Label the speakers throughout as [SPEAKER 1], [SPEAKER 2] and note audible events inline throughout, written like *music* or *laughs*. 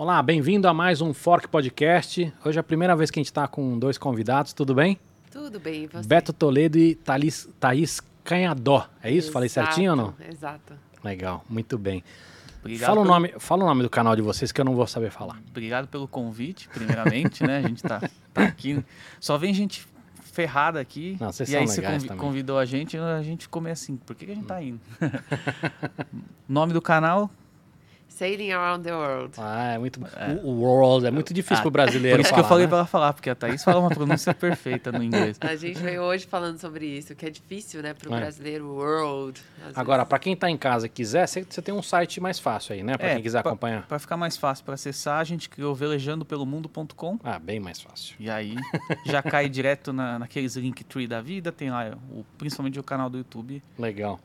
[SPEAKER 1] Olá, bem-vindo a mais um Fork Podcast. Hoje é a primeira vez que a gente está com dois convidados, tudo bem?
[SPEAKER 2] Tudo bem, e você?
[SPEAKER 1] Beto Toledo e Thaís, Thaís Canhadó. É isso? Falei
[SPEAKER 2] Exato,
[SPEAKER 1] certinho ou não?
[SPEAKER 2] Exato.
[SPEAKER 1] Legal, muito bem.
[SPEAKER 3] Obrigado
[SPEAKER 1] Fala o,
[SPEAKER 3] pelo-
[SPEAKER 1] nome, fala o nome do canal de vocês que eu não vou saber falar.
[SPEAKER 3] Obrigado pelo convite, primeiramente, né? A gente tá, tá aqui. Só vem gente ferrada aqui.
[SPEAKER 1] Não, vocês
[SPEAKER 3] e
[SPEAKER 1] são
[SPEAKER 3] aí você
[SPEAKER 1] também.
[SPEAKER 3] convidou a gente, a gente ficou meio assim, por que, que a gente tá indo? *laughs* nome do canal?
[SPEAKER 2] Sailing Around the World.
[SPEAKER 1] Ah, é muito. O, o World é muito difícil
[SPEAKER 3] Ah,
[SPEAKER 1] pro brasileiro.
[SPEAKER 3] Por isso que eu
[SPEAKER 1] falar,
[SPEAKER 3] falei
[SPEAKER 1] né?
[SPEAKER 3] pra ela falar, porque a Thaís fala uma pronúncia perfeita no inglês.
[SPEAKER 2] A gente veio hoje falando sobre isso, que é difícil, né, pro
[SPEAKER 1] É.
[SPEAKER 2] brasileiro, world.
[SPEAKER 1] Agora,
[SPEAKER 2] vezes.
[SPEAKER 1] para quem tá em casa e quiser, você tem um site mais fácil aí, né? Para
[SPEAKER 3] É,
[SPEAKER 1] quem quiser
[SPEAKER 3] pra-
[SPEAKER 1] acompanhar.
[SPEAKER 3] Pra ficar mais fácil pra acessar, a gente criou velejandopelomundo.com
[SPEAKER 1] Ah, bem mais fácil.
[SPEAKER 3] e aí já cai direto na, naqueles Linktree da vida, tem lá o, principalmente o canal do YouTube.
[SPEAKER 1] Legal.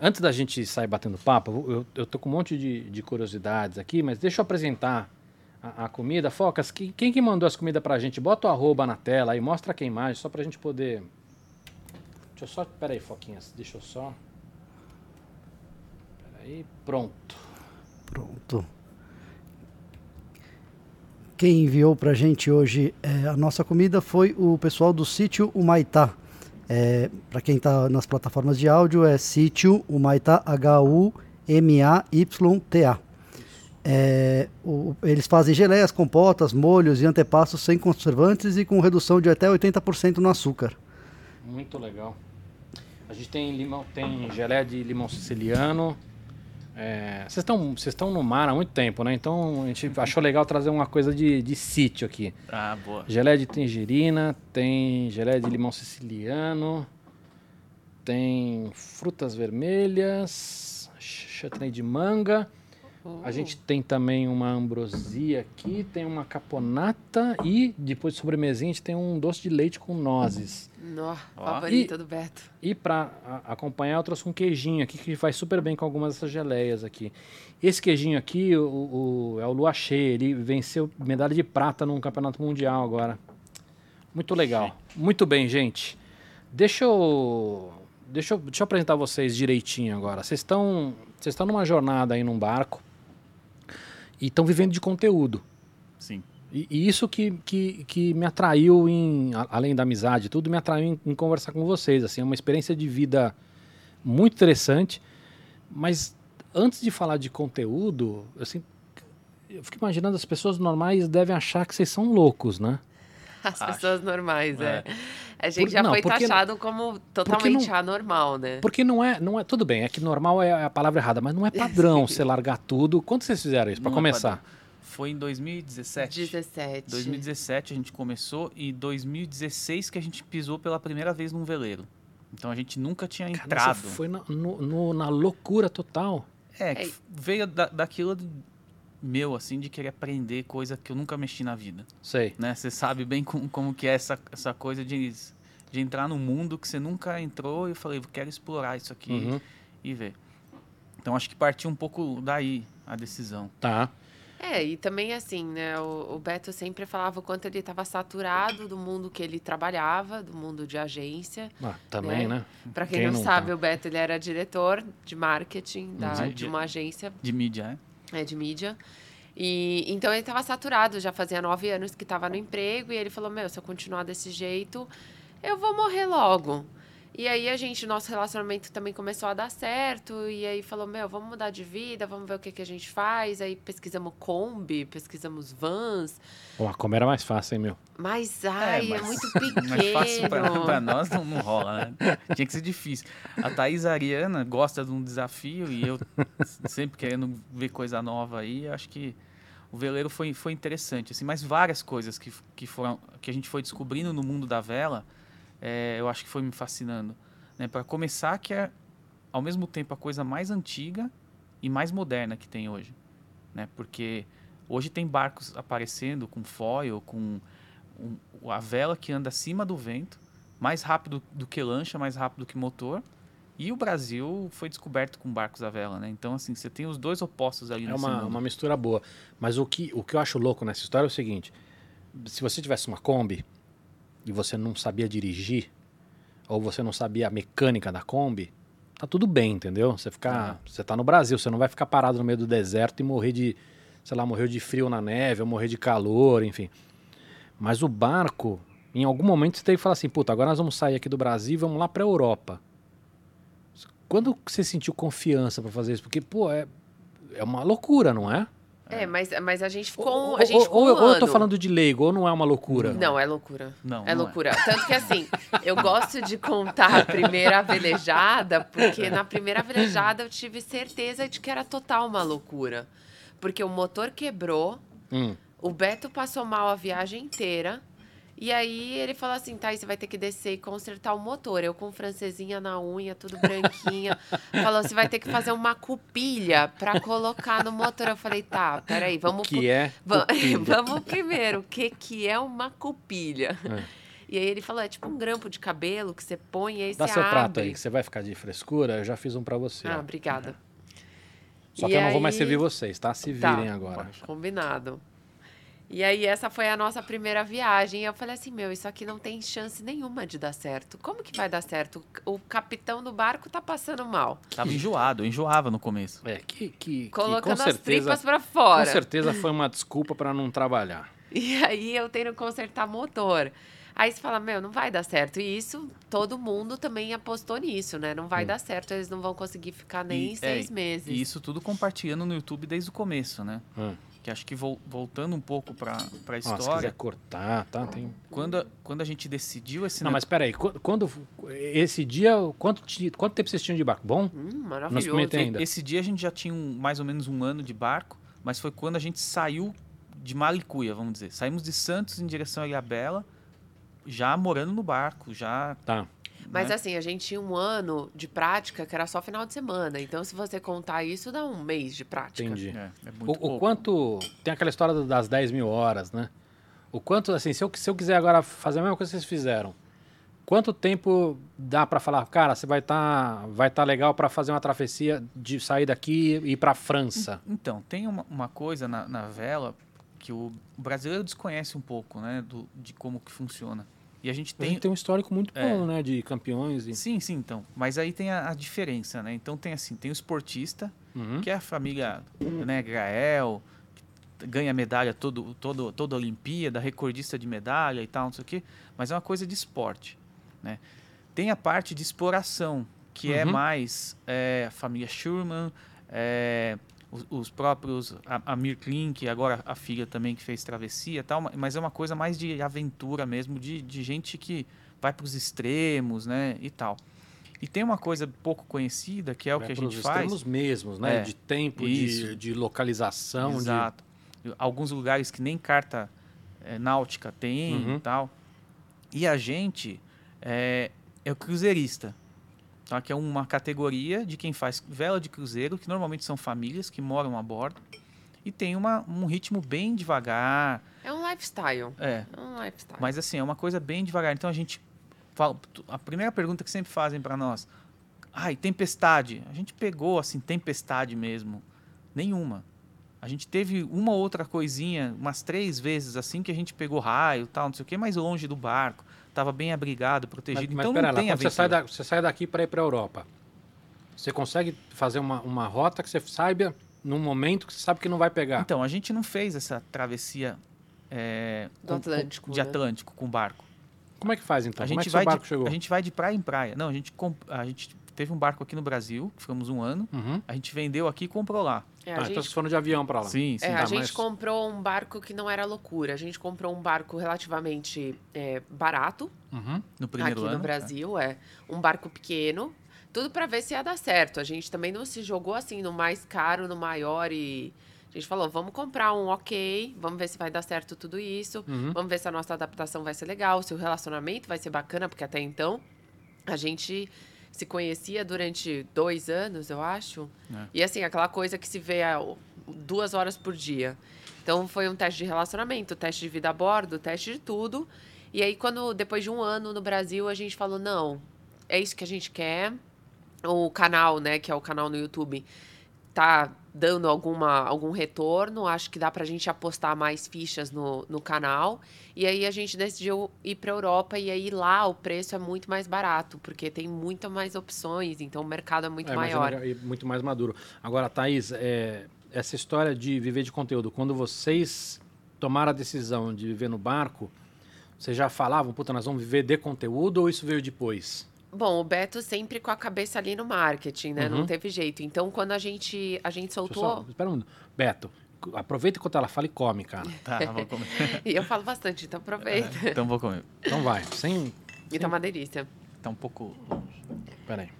[SPEAKER 1] Antes da gente sair batendo papo, eu, eu tô com um monte de, de curiosidades aqui, mas deixa eu apresentar a, a comida. Focas, quem, quem que mandou as comidas pra gente? Bota o arroba na tela aí, mostra aqui a imagem, só pra gente poder... Deixa eu só... Pera aí, Foquinhas, deixa eu só... Pera aí, pronto.
[SPEAKER 4] Pronto. Quem enviou pra gente hoje é, a nossa comida foi o pessoal do sítio Humaitá. É, para quem tá nas plataformas de áudio é sítio Humaitá, H-U-M-A-Y-T-A. É, o- eles fazem geleias, compotas, molhos e antepastos sem conservantes e com redução de até 80% no açúcar.
[SPEAKER 1] Muito legal. A gente tem limão, tem gelé de limão siciliano. É, Vocês estão vocês estão no mar há muito tempo, né? Então a gente achou legal trazer uma coisa de, de sítio aqui.
[SPEAKER 3] Ah, boa.
[SPEAKER 1] Gelé de tangerina, tem gelé de limão siciliano, tem frutas vermelhas, chutney de manga. A gente tem também uma ambrosia aqui, tem uma caponata e depois de sobremesinha a gente tem um doce de leite com nozes.
[SPEAKER 2] Nó, favorita do Beto.
[SPEAKER 1] E para acompanhar, eu trouxe um queijinho aqui que vai super bem com algumas dessas geleias aqui. Esse queijinho aqui o, o- é o Lua Cheia, ele venceu medalha de prata num campeonato mundial agora. Muito legal. Muito bem, gente. Deixa eu, deixa eu, deixa eu apresentar vocês direitinho agora. Vocês estão vocês estão numa jornada aí num barco e estão vivendo de conteúdo.
[SPEAKER 3] Sim.
[SPEAKER 1] E, e isso que, que, que me atraiu em, além da amizade, tudo me atraiu em, em conversar com vocês. Assim, é uma experiência de vida muito interessante. Mas antes de falar de conteúdo, assim, eu fico imaginando as pessoas normais devem achar que vocês são loucos, né?
[SPEAKER 2] As
[SPEAKER 3] Acho.
[SPEAKER 2] pessoas normais, é.
[SPEAKER 3] É.
[SPEAKER 2] A gente
[SPEAKER 1] Por-
[SPEAKER 2] já
[SPEAKER 1] não,
[SPEAKER 2] foi
[SPEAKER 1] porque-
[SPEAKER 2] taxado como totalmente anormal, né?
[SPEAKER 1] Porque não é, não é, tudo bem, é que normal é a palavra errada, mas não é *laughs* padrão você largar tudo. Quando vocês fizeram isso? Para
[SPEAKER 3] Não é
[SPEAKER 1] começar?
[SPEAKER 3] Foi em 2017.
[SPEAKER 2] 17.
[SPEAKER 3] 2017 a gente começou e 2016 que a gente pisou pela primeira vez num veleiro. Então a gente nunca tinha
[SPEAKER 1] Cara,
[SPEAKER 3] entrado.
[SPEAKER 1] você foi na, no- no- na loucura total.
[SPEAKER 3] É, que
[SPEAKER 2] É.
[SPEAKER 3] veio da, daquilo de- meu, assim, de querer aprender coisa que eu nunca mexi na vida.
[SPEAKER 1] Sei.
[SPEAKER 3] Né? Você sabe bem como, como que é essa, essa coisa de, de entrar num mundo que você nunca entrou e eu falei, quero explorar isso aqui
[SPEAKER 1] Uhum.
[SPEAKER 3] e ver. Então acho que partiu um pouco daí a decisão.
[SPEAKER 1] Tá.
[SPEAKER 2] É, e também assim, né? O, o Beto sempre falava o quanto ele estava saturado do mundo que ele trabalhava, do mundo de agência.
[SPEAKER 1] Ah, também,
[SPEAKER 2] Né?
[SPEAKER 1] né?
[SPEAKER 2] Para quem,
[SPEAKER 1] Quem
[SPEAKER 2] não, sabe,
[SPEAKER 1] tá?
[SPEAKER 2] o Beto ele era diretor de marketing da,
[SPEAKER 3] Uhum.
[SPEAKER 2] de uma agência
[SPEAKER 3] De mídia, né?
[SPEAKER 2] É, de mídia. E então ele estava saturado, já fazia nove anos que estava no emprego, e ele falou: Meu, se eu continuar desse jeito, eu vou morrer logo. E aí a gente, nosso relacionamento também começou a dar certo, e aí falou: Meu, vamos mudar de vida, vamos ver o que, que a gente faz. Aí pesquisamos Kombi, pesquisamos vans,
[SPEAKER 1] Pô, a Kombi era mais fácil, hein, meu?
[SPEAKER 2] mas ai, é,
[SPEAKER 3] mas-
[SPEAKER 2] muito *laughs*
[SPEAKER 3] Mais fácil pra, pra
[SPEAKER 2] pequeno.
[SPEAKER 3] nós não, não rola, né? Tinha que ser difícil. A Thaís Ariana gosta de um desafio e eu *laughs* sempre querendo ver coisa nova aí, acho que o veleiro foi, foi interessante, assim, mas várias coisas que, que, foram, que a gente foi descobrindo no mundo da vela, é, eu acho que foi me fascinando. Né? Para começar, que é ao mesmo tempo a coisa mais antiga e mais moderna que tem hoje. Né? Porque hoje tem barcos aparecendo com foil, com um- a vela que anda acima do vento, mais rápido do que lancha, mais rápido que motor. E o Brasil foi descoberto com barcos à vela, né? Então, assim, você tem os dois opostos ali
[SPEAKER 1] É
[SPEAKER 3] nesse
[SPEAKER 1] uma,
[SPEAKER 3] mundo.
[SPEAKER 1] uma mistura boa. Mas o que, o que eu acho louco nessa história é o seguinte: se você tivesse uma Kombi e você não sabia dirigir, ou você não sabia a mecânica da Kombi, tá tudo bem, entendeu? Você ficar, você tá no Brasil, você não vai ficar parado no meio do deserto e morrer de sei lá, morreu de frio na neve, ou morrer de calor, enfim. Mas o barco, em algum momento você teve que falar assim, puta, agora nós vamos sair aqui do Brasil e vamos lá pra Europa. Quando você sentiu confiança pra fazer isso? Porque, pô, é, é uma loucura, não é?
[SPEAKER 2] É, mas, mas a gente ficou,
[SPEAKER 1] Ou,
[SPEAKER 2] a gente
[SPEAKER 1] ou-
[SPEAKER 2] ficou
[SPEAKER 1] ou
[SPEAKER 2] um
[SPEAKER 1] eu- ou eu tô falando de leigo, ou não é uma loucura?
[SPEAKER 2] Não, é loucura.
[SPEAKER 3] Não,
[SPEAKER 2] é
[SPEAKER 3] não
[SPEAKER 2] loucura. Tanto que assim, eu gosto de contar a primeira *laughs* velejada, porque na primeira velejada eu tive certeza de que era total uma loucura. Porque o motor quebrou,
[SPEAKER 1] Hum.
[SPEAKER 2] o Beto passou mal a viagem inteira. E aí ele falou assim, tá, você vai ter que descer e consertar o motor. Eu com francesinha na unha, tudo branquinha. *laughs* falou, você vai ter que fazer uma cupilha pra colocar no motor. Eu falei, tá, peraí, vamos...
[SPEAKER 1] Que é. *laughs*
[SPEAKER 2] Vamos primeiro, o que, que é uma cupilha?
[SPEAKER 1] É.
[SPEAKER 2] E aí ele falou, é tipo um grampo de cabelo que você põe e aí
[SPEAKER 1] Dá
[SPEAKER 2] você
[SPEAKER 1] seu
[SPEAKER 2] abre.
[SPEAKER 1] prato aí, que você vai ficar de frescura, eu já fiz um pra você.
[SPEAKER 2] Ah,
[SPEAKER 1] ó.
[SPEAKER 2] obrigada.
[SPEAKER 1] Só
[SPEAKER 2] E
[SPEAKER 1] que eu não vou mais
[SPEAKER 2] aí-
[SPEAKER 1] servir vocês, tá? Se
[SPEAKER 2] Tá.
[SPEAKER 1] virem agora.
[SPEAKER 2] Combinado. E aí essa foi a nossa primeira viagem. E eu falei assim, meu, isso aqui não tem chance nenhuma de dar certo. Como que vai dar certo? O capitão do barco tá passando mal.
[SPEAKER 3] Tava enjoado, eu enjoava no começo.
[SPEAKER 1] É, que, que, que
[SPEAKER 2] Colocando
[SPEAKER 1] com
[SPEAKER 2] as
[SPEAKER 1] certeza,
[SPEAKER 2] tripas pra
[SPEAKER 1] com
[SPEAKER 2] fora.
[SPEAKER 1] certeza foi uma desculpa pra não trabalhar.
[SPEAKER 2] E aí eu tenho que consertar motor. Aí você fala, meu, não vai dar certo. E isso, todo mundo também apostou nisso, né? Não vai dar certo, eles não vão conseguir ficar nem
[SPEAKER 3] E-
[SPEAKER 2] seis
[SPEAKER 3] é,
[SPEAKER 2] meses.
[SPEAKER 3] E isso tudo compartilhando no YouTube desde o começo, né?
[SPEAKER 1] Hum.
[SPEAKER 3] Que acho que vol- voltando um pouco pra, pra
[SPEAKER 1] Ó, se quiser
[SPEAKER 3] história,
[SPEAKER 1] cortar, tá? Tem...
[SPEAKER 3] quando, a- quando a gente decidiu esse
[SPEAKER 1] Não, mas peraí, qu- quando esse dia, quanto, quanto tempo vocês tinham de barco? Bom?
[SPEAKER 2] Hum, maravilhoso.
[SPEAKER 1] ainda.
[SPEAKER 3] Esse dia a gente já tinha um- mais ou menos um ano de barco, mas foi quando a gente saiu de Malicuia, vamos dizer. Saímos de Santos em direção a Ilhabela, já morando no barco, já.
[SPEAKER 1] Tá.
[SPEAKER 2] Mas
[SPEAKER 3] né?
[SPEAKER 2] assim, a gente tinha um ano de prática que era só final de semana. Então, se você contar isso, dá um mês de prática.
[SPEAKER 1] Entendi.
[SPEAKER 3] É, é muito
[SPEAKER 1] O, o quanto. Tem aquela história das 10 mil horas, né? O quanto, assim, se eu, se eu quiser agora fazer a mesma coisa que vocês fizeram, quanto tempo dá pra falar, cara, você vai estar vai tá legal pra fazer uma travessia de sair daqui e ir pra França?
[SPEAKER 3] Então, tem uma, uma coisa na, na vela que o brasileiro desconhece um pouco, né? Do, de como que funciona. E a gente
[SPEAKER 1] A
[SPEAKER 3] tem.
[SPEAKER 1] gente tem um histórico muito
[SPEAKER 3] É.
[SPEAKER 1] bom, né? De campeões e.
[SPEAKER 3] Sim, sim, então. Mas aí tem a, a diferença, né? Então tem assim, tem o esportista,
[SPEAKER 1] Uhum.
[SPEAKER 3] que é a família, né, Grael, que ganha medalha todo, todo, toda a Olimpíada, recordista de medalha e tal, não sei o quê, mas é uma coisa de esporte, né? Tem a parte de exploração, que é
[SPEAKER 1] Uhum.
[SPEAKER 3] mais é, a família Schurman, é, os, os próprios, a, a Klink, agora a filha também que fez travessia tal, ma- mas é uma coisa mais de aventura mesmo, de, de gente que vai para os extremos, né, e tal. E tem uma coisa pouco conhecida, que é o
[SPEAKER 1] Vai
[SPEAKER 3] que a gente faz.
[SPEAKER 1] extremos mesmos, né?
[SPEAKER 3] É.
[SPEAKER 1] De tempo, de, de localização. de-
[SPEAKER 3] Exato. Alguns lugares que nem carta eh, náutica tem
[SPEAKER 1] Uhum.
[SPEAKER 3] e tal. E a gente é, é o cruzeirista. Tá? Que é uma categoria de quem faz vela de cruzeiro, que normalmente são famílias que moram a bordo. E tem uma, um ritmo bem devagar.
[SPEAKER 2] É um lifestyle.
[SPEAKER 3] É,
[SPEAKER 2] É um lifestyle.
[SPEAKER 3] mas assim, é uma coisa bem devagar. Então a gente fala, a primeira pergunta que sempre fazem para nós, ai, tempestade. A gente pegou assim tempestade mesmo. Nenhuma. A gente teve uma outra coisinha, umas três vezes assim que a gente pegou raio, tal, não sei o quê, mais longe do barco, tava bem abrigado, protegido.
[SPEAKER 1] mas
[SPEAKER 3] então não
[SPEAKER 1] lá,
[SPEAKER 3] tem
[SPEAKER 1] quando você sai, da- você sai daqui para ir para Europa, você consegue fazer uma, uma rota que você saiba num momento que você sabe que não vai pegar?
[SPEAKER 3] Então, a gente não fez essa travessia é,
[SPEAKER 2] Do
[SPEAKER 3] com-
[SPEAKER 2] Atlântico,
[SPEAKER 3] de
[SPEAKER 2] né?
[SPEAKER 3] Atlântico com barco.
[SPEAKER 1] Como é que faz então?
[SPEAKER 3] a
[SPEAKER 1] Como é
[SPEAKER 3] gente
[SPEAKER 1] que
[SPEAKER 3] vai
[SPEAKER 1] seu barco
[SPEAKER 3] de,
[SPEAKER 1] chegou?
[SPEAKER 3] a gente vai de praia em praia. Não, a gente comp- a gente teve um barco aqui no Brasil, ficamos um ano.
[SPEAKER 1] Uhum.
[SPEAKER 3] A gente vendeu aqui e comprou lá.
[SPEAKER 2] É,
[SPEAKER 1] Ah,
[SPEAKER 2] a
[SPEAKER 1] então
[SPEAKER 2] gente
[SPEAKER 1] vocês foram de avião para lá.
[SPEAKER 3] Sim, sim.
[SPEAKER 2] É,
[SPEAKER 1] tá,
[SPEAKER 2] a gente
[SPEAKER 1] mas-
[SPEAKER 2] comprou um barco que não era loucura. A gente comprou um barco relativamente é, barato
[SPEAKER 1] Uhum.
[SPEAKER 3] No primeiro
[SPEAKER 2] aqui
[SPEAKER 3] ano.
[SPEAKER 2] no Brasil, é. Um barco pequeno. Tudo para ver se ia dar certo. A gente também não se jogou assim no mais caro, no maior e a gente falou, vamos comprar um ok, vamos ver se vai dar certo tudo isso,
[SPEAKER 1] Uhum.
[SPEAKER 2] vamos ver se a nossa adaptação vai ser legal, se o relacionamento vai ser bacana, porque até então a gente se conhecia durante dois anos, eu acho.
[SPEAKER 3] É.
[SPEAKER 2] E assim, aquela coisa que se vê duas horas por dia. Então foi um teste de relacionamento, teste de vida a bordo, teste de tudo. E aí, quando depois de um ano no Brasil, a gente falou, não, é isso que a gente quer. O canal, né, que é o canal no YouTube, tá dando alguma, algum retorno. Acho que dá pra gente apostar mais fichas no, no canal. E aí a gente decidiu ir pra Europa e aí lá o preço é muito mais barato, porque tem muito mais opções, então o mercado é muito
[SPEAKER 1] É, mas
[SPEAKER 2] maior.
[SPEAKER 1] é e muito mais maduro. Agora, Thaís, é, essa história de viver de conteúdo, quando vocês tomaram a decisão de viver no barco, vocês já falavam, puta, nós vamos viver de conteúdo ou isso veio depois?
[SPEAKER 2] Bom, o Beto sempre com a cabeça ali no marketing, né?
[SPEAKER 1] Uhum.
[SPEAKER 2] Não teve jeito. Então, quando a gente, a gente soltou.
[SPEAKER 1] só- espera um minuto. Beto, aproveita enquanto ela fala e come, cara.
[SPEAKER 3] Tá, vou comer. *laughs*
[SPEAKER 2] E eu falo bastante, então aproveita.
[SPEAKER 3] então vou comer.
[SPEAKER 1] Então vai, sem...
[SPEAKER 2] E tá uma delícia.
[SPEAKER 3] Tá um pouco longe.
[SPEAKER 1] Pera aí.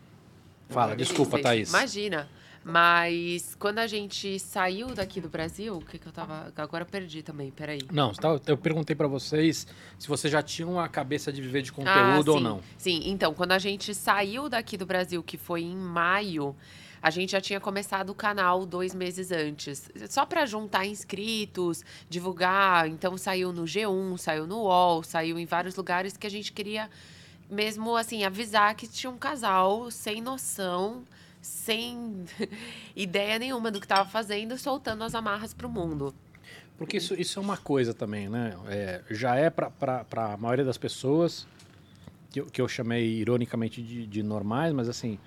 [SPEAKER 1] Fala, desculpa. Thaís.
[SPEAKER 2] Imagina. Mas quando a gente saiu daqui do Brasil, o que, que eu tava. Agora eu perdi também, peraí.
[SPEAKER 1] Não, tá- eu perguntei pra vocês se vocês já tinham a cabeça de viver de
[SPEAKER 2] Ah,
[SPEAKER 1] conteúdo ou
[SPEAKER 2] sim.
[SPEAKER 1] não.
[SPEAKER 2] Sim, então, quando a gente saiu daqui do Brasil, que foi em maio, a gente já tinha começado o canal dois meses antes. Só para juntar inscritos, divulgar. Então, saiu no G1, saiu no UOL, saiu em vários lugares que a gente queria mesmo, assim, avisar que tinha um casal sem noção, sem *laughs* ideia nenhuma do que estava fazendo, soltando as amarras para o mundo.
[SPEAKER 1] Porque isso, isso é uma coisa também, né? É, já é para a maioria das pessoas, que eu, que eu chamei ironicamente de, de normais, mas assim,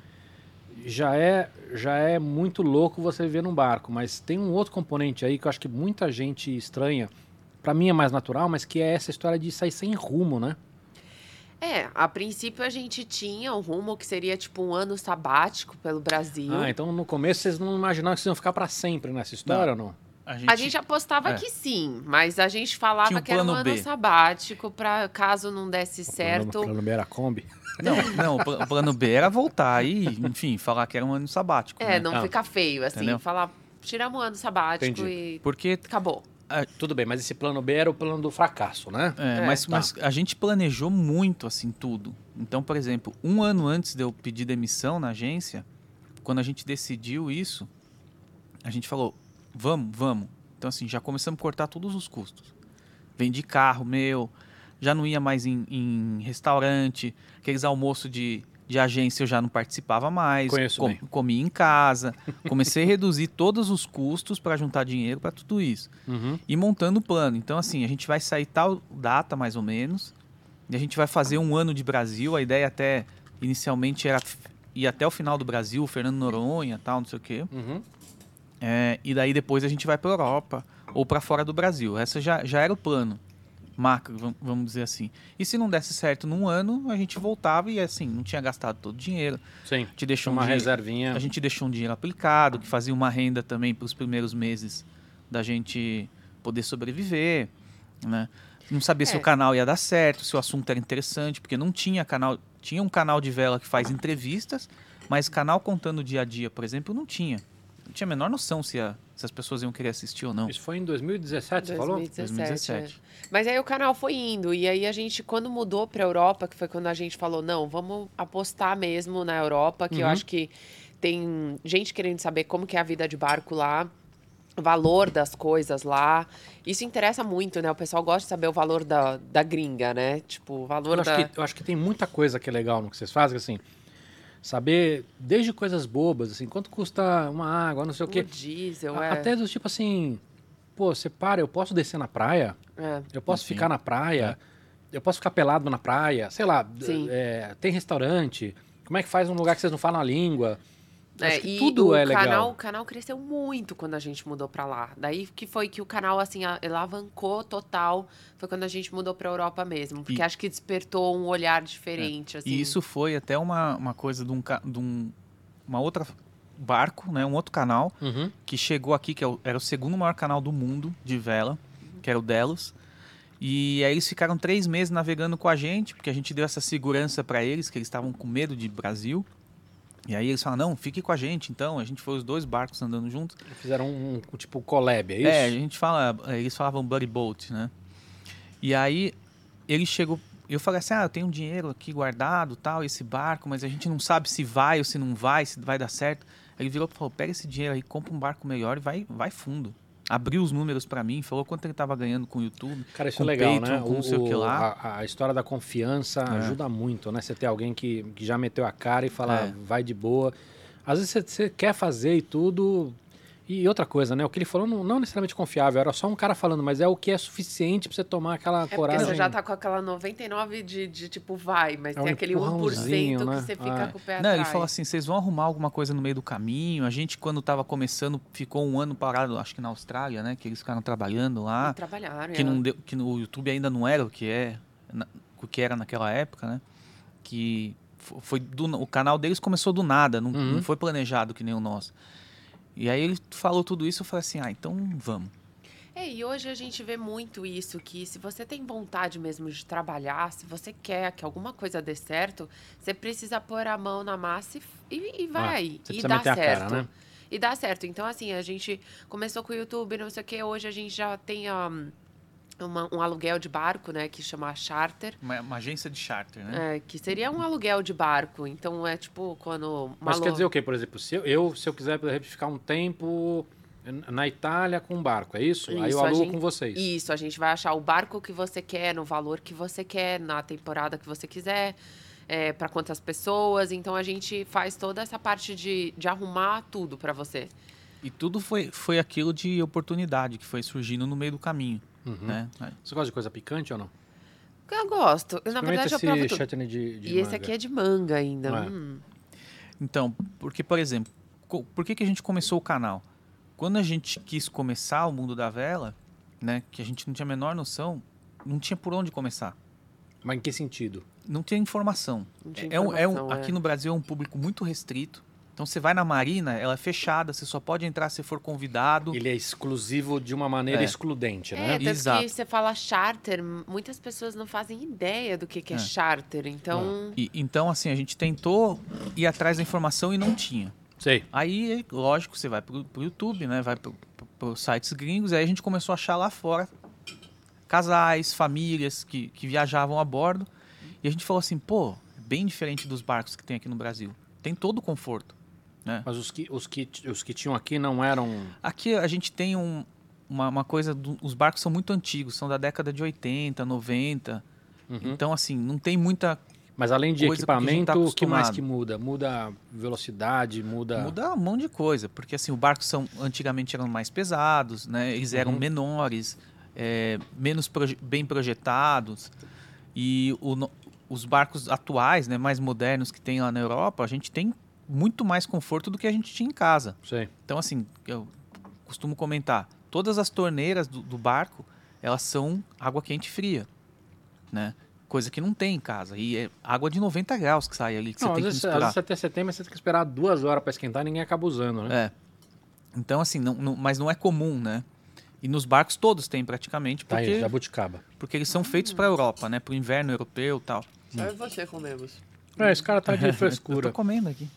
[SPEAKER 1] já é, já é muito louco você viver num barco. Mas tem um outro componente aí que eu acho que muita gente estranha. Para mim é mais natural, mas que é essa história de sair sem rumo, né?
[SPEAKER 2] É, a princípio a gente tinha um rumo que seria tipo um ano sabático pelo Brasil.
[SPEAKER 1] Ah, então no começo vocês não imaginavam que vocês iam ficar para sempre nessa história ou não?
[SPEAKER 3] A gente,
[SPEAKER 2] A gente apostava
[SPEAKER 3] é.
[SPEAKER 2] que sim, mas a gente falava
[SPEAKER 3] um
[SPEAKER 2] que era um ano
[SPEAKER 3] B.
[SPEAKER 2] sabático para caso não desse
[SPEAKER 1] O
[SPEAKER 2] certo.
[SPEAKER 1] plano, plano B era a Kombi. *laughs*
[SPEAKER 3] Não, não, o o plano B era voltar e, enfim, falar que era um ano sabático.
[SPEAKER 2] É,
[SPEAKER 3] né?
[SPEAKER 2] não
[SPEAKER 1] Ah.
[SPEAKER 2] ficar feio, assim,
[SPEAKER 3] Entendeu?
[SPEAKER 2] falar, tiramos um ano sabático
[SPEAKER 1] Entendi.
[SPEAKER 2] e
[SPEAKER 3] Porque
[SPEAKER 2] acabou.
[SPEAKER 1] Tudo bem, mas esse plano B era o plano do fracasso, né?
[SPEAKER 3] É,
[SPEAKER 2] É.
[SPEAKER 3] mas,
[SPEAKER 1] Tá.
[SPEAKER 3] mas a gente planejou muito assim tudo. Então, por exemplo, um ano antes de eu pedir demissão na agência, quando a gente decidiu isso, a gente falou: vamos, vamos. Então, assim, já começamos a cortar todos os custos. Vendi carro meu, já não ia mais em, em restaurante, aqueles almoços de, de agência eu já não participava mais.
[SPEAKER 1] Conheço bem.
[SPEAKER 3] Comia em casa. Comecei a reduzir todos os custos para juntar dinheiro para tudo isso
[SPEAKER 1] Uhum.
[SPEAKER 3] e montando o plano. Então, assim, a gente vai sair tal data, mais ou menos, e a gente vai fazer um ano de Brasil. A ideia até, inicialmente, era ir até o final do Brasil, Fernando Noronha tal, não sei o quê.
[SPEAKER 1] Uhum.
[SPEAKER 3] É, e daí depois a gente vai para Europa ou para fora do Brasil. Essa já, já era o plano macro, vam- vamos dizer assim. E se não desse certo num ano, a gente voltava e, assim, não tinha gastado todo o dinheiro.
[SPEAKER 1] Sim.
[SPEAKER 3] A gente deixou
[SPEAKER 1] Uma
[SPEAKER 3] um dinheiro-
[SPEAKER 1] reservinha.
[SPEAKER 3] a gente deixou um dinheiro aplicado, que fazia uma renda também para os primeiros meses da gente poder sobreviver, né? Não sabia se
[SPEAKER 2] É.
[SPEAKER 3] o canal ia dar certo, se o assunto era interessante, porque não tinha canal, tinha um canal de vela que faz entrevistas, mas canal contando o dia a dia, por exemplo, não tinha. Não tinha a menor noção se, a- se as pessoas iam querer assistir ou não.
[SPEAKER 1] Isso foi em 2017, você falou?
[SPEAKER 2] 2017.
[SPEAKER 3] 2017.
[SPEAKER 2] é. Mas aí o canal foi indo. E aí a gente, quando mudou pra Europa, que foi quando a gente falou, não, vamos apostar mesmo na Europa, que eu
[SPEAKER 1] Uhum.
[SPEAKER 2] acho que tem gente querendo saber como que é a vida de barco lá, o valor das coisas lá. Isso interessa muito, né? O pessoal gosta de saber o valor da, da gringa, né? Tipo, o valor
[SPEAKER 1] Eu acho,
[SPEAKER 2] da.
[SPEAKER 1] que, eu acho que tem muita coisa que é legal no que vocês fazem, assim. Saber, desde coisas bobas, assim, quanto custa uma água, não sei o
[SPEAKER 2] O
[SPEAKER 1] quê.
[SPEAKER 2] diesel,
[SPEAKER 1] A-
[SPEAKER 2] é.
[SPEAKER 1] Até do tipo assim, pô, você para, eu posso descer na praia?
[SPEAKER 2] é.
[SPEAKER 1] Eu posso
[SPEAKER 3] Sim.
[SPEAKER 1] ficar na praia? Eu posso ficar pelado na praia? Sei lá, é, tem restaurante? Como é que faz num lugar que vocês não falam a língua?
[SPEAKER 2] É, e
[SPEAKER 1] tudo
[SPEAKER 2] o
[SPEAKER 1] é legal.
[SPEAKER 2] Canal, o canal cresceu muito quando a gente mudou pra lá. Daí que foi que o canal, assim, alavancou total. Foi quando a gente mudou pra Europa mesmo. Porque
[SPEAKER 3] E-
[SPEAKER 2] acho que despertou um olhar diferente, assim.
[SPEAKER 3] E isso foi até uma, uma coisa de um, de um uma outra barco, né, um outro canal,
[SPEAKER 1] Uhum.
[SPEAKER 3] que chegou aqui, que é era o segundo maior canal do mundo de vela, que era o Delos. E aí eles ficaram três meses navegando com a gente, porque a gente deu essa segurança para eles, que eles estavam com medo de Brasil. E aí eles falaram, não, fique com a gente, então. A gente foi os dois barcos andando juntos.
[SPEAKER 1] Fizeram um, um tipo collab, é isso?
[SPEAKER 3] É, a gente fala, eles falavam buddy boat, né? E aí ele chegou, eu falei assim, ah, eu tenho um dinheiro aqui guardado, tal, esse barco, mas a gente não sabe se vai ou se não vai, se vai dar certo. Ele virou e falou, pega esse dinheiro aí, compra um barco melhor e vai, vai fundo. Abriu os números pra mim, falou quanto ele tava ganhando com o YouTube.
[SPEAKER 1] Cara, isso é legal,
[SPEAKER 3] Patreon,
[SPEAKER 1] né?
[SPEAKER 3] com sei o que lá.
[SPEAKER 1] A, a história da confiança
[SPEAKER 3] É.
[SPEAKER 1] ajuda muito, né? Você ter alguém que, que já meteu a cara e fala,
[SPEAKER 3] É.
[SPEAKER 1] vai de boa. Às vezes você, você quer fazer e tudo, E outra coisa, né? O que ele falou não, não necessariamente confiável, era só um cara falando, mas é o que é suficiente pra você tomar aquela
[SPEAKER 2] É porque
[SPEAKER 1] coragem.
[SPEAKER 2] você já tá com aquela 99 de, de tipo, vai, mas
[SPEAKER 1] É um
[SPEAKER 2] tem aquele 1%
[SPEAKER 1] empurrãozinho,
[SPEAKER 2] que
[SPEAKER 1] né?
[SPEAKER 2] você fica
[SPEAKER 1] Ah.
[SPEAKER 2] com o pé
[SPEAKER 3] Não,
[SPEAKER 2] atrás.
[SPEAKER 3] ele falou assim, vocês vão arrumar alguma coisa no meio do caminho. A gente, quando tava começando, ficou um ano parado, acho que na Austrália, né? Que eles ficaram trabalhando lá.
[SPEAKER 2] E trabalharam.
[SPEAKER 3] que,
[SPEAKER 2] é.
[SPEAKER 3] não deu, que no YouTube ainda não era o que é na- o que era naquela época, né? Que fo- foi do, o canal deles começou do nada, não,
[SPEAKER 1] Uhum.
[SPEAKER 3] não foi planejado que nem o nosso. E aí ele falou tudo isso, eu falei assim, ah, então vamos.
[SPEAKER 2] É, e hoje a gente vê muito isso, que se você tem vontade mesmo de trabalhar, se você quer que alguma coisa dê certo, você precisa pôr a mão na massa e, e- e vai.
[SPEAKER 1] você
[SPEAKER 2] e dá
[SPEAKER 1] meter a cara,
[SPEAKER 2] certo.
[SPEAKER 1] né?
[SPEAKER 2] E dá certo. Então, assim, a gente começou com o YouTube, não sei o quê, hoje a gente já tem um, uma- um aluguel de barco, né, que chama Charter.
[SPEAKER 3] Uma, uma agência de charter, né?
[SPEAKER 2] é, que seria um aluguel de barco. Então é tipo quando.
[SPEAKER 1] Mas quer
[SPEAKER 2] lo-
[SPEAKER 1] dizer o quê? Por exemplo, se eu, eu, se eu quiser, por exemplo, ficar um tempo na Itália com um barco, é isso? Aí
[SPEAKER 2] Isso,
[SPEAKER 1] eu
[SPEAKER 2] a
[SPEAKER 1] alugo
[SPEAKER 2] gente-
[SPEAKER 1] com vocês.
[SPEAKER 2] Isso, a gente vai achar o barco que você quer, no valor que você quer, na temporada que você quiser, é, para quantas pessoas. Então a gente faz toda essa parte de, de arrumar tudo para você.
[SPEAKER 3] E tudo foi, foi aquilo de oportunidade que foi surgindo no meio do caminho,
[SPEAKER 1] Uhum.
[SPEAKER 3] né?
[SPEAKER 1] Você gosta de coisa picante ou não?
[SPEAKER 2] Eu gosto. Na
[SPEAKER 1] Experimenta
[SPEAKER 2] verdade, eu
[SPEAKER 1] esse
[SPEAKER 2] provo tudo.
[SPEAKER 1] de, de
[SPEAKER 2] E esse
[SPEAKER 1] manga.
[SPEAKER 2] aqui é de manga ainda.
[SPEAKER 1] É.
[SPEAKER 2] Hum.
[SPEAKER 3] Então, porque, por exemplo, por que, que a gente começou o canal? Quando a gente quis começar o mundo da vela, né, que a gente não tinha a menor noção, não tinha por onde começar.
[SPEAKER 1] Mas em que sentido?
[SPEAKER 3] Não tinha informação.
[SPEAKER 2] Não tinha
[SPEAKER 3] É um- é um-
[SPEAKER 2] informação, é.
[SPEAKER 3] aqui no Brasil é um público muito restrito. Então você vai na marina, ela é fechada, você só pode entrar se for convidado.
[SPEAKER 1] Ele é exclusivo de uma maneira
[SPEAKER 3] É.
[SPEAKER 1] excludente,
[SPEAKER 2] É,
[SPEAKER 1] né?
[SPEAKER 2] tanto
[SPEAKER 3] Exato.
[SPEAKER 2] que você fala charter, muitas pessoas não fazem ideia do que, que é,
[SPEAKER 3] É.
[SPEAKER 2] charter. Então,
[SPEAKER 3] E- então, assim, a gente tentou ir atrás da informação e não tinha.
[SPEAKER 1] Sei.
[SPEAKER 3] Aí, lógico, você vai pro, pro YouTube, né? Vai pro, sites gringos, aí a gente começou a achar lá fora casais, famílias que, que viajavam a bordo. E a gente falou assim, pô, é bem diferente dos barcos que tem aqui no Brasil. Tem todo o conforto. Né?
[SPEAKER 1] Mas os que, os, que, os que tinham aqui não eram.
[SPEAKER 3] Aqui a gente tem um- uma, uma coisa, do- os barcos são muito antigos, são da década de 80, 90.
[SPEAKER 1] Uhum.
[SPEAKER 3] Então, assim, não tem muita...
[SPEAKER 1] Mas além de equipamento,
[SPEAKER 3] tá
[SPEAKER 1] o que mais que muda? Muda velocidade, muda.
[SPEAKER 3] Muda um monte de coisa, porque assim, os barcos são, antigamente eram mais pesados, né? Eles eram
[SPEAKER 1] Uhum.
[SPEAKER 3] menores, é, menos proje- bem projetados. E o os barcos atuais, né, mais modernos que tem lá na Europa, a gente tem muito mais conforto do que a gente tinha em casa.
[SPEAKER 1] Sei.
[SPEAKER 3] Então, assim, eu costumo comentar, todas as torneiras do, do barco, elas são água quente e fria, né? Coisa que não tem em casa. E é água de 90 graus que sai ali, que
[SPEAKER 1] Não,
[SPEAKER 3] você
[SPEAKER 1] às
[SPEAKER 3] tem que
[SPEAKER 1] vezes, às
[SPEAKER 3] misturar.
[SPEAKER 1] vezes até setembro você tem que esperar duas horas para esquentar e ninguém acaba usando, né?
[SPEAKER 3] É. Então, assim, não, não- mas não é comum, né? E nos barcos todos tem praticamente,
[SPEAKER 1] Tá
[SPEAKER 3] porque,
[SPEAKER 1] aí, jabuticaba.
[SPEAKER 3] porque eles são feitos para a Europa, né? Para o inverno europeu e tal.
[SPEAKER 2] só eu e você comemos.
[SPEAKER 1] É, esse cara tá de *laughs*
[SPEAKER 3] Eu
[SPEAKER 1] frescura.
[SPEAKER 3] tô comendo aqui.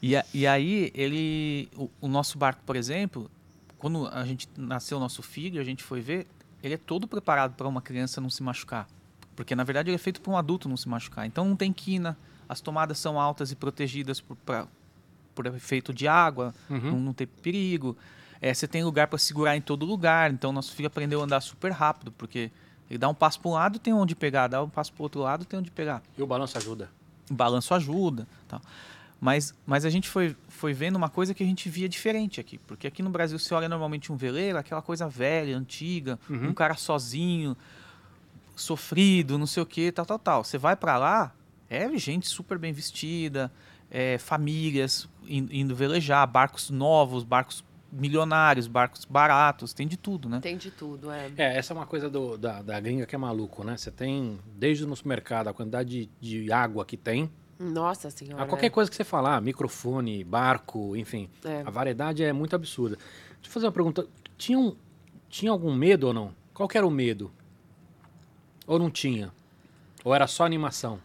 [SPEAKER 3] E, a- e aí, ele. O, o nosso barco, por exemplo, quando a gente nasceu o nosso filho, a gente foi ver, ele é todo preparado para uma criança não se machucar. Porque, na verdade, ele é feito para um adulto não se machucar. Então, não tem quina, as tomadas são altas e protegidas por, pra- por efeito de água,
[SPEAKER 1] Uhum.
[SPEAKER 3] não, não ter perigo. É, você tem lugar para segurar em todo lugar. Então, nosso filho aprendeu a andar super rápido, porque ele dá um passo para um lado, tem onde pegar, dá um passo para outro lado, tem onde pegar
[SPEAKER 1] E o balanço ajuda.
[SPEAKER 3] o balanço ajuda tal. Mas, mas a gente foi, foi vendo uma coisa que a gente via diferente aqui. Porque aqui no Brasil você olha normalmente um veleiro, aquela coisa velha, antiga,
[SPEAKER 1] Uhum.
[SPEAKER 3] um cara sozinho, sofrido, não sei o que, tal, tal, tal. Você vai para lá, é gente super bem vestida, é, famílias in- indo velejar, barcos novos, barcos milionários, barcos baratos, tem de tudo, né?
[SPEAKER 2] Tem de tudo, é.
[SPEAKER 1] É, essa é uma coisa do- da, da gringa que é maluco, né? Você tem, desde no supermercado, a quantidade de, de água que tem.
[SPEAKER 2] Nossa senhora.
[SPEAKER 1] A qualquer coisa que você falar, microfone, barco, enfim.
[SPEAKER 2] É.
[SPEAKER 1] A variedade é muito absurda. Deixa eu fazer uma pergunta. Tinha, um- tinha algum medo ou não? Qual era o medo? Ou não tinha? Ou era só animação?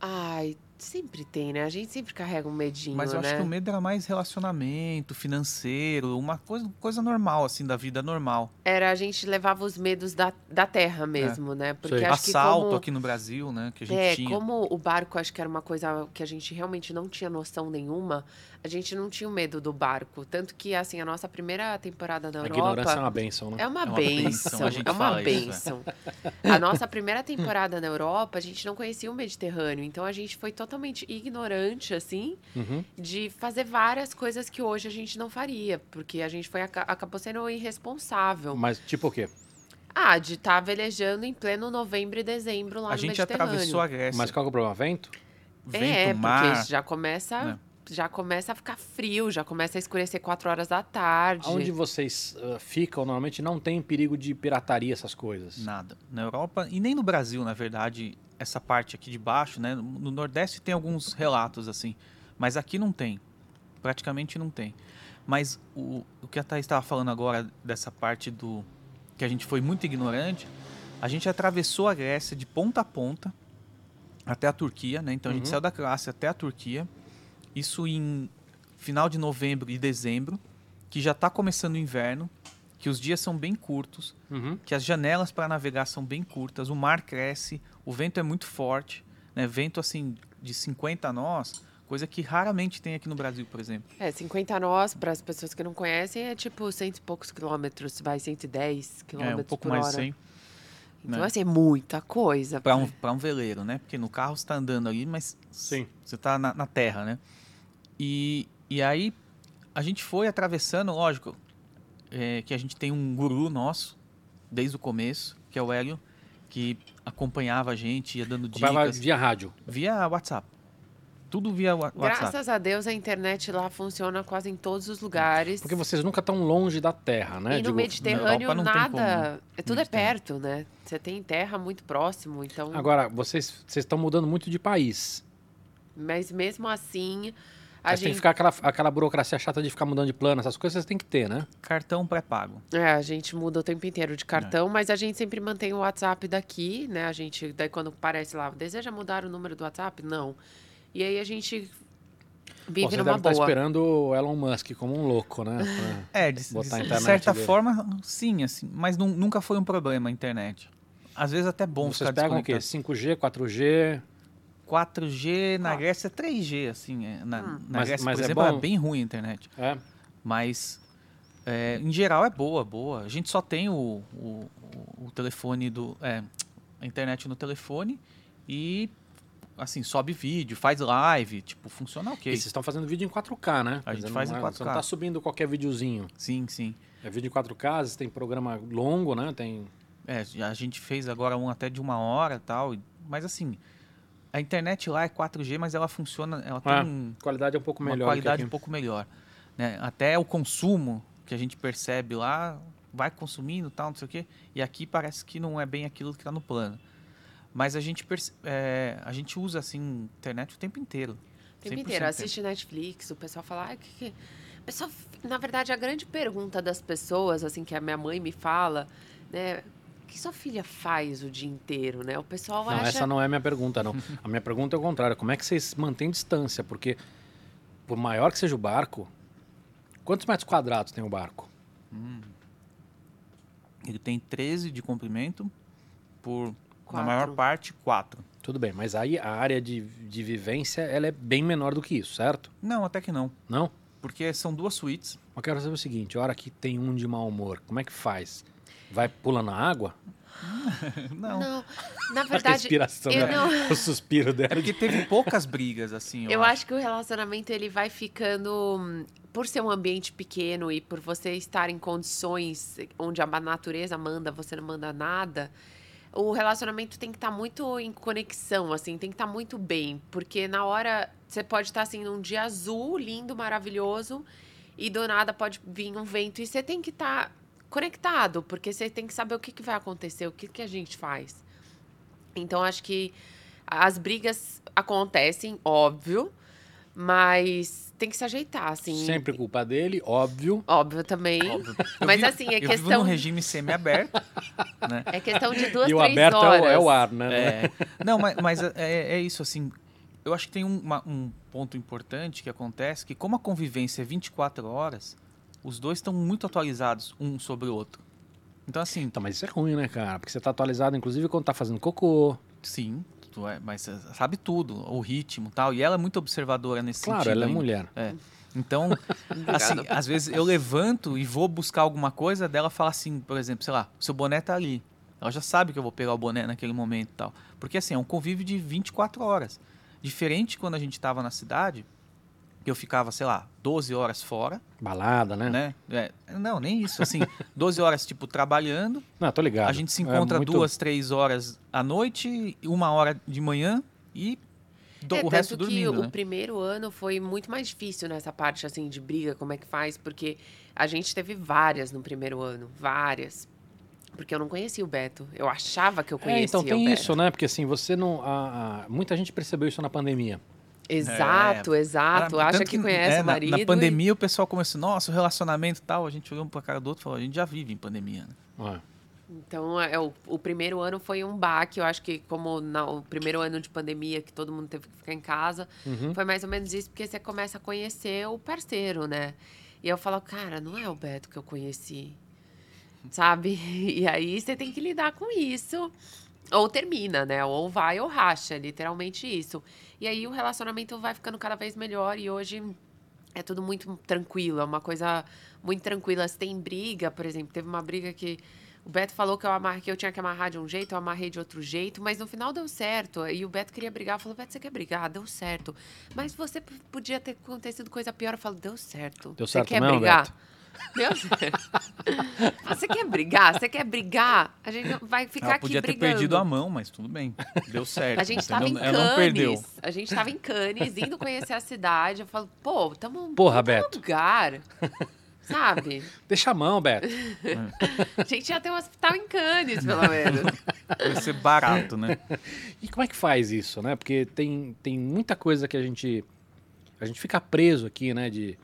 [SPEAKER 2] Ai, sempre tem, né? A gente sempre carrega um medinho,
[SPEAKER 3] Mas eu
[SPEAKER 2] né?
[SPEAKER 3] acho que o medo era mais relacionamento, financeiro, uma coisa, coisa normal, assim, da vida normal.
[SPEAKER 2] Era a gente levava os medos da, da terra mesmo, né? Porque
[SPEAKER 1] Sei.
[SPEAKER 2] acho que
[SPEAKER 3] Assalto
[SPEAKER 2] como...
[SPEAKER 3] aqui no Brasil, né? Que a gente
[SPEAKER 2] É,
[SPEAKER 3] tinha.
[SPEAKER 2] como o barco acho que era uma coisa que a gente realmente não tinha noção nenhuma, a gente não tinha o medo do barco. Tanto que, assim, a nossa primeira temporada na
[SPEAKER 1] A
[SPEAKER 2] Europa...
[SPEAKER 1] ignorância é uma benção, né?
[SPEAKER 2] É uma
[SPEAKER 3] É uma
[SPEAKER 2] benção,
[SPEAKER 3] benção, a gente
[SPEAKER 2] é uma
[SPEAKER 3] isso, é.
[SPEAKER 2] benção. A nossa primeira temporada na Europa, a gente não conhecia o Mediterrâneo, então a gente foi totalmente ignorante, assim,
[SPEAKER 1] Uhum.
[SPEAKER 2] de fazer várias coisas que hoje a gente não faria, porque a gente foi aca- acabou sendo irresponsável.
[SPEAKER 1] Mas tipo o quê?
[SPEAKER 2] Ah, de estar velejando em pleno novembro e dezembro lá
[SPEAKER 3] A
[SPEAKER 2] no
[SPEAKER 3] gente
[SPEAKER 2] Mediterrâneo.
[SPEAKER 3] atravessou a Grécia.
[SPEAKER 1] Mas qual que é o problema? Vento?
[SPEAKER 3] Vento,
[SPEAKER 2] é,
[SPEAKER 3] mar.
[SPEAKER 2] porque já começa,
[SPEAKER 3] né?
[SPEAKER 2] Já começa a ficar frio, já começa a escurecer 4 horas da tarde.
[SPEAKER 1] Onde vocês ah, ficam, normalmente não tem perigo de pirataria, essas coisas.
[SPEAKER 3] Nada. Na Europa e nem no Brasil, na verdade, essa parte aqui de baixo, né? No Nordeste tem alguns relatos assim, mas aqui não tem. Praticamente não tem. Mas o, o que a Thaís estava falando agora dessa parte do que a gente foi muito ignorante, a gente atravessou a Grécia de ponta a ponta até a Turquia, né? Então a gente
[SPEAKER 1] Uhum.
[SPEAKER 3] saiu da Croácia até a Turquia. Isso em final de novembro e dezembro, que já está começando o inverno, que os dias são bem curtos
[SPEAKER 1] Uhum.
[SPEAKER 3] que as janelas para navegar são bem curtas, o mar cresce, o vento é muito forte, né? Vento assim de 50 nós, coisa que raramente tem aqui no Brasil, por exemplo.
[SPEAKER 2] É, 50 nós, para as pessoas que não conhecem, é tipo cento e poucos quilômetros, vai 110
[SPEAKER 3] É
[SPEAKER 2] quilômetros
[SPEAKER 3] um pouco
[SPEAKER 2] por
[SPEAKER 3] mais
[SPEAKER 2] hora.
[SPEAKER 3] de 100
[SPEAKER 2] Então,
[SPEAKER 3] né?
[SPEAKER 2] assim, é muita coisa.
[SPEAKER 3] para um, pra um veleiro, né? Porque no carro você tá andando ali, mas
[SPEAKER 1] Sim.
[SPEAKER 3] você tá na, na terra, né? E, e aí a gente foi atravessando, lógico, é, que a gente tem um guru nosso desde o começo, que é o Hélio, que acompanhava a gente, ia dando dicas
[SPEAKER 1] via rádio.
[SPEAKER 3] via WhatsApp. Tudo via WhatsApp.
[SPEAKER 2] Graças a Deus, a internet lá funciona quase em todos os lugares.
[SPEAKER 1] Porque vocês nunca estão longe da terra, né?
[SPEAKER 2] e no
[SPEAKER 1] Digo,
[SPEAKER 2] Mediterrâneo,
[SPEAKER 3] não tem
[SPEAKER 2] nada.
[SPEAKER 3] como
[SPEAKER 2] é, tudo é
[SPEAKER 3] Mediterrâneo.
[SPEAKER 2] perto, né? Você tem terra muito próximo, então.
[SPEAKER 1] Agora, vocês vocês estão mudando muito de país.
[SPEAKER 2] Mas mesmo assim, a
[SPEAKER 1] Mas tem que
[SPEAKER 2] gente.
[SPEAKER 1] ficar aquela, aquela burocracia chata de ficar mudando de plano, essas coisas vocês têm que ter, né?
[SPEAKER 3] Cartão pré-pago.
[SPEAKER 2] É, a gente muda o tempo inteiro de cartão, mas a gente sempre mantém o WhatsApp daqui, né? A gente, daí quando aparece lá, deseja mudar o número do WhatsApp? Não. E aí a gente
[SPEAKER 1] Bom,
[SPEAKER 2] vive
[SPEAKER 1] você
[SPEAKER 2] numa
[SPEAKER 1] deve estar
[SPEAKER 2] boa.
[SPEAKER 1] esperando o Elon Musk como um louco, né? *laughs* Pra-
[SPEAKER 3] É, de, de- certa
[SPEAKER 1] dele.
[SPEAKER 3] forma, sim, assim. Mas nu- nunca foi um problema a internet. Às vezes até é bom
[SPEAKER 1] Vocês
[SPEAKER 3] ficar
[SPEAKER 1] pegam o quê?
[SPEAKER 3] desconectado.
[SPEAKER 1] 5G, 4G?
[SPEAKER 3] 4G, na
[SPEAKER 2] Ah.
[SPEAKER 3] Grécia 3G, assim. é, Na,
[SPEAKER 2] Hum.
[SPEAKER 3] na
[SPEAKER 1] Mas-
[SPEAKER 3] Grécia,
[SPEAKER 1] mas
[SPEAKER 3] por
[SPEAKER 1] é
[SPEAKER 3] exemplo,
[SPEAKER 1] bom?
[SPEAKER 3] era bem ruim a internet.
[SPEAKER 1] É.
[SPEAKER 3] Mas, é, em geral, é boa, boa. A gente só tem o, o, o- telefone do... É, a internet no telefone e, assim, sobe vídeo, faz live, tipo, funciona ok.
[SPEAKER 1] E vocês estão fazendo vídeo em 4K, né?
[SPEAKER 3] A
[SPEAKER 1] Quer
[SPEAKER 3] gente
[SPEAKER 1] dizer,
[SPEAKER 3] faz
[SPEAKER 1] não
[SPEAKER 3] em
[SPEAKER 1] é-
[SPEAKER 3] 4K.
[SPEAKER 1] Você não tá subindo qualquer videozinho.
[SPEAKER 3] Sim, sim.
[SPEAKER 1] É vídeo em 4K, vocês têm programa longo, né? Tem...
[SPEAKER 3] É, a gente fez agora um até de uma hora e tal. e- Mas assim, a internet lá é 4G, mas ela funciona, ela tem
[SPEAKER 1] Ah,
[SPEAKER 3] um-
[SPEAKER 1] Qualidade é um pouco
[SPEAKER 3] uma
[SPEAKER 1] melhor.
[SPEAKER 3] qualidade
[SPEAKER 1] que
[SPEAKER 3] um pouco melhor. Né? Até o consumo que a gente percebe lá, vai consumindo tal, não sei o quê. E aqui parece que não é bem aquilo que está no plano. Mas a gente, perce- é, a gente usa assim internet o tempo inteiro.
[SPEAKER 2] O tempo
[SPEAKER 3] 100%
[SPEAKER 2] inteiro. Assiste Netflix, o pessoal fala, ah, que que... Pessoal, na verdade, a grande pergunta das pessoas, assim, que a minha mãe me fala, né? O que sua filha faz o dia inteiro, né? O pessoal
[SPEAKER 1] Não,
[SPEAKER 2] acha...
[SPEAKER 1] essa não é a minha pergunta, não. A minha pergunta é o contrário. Como é que vocês mantêm distância? Porque, por maior que seja o barco, quantos metros quadrados tem o barco?
[SPEAKER 3] Ele tem 13 de comprimento por, na
[SPEAKER 2] Quatro.
[SPEAKER 3] maior parte, 4.
[SPEAKER 1] Tudo bem, mas aí a área de, de vivência ela é bem menor do que isso, certo?
[SPEAKER 3] Não, até que não.
[SPEAKER 1] Não?
[SPEAKER 3] Porque são duas suítes.
[SPEAKER 1] Eu quero saber o seguinte, a hora que tem um de mau humor, como é que faz? Vai pulando na água? *laughs*
[SPEAKER 3] Não.
[SPEAKER 2] Não, na
[SPEAKER 1] A
[SPEAKER 2] verdade,
[SPEAKER 1] respiração,
[SPEAKER 2] eu
[SPEAKER 1] né?
[SPEAKER 2] não... *laughs*
[SPEAKER 1] o suspiro dela.
[SPEAKER 3] É porque teve poucas brigas, assim. Eu,
[SPEAKER 2] Eu acho que o relacionamento ele vai ficando, por ser um ambiente pequeno e por você estar em condições onde a natureza manda, você não manda nada, o relacionamento tem que estar muito em conexão, assim, tem que estar muito bem, porque na hora você pode estar assim num dia azul, lindo, maravilhoso, e do nada pode vir um vento e você tem que estar conectado, porque você tem que saber o que, que vai acontecer, o que, que a gente faz. Então acho que as brigas acontecem, óbvio, mas tem que se ajeitar, assim.
[SPEAKER 1] Sempre culpa dele, óbvio.
[SPEAKER 2] Óbvio também.
[SPEAKER 3] Óbvio. *laughs*
[SPEAKER 2] Mas
[SPEAKER 3] vivo-
[SPEAKER 2] assim, é
[SPEAKER 3] eu vivo
[SPEAKER 2] questão,
[SPEAKER 3] num regime semi-aberto, *laughs* né?
[SPEAKER 2] é questão de duas,
[SPEAKER 1] e o
[SPEAKER 2] três
[SPEAKER 1] aberto é
[SPEAKER 2] horas.
[SPEAKER 1] o, é o ar, né?
[SPEAKER 3] É, não, mas, mas é, é isso, assim. Eu acho que tem um, uma- um ponto importante que acontece, que como a convivência é 24 horas, os dois estão muito atualizados um sobre o outro. Então, assim,
[SPEAKER 1] Então, mas isso é ruim, né, cara? Porque você tá atualizado, inclusive, quando tá fazendo cocô.
[SPEAKER 3] sim, tu é, mas você sabe tudo, o ritmo e tal. E ela é muito observadora nesse
[SPEAKER 1] Claro,
[SPEAKER 3] sentido.
[SPEAKER 1] ela é mulher.
[SPEAKER 3] Então, *laughs* assim, às vezes eu levanto e vou buscar alguma coisa dela fala assim, por exemplo, sei lá, seu boné tá ali. Ela já sabe que eu vou pegar o boné naquele momento e tal. Porque assim, é um convívio de 24 horas. Diferente quando a gente estava na cidade, que eu ficava, sei lá, 12 horas fora,
[SPEAKER 1] Balada, né?
[SPEAKER 3] né? É, não, nem isso. Assim, *laughs* 12 horas, tipo, trabalhando.
[SPEAKER 1] Não, tô ligado.
[SPEAKER 3] A gente se
[SPEAKER 1] É
[SPEAKER 3] encontra
[SPEAKER 1] muito-
[SPEAKER 3] duas, três horas à noite, uma hora de manhã e do-
[SPEAKER 2] é,
[SPEAKER 3] o
[SPEAKER 2] tanto
[SPEAKER 3] resto
[SPEAKER 2] que
[SPEAKER 3] dormindo,
[SPEAKER 2] o
[SPEAKER 3] né?
[SPEAKER 2] primeiro ano foi muito mais difícil nessa parte assim de briga, como é que faz, porque a gente teve várias no primeiro ano, várias. Porque eu não conhecia o Beto. Eu achava que eu
[SPEAKER 1] É,
[SPEAKER 2] conhecia
[SPEAKER 1] então
[SPEAKER 2] o
[SPEAKER 1] tem isso, né? Porque assim, você não. a- a- muita gente percebeu isso na pandemia.
[SPEAKER 2] Exato, exato.
[SPEAKER 3] Ah,
[SPEAKER 2] Acha
[SPEAKER 3] tanto
[SPEAKER 2] que conhece
[SPEAKER 3] é,
[SPEAKER 2] o
[SPEAKER 3] na-
[SPEAKER 2] marido.
[SPEAKER 3] Na,
[SPEAKER 2] e-
[SPEAKER 3] pandemia o pessoal começou, nossa, o relacionamento e tal. A gente olhou um pra cara do outro e falou, a gente já vive em pandemia. Né?
[SPEAKER 1] Ó,
[SPEAKER 2] Então, é, o, o primeiro ano foi um baque. Eu acho que, como na- o primeiro ano de pandemia, que todo mundo teve que ficar em casa,
[SPEAKER 1] Uhum.
[SPEAKER 2] foi mais ou menos isso, porque você começa a conhecer o parceiro, né? E eu falo, cara, não é o Beto que eu conheci, sabe? *laughs* E aí você tem que lidar com isso. Ou termina, né? Ou vai ou racha, literalmente isso. E aí o relacionamento vai ficando cada vez melhor e hoje é tudo muito tranquilo, é uma coisa muito tranquila. Se tem briga, por exemplo, teve uma briga que o Beto falou que eu, amar, que eu tinha que amarrar de um jeito, eu amarrei de outro jeito, mas no final deu certo. E o Beto queria brigar, falou, Beto, você quer brigar? Deu certo. Mas você podia ter acontecido coisa pior. Eu falo, deu certo.
[SPEAKER 1] Deu
[SPEAKER 2] você
[SPEAKER 1] certo
[SPEAKER 2] quer
[SPEAKER 1] mesmo,
[SPEAKER 2] brigar?
[SPEAKER 1] Beto?
[SPEAKER 2] Deu certo. Você quer brigar? Você quer brigar? A gente vai ficar
[SPEAKER 3] Ela
[SPEAKER 2] aqui
[SPEAKER 3] podia ter
[SPEAKER 2] brigando.
[SPEAKER 3] perdido a mão, mas tudo bem. Deu certo.
[SPEAKER 2] A gente estava em
[SPEAKER 3] entendeu? Ela não perdeu.
[SPEAKER 2] Cannes. A gente estava em Cannes, indo conhecer a cidade. Eu falo, pô, estamos num
[SPEAKER 1] Porra, Beto.
[SPEAKER 2] lugar. Sabe?
[SPEAKER 1] Deixa a mão, Beto.
[SPEAKER 2] A gente já tem um hospital em Cannes, pelo menos.
[SPEAKER 3] Vai ser barato, né?
[SPEAKER 1] E como é que faz isso, né? Porque tem, tem muita coisa que a gente. A gente fica preso aqui, né? De,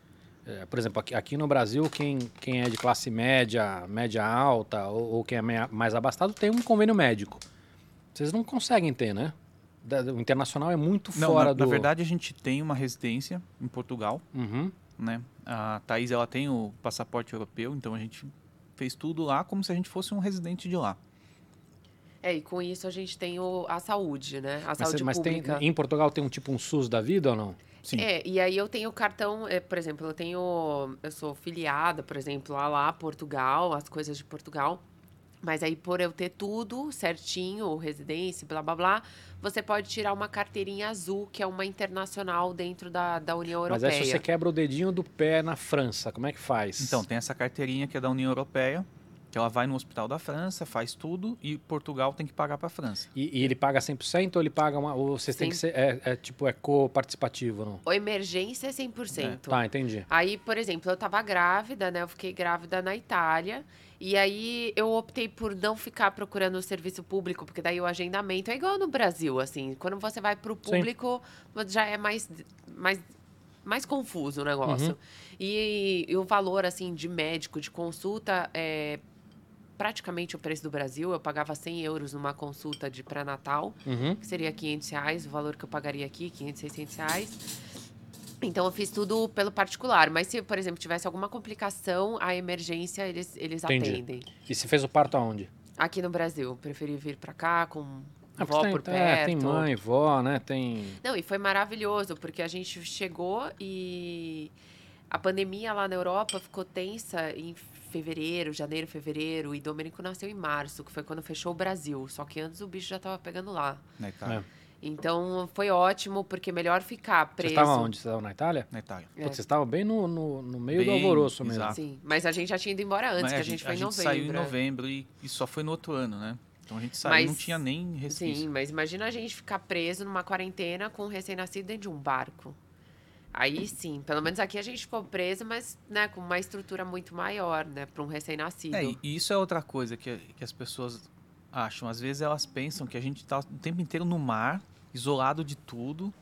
[SPEAKER 1] eh, por exemplo, aqui, aqui no Brasil, quem, quem é de classe média, média alta, ou, ou quem é mais abastado, tem um convênio médico. Vocês não conseguem ter, né? O internacional é muito
[SPEAKER 3] Não,
[SPEAKER 1] fora
[SPEAKER 3] na,
[SPEAKER 1] do.
[SPEAKER 3] na verdade, a gente tem uma residência em Portugal,
[SPEAKER 1] Uhum.
[SPEAKER 3] né? A Thaís, ela tem o passaporte europeu, então a gente fez tudo lá como se a gente fosse um residente de lá.
[SPEAKER 2] É, e com isso a gente tem o, a saúde, né? A
[SPEAKER 1] Mas,
[SPEAKER 2] saúde
[SPEAKER 1] cê- mas tem,
[SPEAKER 2] pública.
[SPEAKER 1] em Portugal tem um tipo um SUS da vida ou não?
[SPEAKER 3] Sim.
[SPEAKER 2] É, e aí eu tenho cartão, é, por exemplo, eu tenho. Eu sou filiada, por exemplo, lá, lá, Portugal, as coisas de Portugal. Mas aí, por eu ter tudo certinho, residência, blá blá blá, você pode tirar uma carteirinha azul, que é uma internacional dentro da, da União
[SPEAKER 1] Mas
[SPEAKER 2] Europeia.
[SPEAKER 1] aí se você quebra o dedinho do pé na França, como é que faz?
[SPEAKER 3] Então, tem essa carteirinha que é da União Europeia, que ela vai no hospital da França, faz tudo, e Portugal tem que pagar para a França.
[SPEAKER 1] E, e ele paga 100% ou ele paga uma. Ou vocês têm que
[SPEAKER 2] Sim.
[SPEAKER 1] ser. É, é tipo, é co-participativo, não?
[SPEAKER 2] O emergência é 100%.
[SPEAKER 1] Tá, entendi.
[SPEAKER 2] Aí, por exemplo, eu tava grávida, né? Eu fiquei grávida na Itália. E aí eu optei por não ficar procurando o serviço público, porque daí o agendamento é igual no Brasil, assim. Quando você vai pro
[SPEAKER 1] Sim.
[SPEAKER 2] público, já é mais, mais, mais confuso o negócio.
[SPEAKER 1] Uhum.
[SPEAKER 2] E, e o valor, assim, de médico, de consulta, é praticamente o preço do Brasil. Eu pagava 100 euros numa consulta de pré-natal
[SPEAKER 1] Uhum.
[SPEAKER 2] que seria 500 reais, o valor que eu pagaria aqui, 500, 600 reais. Então, eu fiz tudo pelo particular. Mas se, por exemplo, tivesse alguma complicação, a emergência, eles, eles
[SPEAKER 1] Entendi.
[SPEAKER 2] atendem.
[SPEAKER 1] E você fez o parto aonde?
[SPEAKER 2] Aqui no Brasil, preferi vir pra cá com
[SPEAKER 1] Ah, porque
[SPEAKER 2] vó
[SPEAKER 1] tem,
[SPEAKER 2] por
[SPEAKER 1] é,
[SPEAKER 2] perto.
[SPEAKER 1] tem mãe, vó, né? Tem.
[SPEAKER 2] Não, e foi maravilhoso, porque a gente chegou e a pandemia lá na Europa ficou tensa em fevereiro, janeiro, fevereiro, e Domênico nasceu em março, que foi quando fechou o Brasil. Só que antes o bicho já tava pegando lá.
[SPEAKER 3] Na Itália.
[SPEAKER 2] Então foi ótimo, porque melhor ficar
[SPEAKER 1] Você
[SPEAKER 2] preso.
[SPEAKER 1] estava onde? Você estava na Itália?
[SPEAKER 3] Na Itália.
[SPEAKER 2] É.
[SPEAKER 1] Putz, Vocês estavam bem no, no, no meio do
[SPEAKER 3] Bem,
[SPEAKER 1] alvoroço mesmo.
[SPEAKER 3] exato.
[SPEAKER 2] Sim, mas a gente já tinha ido embora antes,
[SPEAKER 3] Mas
[SPEAKER 2] que a gente, foi em novembro.
[SPEAKER 3] saiu em
[SPEAKER 2] é.
[SPEAKER 3] novembro e, e só foi no outro ano, né? Então a gente saiu
[SPEAKER 2] Mas-
[SPEAKER 3] não tinha nem resquício.
[SPEAKER 2] Sim, mas imagina a gente ficar preso numa quarentena com um recém-nascido dentro de um barco. Aí sim, pelo menos aqui a gente ficou preso, mas né, com uma estrutura muito maior, né, para um recém-nascido.
[SPEAKER 3] É, e isso é outra coisa que, que as pessoas acham. Às vezes elas pensam que a gente está o tempo inteiro no mar, isolado de tudo,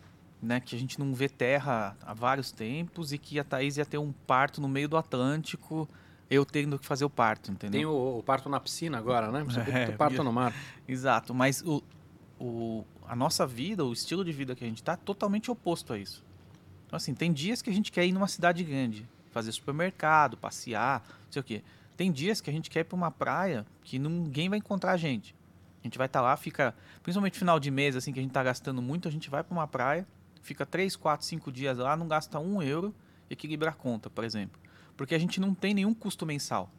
[SPEAKER 3] né? Que a gente não vê terra há vários tempos e que a Thaís ia ter um parto no meio do Atlântico, eu tendo que fazer o parto, entendeu?
[SPEAKER 1] Tem o, o parto na piscina agora, né? Você *laughs*
[SPEAKER 3] É,
[SPEAKER 1] o parto no mar.
[SPEAKER 3] Exato, mas o, o, a nossa vida, o estilo de vida que a gente tá, é totalmente oposto a isso. Então, assim, tem dias que a gente quer ir numa cidade grande, fazer supermercado, passear, não sei o quê. Tem dias que a gente quer ir para uma praia que ninguém vai encontrar a gente. A gente vai estar lá, fica, principalmente final de mês, assim, que a gente tá gastando muito, a gente vai para uma praia, fica três, quatro, cinco dias lá, não gasta um euro e equilibra a conta, por exemplo. Porque a gente não tem nenhum custo mensal.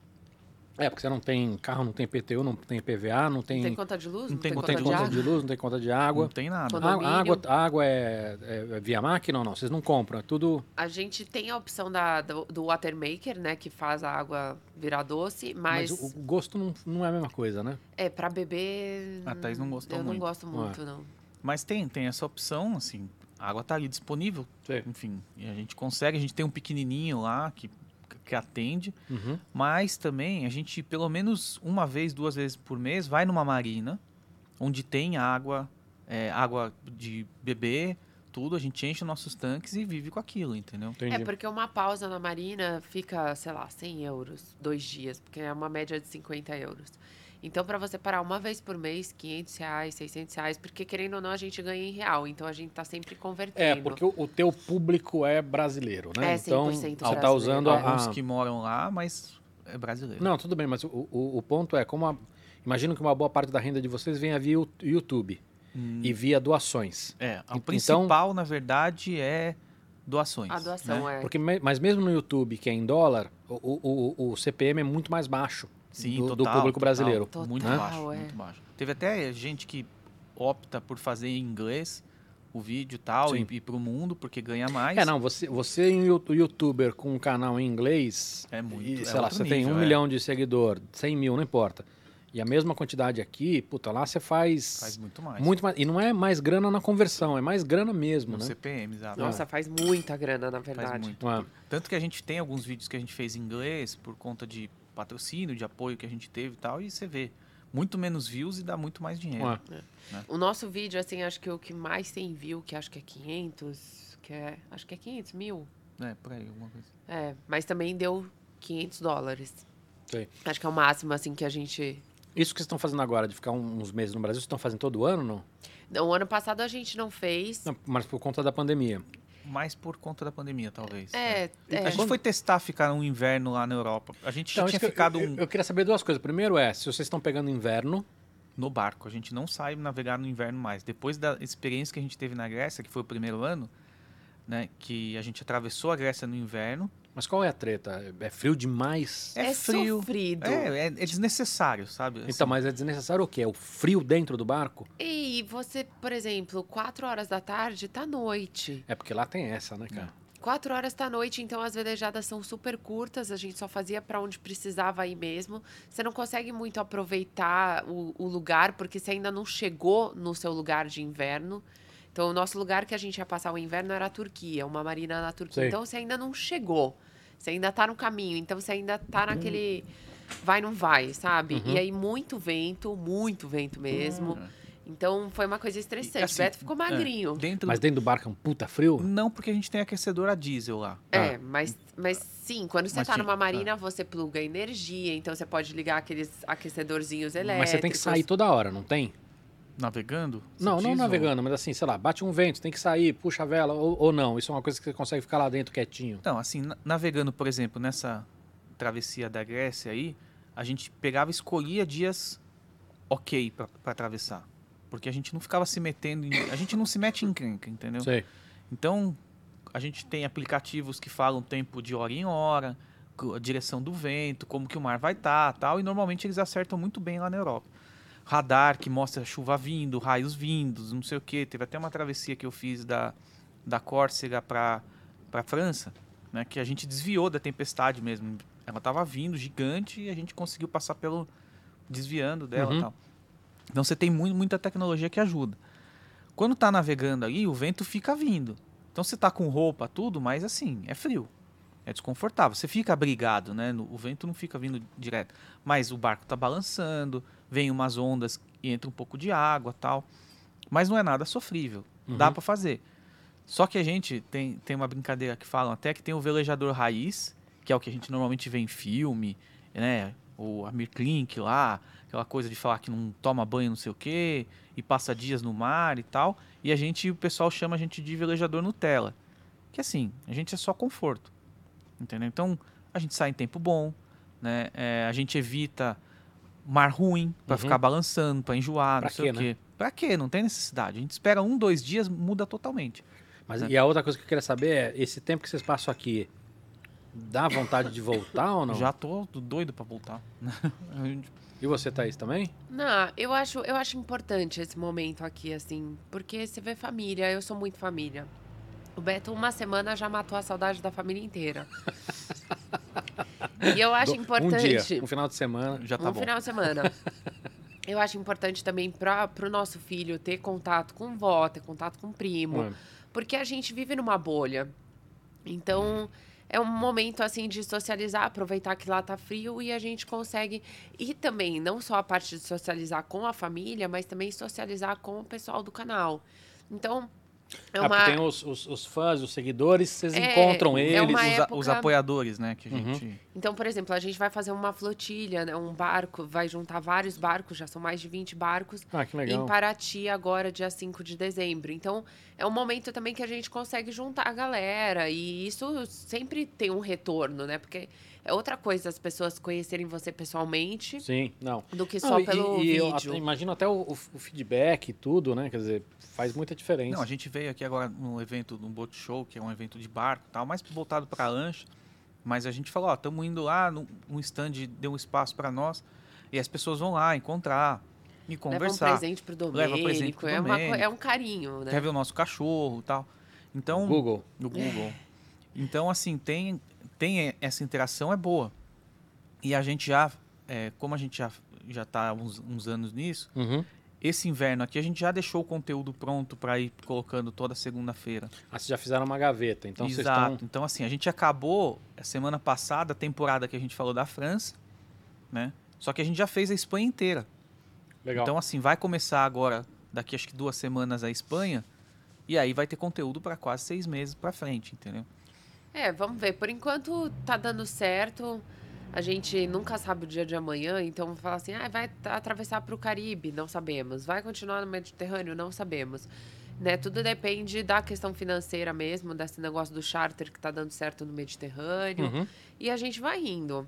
[SPEAKER 1] É, porque você não tem carro, não tem PTU, não tem PVA, não tem,
[SPEAKER 2] Não tem conta de luz?
[SPEAKER 3] Não tem
[SPEAKER 1] não
[SPEAKER 3] conta
[SPEAKER 1] tem
[SPEAKER 3] de
[SPEAKER 1] conta
[SPEAKER 3] água.
[SPEAKER 1] de luz, não tem conta de água.
[SPEAKER 3] Não tem nada.
[SPEAKER 1] A, água, a água é, é via máquina ou não? Vocês não compram, é tudo...
[SPEAKER 2] A gente tem a opção da, do, do Watermaker, né? Que faz a água virar doce,
[SPEAKER 1] Mas,
[SPEAKER 2] mas,
[SPEAKER 1] o, o gosto não, não é a mesma coisa, né?
[SPEAKER 2] é pra beber.
[SPEAKER 3] A Thaís não gostou
[SPEAKER 2] Eu
[SPEAKER 3] muito.
[SPEAKER 2] não gosto muito, não.
[SPEAKER 3] Mas tem, tem essa opção, assim, a água tá ali disponível,
[SPEAKER 1] Sim.
[SPEAKER 3] enfim, e a gente consegue, a gente tem um pequenininho lá que, que atende,
[SPEAKER 1] Uhum.
[SPEAKER 3] mas também a gente, pelo menos uma vez, duas vezes por mês, vai numa marina, onde tem água, é, água de beber, tudo, a gente enche nossos tanques e vive com aquilo, entendeu?
[SPEAKER 1] Entendi.
[SPEAKER 2] É porque uma pausa na marina fica, sei lá, 100 euros, dois dias, porque é uma média de 50 euros. Então, para você parar uma vez por mês, 500 reais, 600 reais, porque querendo ou não, a gente ganha em real. Então, a gente tá sempre convertendo.
[SPEAKER 1] É, porque o, o teu público é brasileiro, né?
[SPEAKER 2] É,
[SPEAKER 1] então,
[SPEAKER 2] 100%
[SPEAKER 1] ao tá
[SPEAKER 2] brasileiro.
[SPEAKER 1] usando a,
[SPEAKER 3] Alguns
[SPEAKER 1] a-
[SPEAKER 3] que moram lá, mas é brasileiro.
[SPEAKER 1] Não, tudo bem, mas o, o, o ponto é, como a- imagino que uma boa parte da renda de vocês venha via YouTube
[SPEAKER 3] Hum,
[SPEAKER 1] e via doações.
[SPEAKER 3] é, o
[SPEAKER 1] então-
[SPEAKER 3] principal, na verdade, é doações.
[SPEAKER 2] A doação
[SPEAKER 3] né?
[SPEAKER 2] é.
[SPEAKER 1] Porque, mas mesmo no YouTube, que é em dólar, o, o, o- o CPM é muito mais baixo
[SPEAKER 3] Sim,
[SPEAKER 1] do, do
[SPEAKER 3] total,
[SPEAKER 1] público
[SPEAKER 3] total.
[SPEAKER 1] brasileiro.
[SPEAKER 2] Total,
[SPEAKER 3] muito
[SPEAKER 1] né?
[SPEAKER 3] baixo,
[SPEAKER 2] é.
[SPEAKER 3] muito baixo. Teve até gente que opta por fazer em inglês o vídeo e tal,
[SPEAKER 1] Sim.
[SPEAKER 3] e ir pro mundo, porque ganha mais.
[SPEAKER 1] É, não, você, você é um you- youtuber com um canal em inglês,
[SPEAKER 3] É muito.
[SPEAKER 1] e,
[SPEAKER 3] é
[SPEAKER 1] sei lá,
[SPEAKER 3] outro
[SPEAKER 1] você tem
[SPEAKER 3] nível,
[SPEAKER 1] um
[SPEAKER 3] é.
[SPEAKER 1] milhão de seguidor, 100 mil, não importa. E a mesma quantidade aqui, puta, lá você faz,
[SPEAKER 3] Faz muito mais.
[SPEAKER 1] muito mais. E não é mais grana na conversão, é mais grana mesmo,
[SPEAKER 3] no
[SPEAKER 1] né?
[SPEAKER 3] CPM, exato.
[SPEAKER 2] Nossa, faz muita grana, na
[SPEAKER 3] Faz
[SPEAKER 2] verdade.
[SPEAKER 3] muito.
[SPEAKER 1] É.
[SPEAKER 3] Tanto que a gente tem alguns vídeos que a gente fez em inglês por conta de patrocínio, de apoio que a gente teve e tal, e você vê muito menos views e dá muito mais dinheiro.
[SPEAKER 1] É.
[SPEAKER 2] O nosso vídeo, assim, acho que o que mais tem view, que acho que é 500, que é, acho que é 500 mil.
[SPEAKER 3] É, por aí, alguma coisa.
[SPEAKER 2] É, mas também deu 500 dólares.
[SPEAKER 1] Sei.
[SPEAKER 2] Acho que é o máximo, assim, que a gente...
[SPEAKER 1] Isso que vocês estão fazendo agora, de ficar uns meses no Brasil, vocês estão fazendo todo ano, não?
[SPEAKER 2] Não, o ano passado a gente não fez.
[SPEAKER 1] Não, mas por conta da pandemia.
[SPEAKER 3] Mais por conta da pandemia, talvez.
[SPEAKER 2] É, é.
[SPEAKER 3] A gente foi testar ficar um inverno lá na Europa. A gente já
[SPEAKER 1] Então,
[SPEAKER 3] tinha
[SPEAKER 1] isso que eu-
[SPEAKER 3] ficado
[SPEAKER 1] eu,
[SPEAKER 3] um-
[SPEAKER 1] eu queria saber duas coisas. Primeiro é, se vocês estão pegando inverno,
[SPEAKER 3] no barco. A gente não sai navegar no inverno mais. Depois da experiência que a gente teve na Grécia, que foi o primeiro ano, né, que a gente atravessou a Grécia no inverno.
[SPEAKER 1] Mas qual é a treta? É frio demais?
[SPEAKER 3] É,
[SPEAKER 2] É
[SPEAKER 3] frio.
[SPEAKER 2] sofrido.
[SPEAKER 3] É, é, é desnecessário, sabe?
[SPEAKER 1] Então, mas é desnecessário o quê? É o frio dentro do barco?
[SPEAKER 2] E você, por exemplo, 4 horas da tarde tá noite.
[SPEAKER 1] É porque lá tem essa, né, cara?
[SPEAKER 2] 4 horas tá noite, então as velejadas são super curtas, a gente só fazia para onde precisava ir mesmo. Você não consegue muito aproveitar o, o lugar, porque você ainda não chegou no seu lugar de inverno. Então, o nosso lugar que a gente ia passar o inverno era a Turquia, uma marina na Turquia.
[SPEAKER 1] Sei.
[SPEAKER 2] Então, você ainda não chegou. Você ainda tá no caminho. Então, você ainda tá naquele vai, não vai, sabe?
[SPEAKER 1] Uhum.
[SPEAKER 2] E aí, muito vento, muito vento mesmo. Então, foi uma coisa estressante.
[SPEAKER 3] Assim,
[SPEAKER 2] Beto ficou magrinho.
[SPEAKER 3] Dentro
[SPEAKER 1] Mas dentro do barco é um puta frio?
[SPEAKER 3] Não, porque a gente tem aquecedor a diesel lá.
[SPEAKER 2] É, mas, mas sim, quando você
[SPEAKER 3] Mas
[SPEAKER 2] tá numa marina, você pluga energia, então você pode ligar aqueles aquecedorzinhos elétricos.
[SPEAKER 1] Mas você tem que sair toda hora, não tem?
[SPEAKER 3] Navegando?
[SPEAKER 1] Não, não
[SPEAKER 3] diz, ou-
[SPEAKER 1] navegando, mas assim, sei lá, bate um vento, tem que sair, puxa a vela, ou, ou não. Isso é uma coisa que você consegue ficar lá dentro quietinho.
[SPEAKER 3] Então, assim, na- navegando, por exemplo, nessa travessia da Grécia aí, a gente pegava e escolhia dias ok pra atravessar. Porque a gente não ficava se metendo em... A gente não se mete em encrenca, entendeu?
[SPEAKER 1] Sei.
[SPEAKER 3] Então, a gente tem aplicativos que falam tempo de hora em hora, a direção do vento, como que o mar vai estar, tal, e normalmente eles acertam muito bem lá na Europa. Radar que mostra chuva vindo, raios vindos, não sei o que. Teve até uma travessia que eu fiz da, da Córcega para para França, né, que a gente desviou da tempestade mesmo. Ela estava vindo gigante e a gente conseguiu passar pelo desviando dela,
[SPEAKER 1] Uhum.
[SPEAKER 3] tal. Então você tem muito, muita tecnologia que ajuda. Quando tá navegando ali, o vento fica vindo. Então você tá com roupa, tudo, mas assim, é frio. É desconfortável. Você fica abrigado, né? O vento não fica vindo direto. Mas o barco tá balançando, vem umas ondas e entra um pouco de água tal. Mas não é nada sofrível. Dá
[SPEAKER 1] Uhum.
[SPEAKER 3] para fazer. Só que a gente tem, tem uma brincadeira que falam até que tem o velejador raiz, que é o que a gente normalmente vê em filme, né? O Amir Klink lá, aquela coisa de falar que não toma banho, não sei o quê, e passa dias no mar e tal. E a gente, o pessoal chama a gente de velejador Nutella. Que assim, a gente é só conforto. Entendeu? Então, a gente sai em tempo bom, né? É, a gente evita mar ruim pra
[SPEAKER 1] Uhum.
[SPEAKER 3] ficar balançando, pra enjoar,
[SPEAKER 1] Pra
[SPEAKER 3] não sei
[SPEAKER 1] quê,
[SPEAKER 3] o
[SPEAKER 1] né?
[SPEAKER 3] quê. Pra quê? Não tem necessidade. A gente espera um, dois dias, muda totalmente.
[SPEAKER 1] Mas
[SPEAKER 3] Né?
[SPEAKER 1] e a outra coisa que eu queria saber é, esse tempo que vocês passam aqui, Dá vontade de voltar ou não?
[SPEAKER 3] Já tô doido pra voltar. *laughs*
[SPEAKER 1] E você, Thaís, também?
[SPEAKER 2] Não, eu acho, eu acho importante esse momento aqui, assim, porque você vê família, eu sou muito família. O Beto, uma semana, já matou a saudade da família inteira. *laughs* e eu acho
[SPEAKER 1] Do-
[SPEAKER 2] importante.
[SPEAKER 1] Um dia, um final de semana.
[SPEAKER 3] já tá
[SPEAKER 2] um
[SPEAKER 3] bom.
[SPEAKER 2] final de semana. *laughs* Eu acho importante também para o nosso filho ter contato com vó, ter contato com primo,
[SPEAKER 1] Hum.
[SPEAKER 2] porque a gente vive numa bolha. Então, é um momento assim de socializar, aproveitar que lá tá frio e a gente consegue e também não só a parte de socializar com a família, mas também socializar com o pessoal do canal. Então, é
[SPEAKER 1] Ah,
[SPEAKER 2] uma
[SPEAKER 1] porque tem os, os, os fãs, os seguidores, vocês
[SPEAKER 2] É,
[SPEAKER 1] encontram
[SPEAKER 2] é
[SPEAKER 1] eles.
[SPEAKER 2] uma
[SPEAKER 3] Os,
[SPEAKER 2] época-
[SPEAKER 3] os apoiadores, né? Que a
[SPEAKER 1] Uhum.
[SPEAKER 3] gente.
[SPEAKER 2] Então, por exemplo, a gente vai fazer uma flotilha, né, um barco, vai juntar vários barcos, já são mais de 20 barcos
[SPEAKER 1] Ah, que legal.
[SPEAKER 2] em Paraty agora, dia 5 de dezembro. Então, é um momento também que a gente consegue juntar a galera. E isso sempre tem um retorno, né? Porque é outra coisa as pessoas conhecerem você pessoalmente
[SPEAKER 1] Sim, não.
[SPEAKER 2] do que
[SPEAKER 1] Não,
[SPEAKER 2] só
[SPEAKER 1] e-
[SPEAKER 2] pelo
[SPEAKER 1] e eu
[SPEAKER 2] vídeo.
[SPEAKER 1] at- imagino até o, o- o feedback e tudo, né? Quer dizer, faz muita diferença.
[SPEAKER 3] Não, a gente veio aqui agora no evento do Boat Show, que é um evento de barco e tal, mais voltado para lancha. Mas a gente falou, ó, estamos indo lá, num- um stand deu um espaço para nós. E as pessoas vão lá encontrar e
[SPEAKER 2] Leva um
[SPEAKER 3] conversar.
[SPEAKER 2] presente pro
[SPEAKER 3] Leva
[SPEAKER 2] Domênico.
[SPEAKER 3] presente pro
[SPEAKER 2] é, uma
[SPEAKER 3] Domênico.
[SPEAKER 2] é um carinho, né?
[SPEAKER 3] Quer ver o nosso cachorro e tal. Então,
[SPEAKER 1] Google.
[SPEAKER 3] no Google. Então, assim, tem, tem essa interação, é boa. E a gente já, é, como a gente já, já tá há uns, uns anos nisso,
[SPEAKER 1] Uhum.
[SPEAKER 3] esse inverno aqui a gente já deixou o conteúdo pronto para ir colocando toda segunda-feira.
[SPEAKER 1] Ah, vocês já fizeram uma gaveta, então vocês
[SPEAKER 3] Exato. Então, assim, a gente acabou a semana passada a temporada que a gente falou da França, né? Só que a gente já fez a Espanha inteira.
[SPEAKER 1] Legal.
[SPEAKER 3] Então, assim, vai começar agora, daqui acho que duas semanas, a Espanha. E aí vai ter conteúdo para quase seis meses para frente, entendeu?
[SPEAKER 2] É, vamos ver. Por enquanto tá dando certo. A gente nunca sabe o dia de amanhã, então falar assim, ah, vai atravessar para o Caribe, não sabemos. Vai continuar no Mediterrâneo, não sabemos. Né? Tudo depende da questão financeira mesmo, desse negócio do charter que tá dando certo no Mediterrâneo.
[SPEAKER 1] Uhum.
[SPEAKER 2] E a gente vai indo.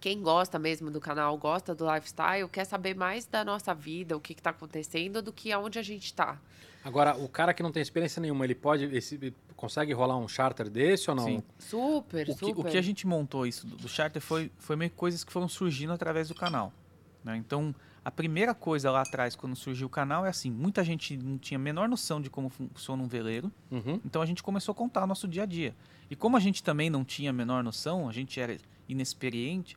[SPEAKER 2] Quem gosta mesmo do canal, gosta do lifestyle, quer saber mais da nossa vida, o que, está acontecendo, do que aonde a gente está.
[SPEAKER 1] Agora, o cara que não tem experiência nenhuma, ele pode... Esse, consegue rolar um charter desse ou não?
[SPEAKER 3] Sim.
[SPEAKER 2] Super,
[SPEAKER 3] O que,
[SPEAKER 2] super.
[SPEAKER 3] o que a gente montou isso do, do charter foi, foi meio que coisas que foram surgindo através do canal. né? Então, a primeira coisa lá atrás, quando surgiu o canal, é assim: muita gente não tinha a menor noção de como funciona um veleiro.
[SPEAKER 1] Uhum.
[SPEAKER 3] Então, a gente começou a contar o nosso dia a dia. E como a gente também não tinha a menor noção, a gente era inexperiente,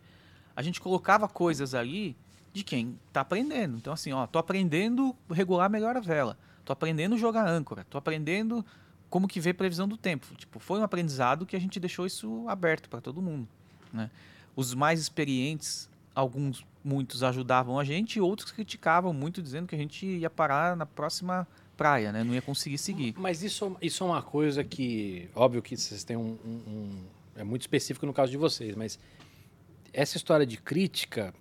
[SPEAKER 3] a gente colocava coisas ali de quem está aprendendo. Então, assim, ó, tô aprendendo a regular melhor a vela. Tô aprendendo a jogar âncora. Tô aprendendo como que vê previsão do tempo. Tipo, foi um aprendizado que a gente deixou isso aberto para todo mundo, né? Os mais experientes, alguns, muitos ajudavam a gente e outros criticavam muito, dizendo que a gente ia parar na próxima praia, né? Não ia conseguir seguir.
[SPEAKER 1] Mas isso, isso é uma coisa que... Óbvio que vocês têm um, um- um- É muito específico no caso de vocês, mas... Essa história de crítica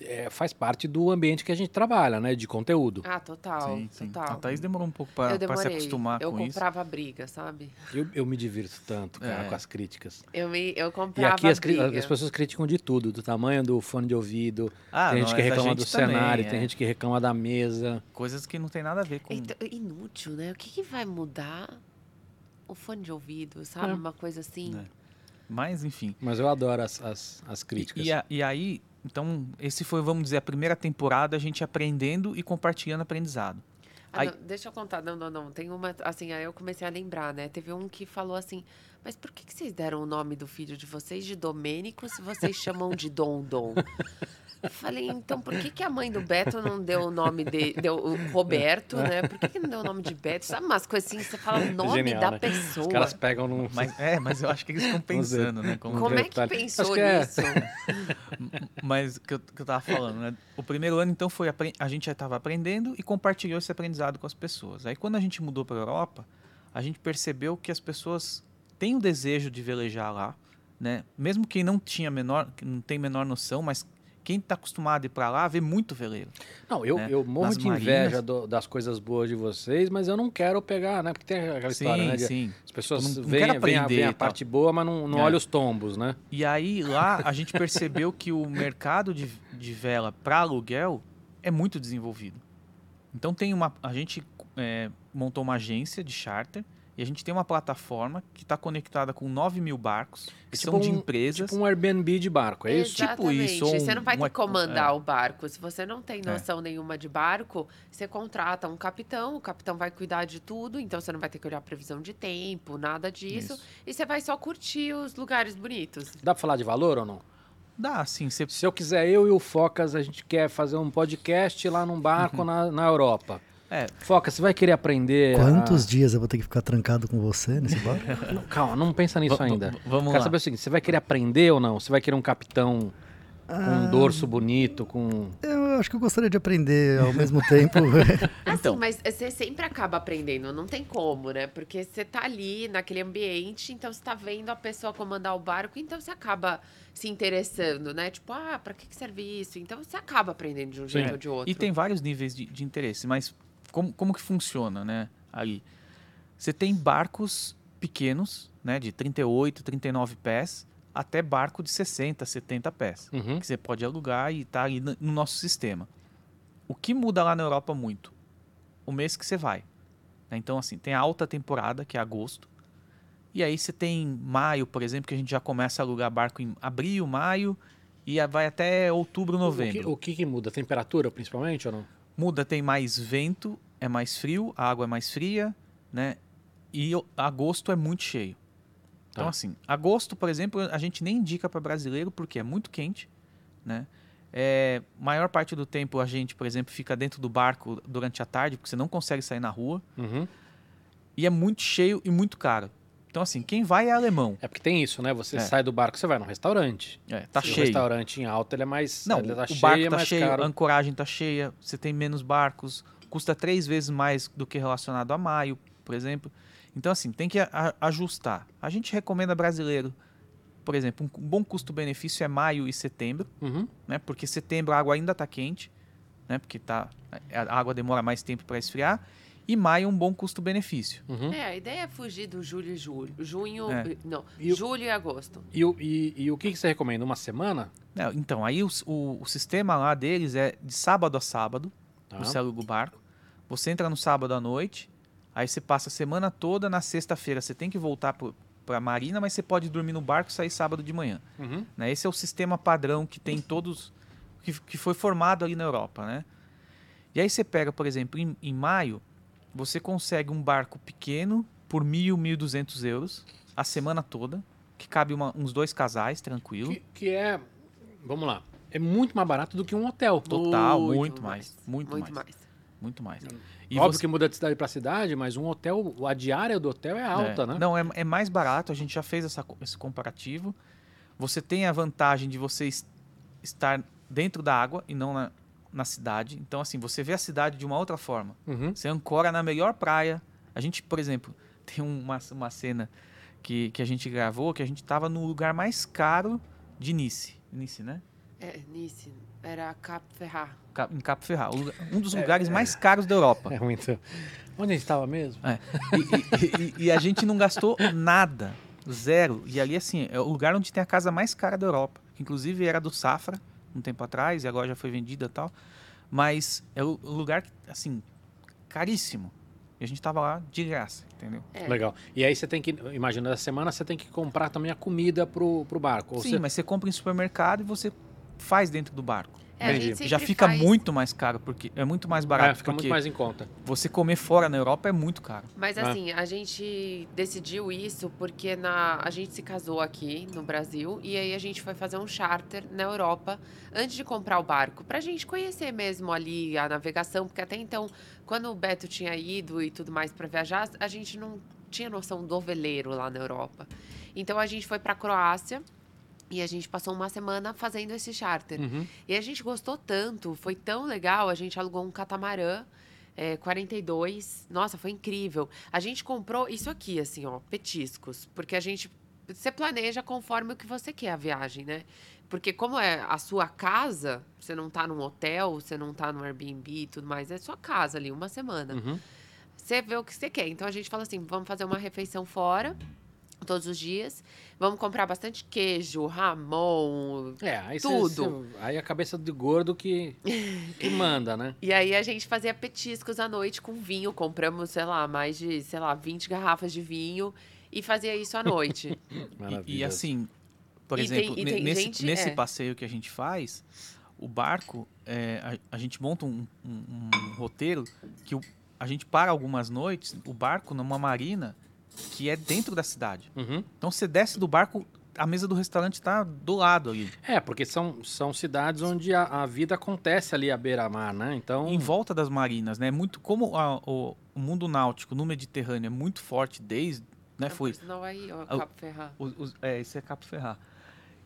[SPEAKER 1] é, faz parte do ambiente que a gente trabalha, né? De conteúdo.
[SPEAKER 2] Ah, total,
[SPEAKER 3] Sim, sim.
[SPEAKER 2] total.
[SPEAKER 3] A Thaís demorou um pouco
[SPEAKER 2] eu
[SPEAKER 3] para se acostumar
[SPEAKER 2] eu
[SPEAKER 3] com isso.
[SPEAKER 2] comprava briga, sabe?
[SPEAKER 1] Eu, eu me divirto tanto, cara,
[SPEAKER 3] É.
[SPEAKER 1] com as críticas.
[SPEAKER 2] Eu, me, eu
[SPEAKER 1] E
[SPEAKER 2] comprava
[SPEAKER 1] aqui as,
[SPEAKER 2] briga.
[SPEAKER 1] as pessoas criticam de tudo, do tamanho do fone de ouvido,
[SPEAKER 3] Ah,
[SPEAKER 1] tem
[SPEAKER 3] não,
[SPEAKER 1] gente que reclama
[SPEAKER 3] gente
[SPEAKER 1] do
[SPEAKER 3] também,
[SPEAKER 1] cenário,
[SPEAKER 3] é.
[SPEAKER 1] tem gente que reclama da mesa.
[SPEAKER 3] Coisas que não tem nada a ver com.
[SPEAKER 2] Então, inútil, né? O que, que vai mudar o fone de ouvido, sabe?
[SPEAKER 1] É.
[SPEAKER 2] Uma coisa assim.
[SPEAKER 3] É. Mas, enfim.
[SPEAKER 1] Mas eu adoro as, as, as críticas.
[SPEAKER 3] E, a- e aí, então, esse foi, vamos dizer, a primeira temporada, a gente aprendendo e compartilhando aprendizado.
[SPEAKER 2] Ah,
[SPEAKER 3] Aí-
[SPEAKER 2] não, deixa eu contar. Não, não, não. Tem uma. Assim, aí eu comecei a lembrar, né? Teve um que falou assim: Mas por que, que vocês deram o nome do filho de vocês de Domênico se vocês chamam de? Eu *laughs* falei, então por que, que a mãe do Beto não deu o nome de. Deu o Roberto, né? Por que, que não deu o nome de Beto? Sabe umas coisas assim, você fala o nome
[SPEAKER 1] Genial,
[SPEAKER 2] da
[SPEAKER 1] né?
[SPEAKER 2] pessoa.
[SPEAKER 1] Os caras pegam num.
[SPEAKER 3] Mas, é, mas eu acho que eles ficam pensando, né? Como-
[SPEAKER 2] Como é que
[SPEAKER 1] detalhe.
[SPEAKER 2] pensou
[SPEAKER 1] que é-
[SPEAKER 2] nisso? *laughs*
[SPEAKER 3] Mas que eu, que eu tava falando, né? O primeiro ano, então, foi a gente já estava aprendendo e compartilhou esse aprendizado com as pessoas. Aí, quando a gente mudou para a Europa, a gente percebeu que as pessoas têm o desejo de velejar lá, né? Mesmo quem não tinha menor, que não tem menor noção, mas quem está acostumado a ir para lá vê muito veleiro.
[SPEAKER 1] Não, eu,
[SPEAKER 3] né?
[SPEAKER 1] eu morro
[SPEAKER 3] Nas
[SPEAKER 1] de inveja do- das coisas boas de vocês, mas eu não quero pegar, né? Porque tem aquela história, né? de-
[SPEAKER 3] sim.
[SPEAKER 1] As pessoas
[SPEAKER 3] não- não
[SPEAKER 1] veem, a,
[SPEAKER 3] aprender
[SPEAKER 1] veem a
[SPEAKER 3] tal.
[SPEAKER 1] parte boa, mas não, não
[SPEAKER 3] É.
[SPEAKER 1] olham os tombos, né?
[SPEAKER 3] E aí lá a gente percebeu que o mercado de, de vela para aluguel é muito desenvolvido. Então tem uma, a gente é, montou uma agência de charter E a gente tem uma plataforma que está conectada com 9 mil barcos, que
[SPEAKER 1] Tipo
[SPEAKER 3] são de
[SPEAKER 1] um-
[SPEAKER 3] empresas.
[SPEAKER 1] Tipo um Airbnb de barco, é isso?
[SPEAKER 3] Tipo isso, ou
[SPEAKER 2] Você não vai
[SPEAKER 3] um-
[SPEAKER 2] ter
[SPEAKER 3] um-
[SPEAKER 2] que comandar
[SPEAKER 3] é.
[SPEAKER 2] o barco. Se você não tem
[SPEAKER 3] É.
[SPEAKER 2] noção nenhuma de barco, você contrata um capitão, o capitão vai cuidar de tudo, então você não vai ter que olhar previsão de tempo, nada disso.
[SPEAKER 3] Isso.
[SPEAKER 2] E você vai só curtir os lugares bonitos.
[SPEAKER 1] Dá pra falar de valor ou não?
[SPEAKER 3] Dá, você
[SPEAKER 1] Se eu quiser, eu e o Focas, a gente quer fazer um podcast lá num barco na, na Europa.
[SPEAKER 3] É.
[SPEAKER 1] Focas, você vai querer aprender.
[SPEAKER 4] Quantos
[SPEAKER 1] a-
[SPEAKER 4] dias eu vou ter que ficar trancado com você nesse barco? *laughs*
[SPEAKER 1] Não, Calma, não pensa nisso
[SPEAKER 3] Va-
[SPEAKER 1] ainda.
[SPEAKER 3] va- vamos
[SPEAKER 1] Quero
[SPEAKER 3] lá.
[SPEAKER 1] saber o seguinte: você vai querer aprender ou não? Você vai querer um capitão com
[SPEAKER 3] Ah.
[SPEAKER 1] um dorso bonito, com.
[SPEAKER 4] Eu acho que eu gostaria de aprender ao mesmo tempo. *laughs*
[SPEAKER 3] Então.
[SPEAKER 2] Assim, mas você sempre acaba aprendendo, não tem como, né? Porque você tá ali naquele ambiente, então você tá vendo a pessoa comandar o barco, então você acaba se interessando, né? Tipo, ah, pra que que serve isso? Então você acaba aprendendo de um jeito ou de outro.
[SPEAKER 3] E tem vários níveis de, de interesse, mas como, como que funciona, né? Ali. Você tem barcos pequenos, né? De 38, 39 pés, até barco de 60, 70 pés.
[SPEAKER 1] Uhum.
[SPEAKER 3] Que você pode alugar e tá ali no no nosso sistema. O que muda lá na Europa muito? O mês que você vai. né? Então, assim, tem a alta temporada, que é agosto. E aí você tem maio, por exemplo, que a gente já começa a alugar barco em abril, maio, e vai até outubro,
[SPEAKER 1] O que,
[SPEAKER 3] novembro.
[SPEAKER 1] o que que muda? Temperatura, principalmente, ou não?
[SPEAKER 3] Muda, tem mais vento, é mais frio, a água é mais fria, né? E o- agosto é muito cheio. Então,
[SPEAKER 1] Tá.
[SPEAKER 3] assim, agosto, por exemplo, a gente nem indica para brasileiro porque é muito quente, né? É, maior parte do tempo a gente, por exemplo, fica dentro do barco durante a tarde, porque você não consegue sair na rua.
[SPEAKER 1] Uhum.
[SPEAKER 3] E é muito cheio e muito caro. Então, assim, quem vai é alemão.
[SPEAKER 1] É porque tem isso, né? Você
[SPEAKER 3] É.
[SPEAKER 1] sai do barco, você vai num restaurante.
[SPEAKER 3] É, tá
[SPEAKER 1] Se O
[SPEAKER 3] cheio.
[SPEAKER 1] restaurante em alta, ele é mais.
[SPEAKER 3] Não,
[SPEAKER 1] tá
[SPEAKER 3] o
[SPEAKER 1] cheio,
[SPEAKER 3] barco
[SPEAKER 1] é
[SPEAKER 3] tá
[SPEAKER 1] mais
[SPEAKER 3] cheio,
[SPEAKER 1] caro.
[SPEAKER 3] a ancoragem tá cheia, você tem menos barcos, custa três vezes mais do que relacionado a maio, por exemplo. Então, assim, tem que a- ajustar. A gente recomenda brasileiro, por exemplo, um bom custo-benefício é maio e setembro,
[SPEAKER 1] Uhum.
[SPEAKER 3] né? Porque setembro a água ainda tá quente, né? Porque tá, a água demora mais tempo para esfriar. E maio um bom custo-benefício.
[SPEAKER 1] Uhum.
[SPEAKER 2] É, a ideia é fugir do julho e julho. Junho.
[SPEAKER 3] É.
[SPEAKER 2] Não,
[SPEAKER 1] E o-
[SPEAKER 2] julho e agosto.
[SPEAKER 1] E, o- e- e o que, que você recomenda? Uma semana?
[SPEAKER 3] É, então, aí o, o- o sistema lá deles é de sábado a sábado,
[SPEAKER 1] Tá.
[SPEAKER 3] Aluga o barco. Você entra no sábado à noite. Aí você passa a semana toda. Na sexta-feira você tem que voltar para a marina, mas você pode dormir no barco e sair sábado de manhã.
[SPEAKER 1] Uhum.
[SPEAKER 3] né? Esse é o sistema padrão que tem todos. Que, que foi formado ali na Europa. Né? E aí você pega, por exemplo, em, em maio, você consegue um barco pequeno por mil, mil duzentos euros a semana toda, que cabe uma- uns dois casais, tranquilo.
[SPEAKER 1] Que, que é. Vamos lá. É muito mais barato do que um hotel.
[SPEAKER 3] Total,
[SPEAKER 2] Muito
[SPEAKER 3] muito, mais. Muito,
[SPEAKER 2] Muito
[SPEAKER 3] mais,
[SPEAKER 2] mais.
[SPEAKER 3] Muito mais. E
[SPEAKER 1] Óbvio
[SPEAKER 3] você-
[SPEAKER 1] que muda de cidade para cidade, mas um hotel, a diária do hotel é alta,
[SPEAKER 3] É.
[SPEAKER 1] né?
[SPEAKER 3] Não, é, é mais barato, a gente já fez essa esse comparativo. Você tem a vantagem de você es- estar dentro da água e não na, na cidade. Então, assim, você vê a cidade de uma outra forma.
[SPEAKER 1] Uhum.
[SPEAKER 3] Você ancora na melhor praia. A gente, por exemplo, *laughs* tem uma, uma cena que, que a gente gravou que a gente estava no lugar mais caro de Nice. Nice, né?
[SPEAKER 2] É, Nice. Era Cap Ferrat.
[SPEAKER 3] Ca- Em. O lugar- Um dos lugares mais caros da Europa. *laughs*
[SPEAKER 1] É muito. Onde a gente estava mesmo?
[SPEAKER 3] É. E, e- e- e a gente não gastou nada. Zero. E ali, assim, é o lugar onde tem a casa mais cara da Europa. Que inclusive era do Safra, um tempo atrás, e agora já foi vendida e tal. Mas é o lugar, que, assim, caríssimo. E a gente tava lá de graça, entendeu?
[SPEAKER 2] É.
[SPEAKER 1] Legal. E aí você tem que, imagina, da semana você tem que comprar também a comida pro, pro barco. Ou
[SPEAKER 3] Sim,
[SPEAKER 1] você-
[SPEAKER 3] mas você compra em supermercado e você faz dentro do barco.
[SPEAKER 2] É, a
[SPEAKER 3] Já fica
[SPEAKER 2] faz-
[SPEAKER 3] muito mais caro, porque é muito mais barato.
[SPEAKER 1] É, fica
[SPEAKER 3] porque
[SPEAKER 1] muito mais em conta.
[SPEAKER 3] você comer fora na Europa é muito caro.
[SPEAKER 2] Mas
[SPEAKER 1] É.
[SPEAKER 2] assim, a gente decidiu isso porque na, a gente se casou aqui no Brasil e aí a gente foi fazer um charter na Europa antes de comprar o barco, pra gente conhecer mesmo ali a navegação, porque até então, quando o Beto tinha ido e tudo mais pra viajar, a gente não tinha noção do veleiro lá na Europa. Então a gente foi pra Croácia e a gente passou uma semana fazendo esse charter.
[SPEAKER 1] Uhum.
[SPEAKER 2] E a gente gostou tanto, foi tão legal, a gente alugou um catamarã. É, 42, nossa, foi incrível. A gente comprou isso aqui, assim, ó, petiscos, porque a gente. Você planeja conforme o que você quer a viagem, né? Porque como é a sua casa, você não tá num hotel, você não tá no Airbnb e tudo mais, é sua casa ali, uma semana.
[SPEAKER 1] Uhum.
[SPEAKER 2] Você vê o que você quer. Então a gente fala assim: vamos fazer uma refeição fora. Todos os dias. Vamos comprar bastante queijo, ramon.
[SPEAKER 1] É, aí, cê-
[SPEAKER 2] Tudo.
[SPEAKER 1] cê- aí a cabeça de gordo que, que *laughs* manda, né?
[SPEAKER 2] E aí a gente fazia petiscos à noite com vinho. Compramos, sei lá, mais de, sei lá, 20 garrafas de vinho e fazia isso à noite. *laughs*
[SPEAKER 3] E, e assim, por
[SPEAKER 2] E
[SPEAKER 3] exemplo,
[SPEAKER 2] tem- tem
[SPEAKER 3] nesse,
[SPEAKER 2] gente-
[SPEAKER 3] nesse
[SPEAKER 2] é.
[SPEAKER 3] passeio que a gente faz, o barco, é, a, a gente monta um, um- um roteiro que o- a gente para algumas noites, o barco numa marina que é dentro da cidade.
[SPEAKER 1] Uhum.
[SPEAKER 3] Então você desce do barco, a mesa do restaurante está do lado ali.
[SPEAKER 1] É, porque são, são cidades onde a, a vida acontece ali à beira-mar, né? Então,
[SPEAKER 3] Em volta das marinas, né? Muito como a- o, o mundo náutico no Mediterrâneo é muito forte desde, né? Foi
[SPEAKER 2] Não aí, ó,
[SPEAKER 3] Ah, o-
[SPEAKER 2] Capo Ferrar.
[SPEAKER 3] é, esse é Capo Ferrar.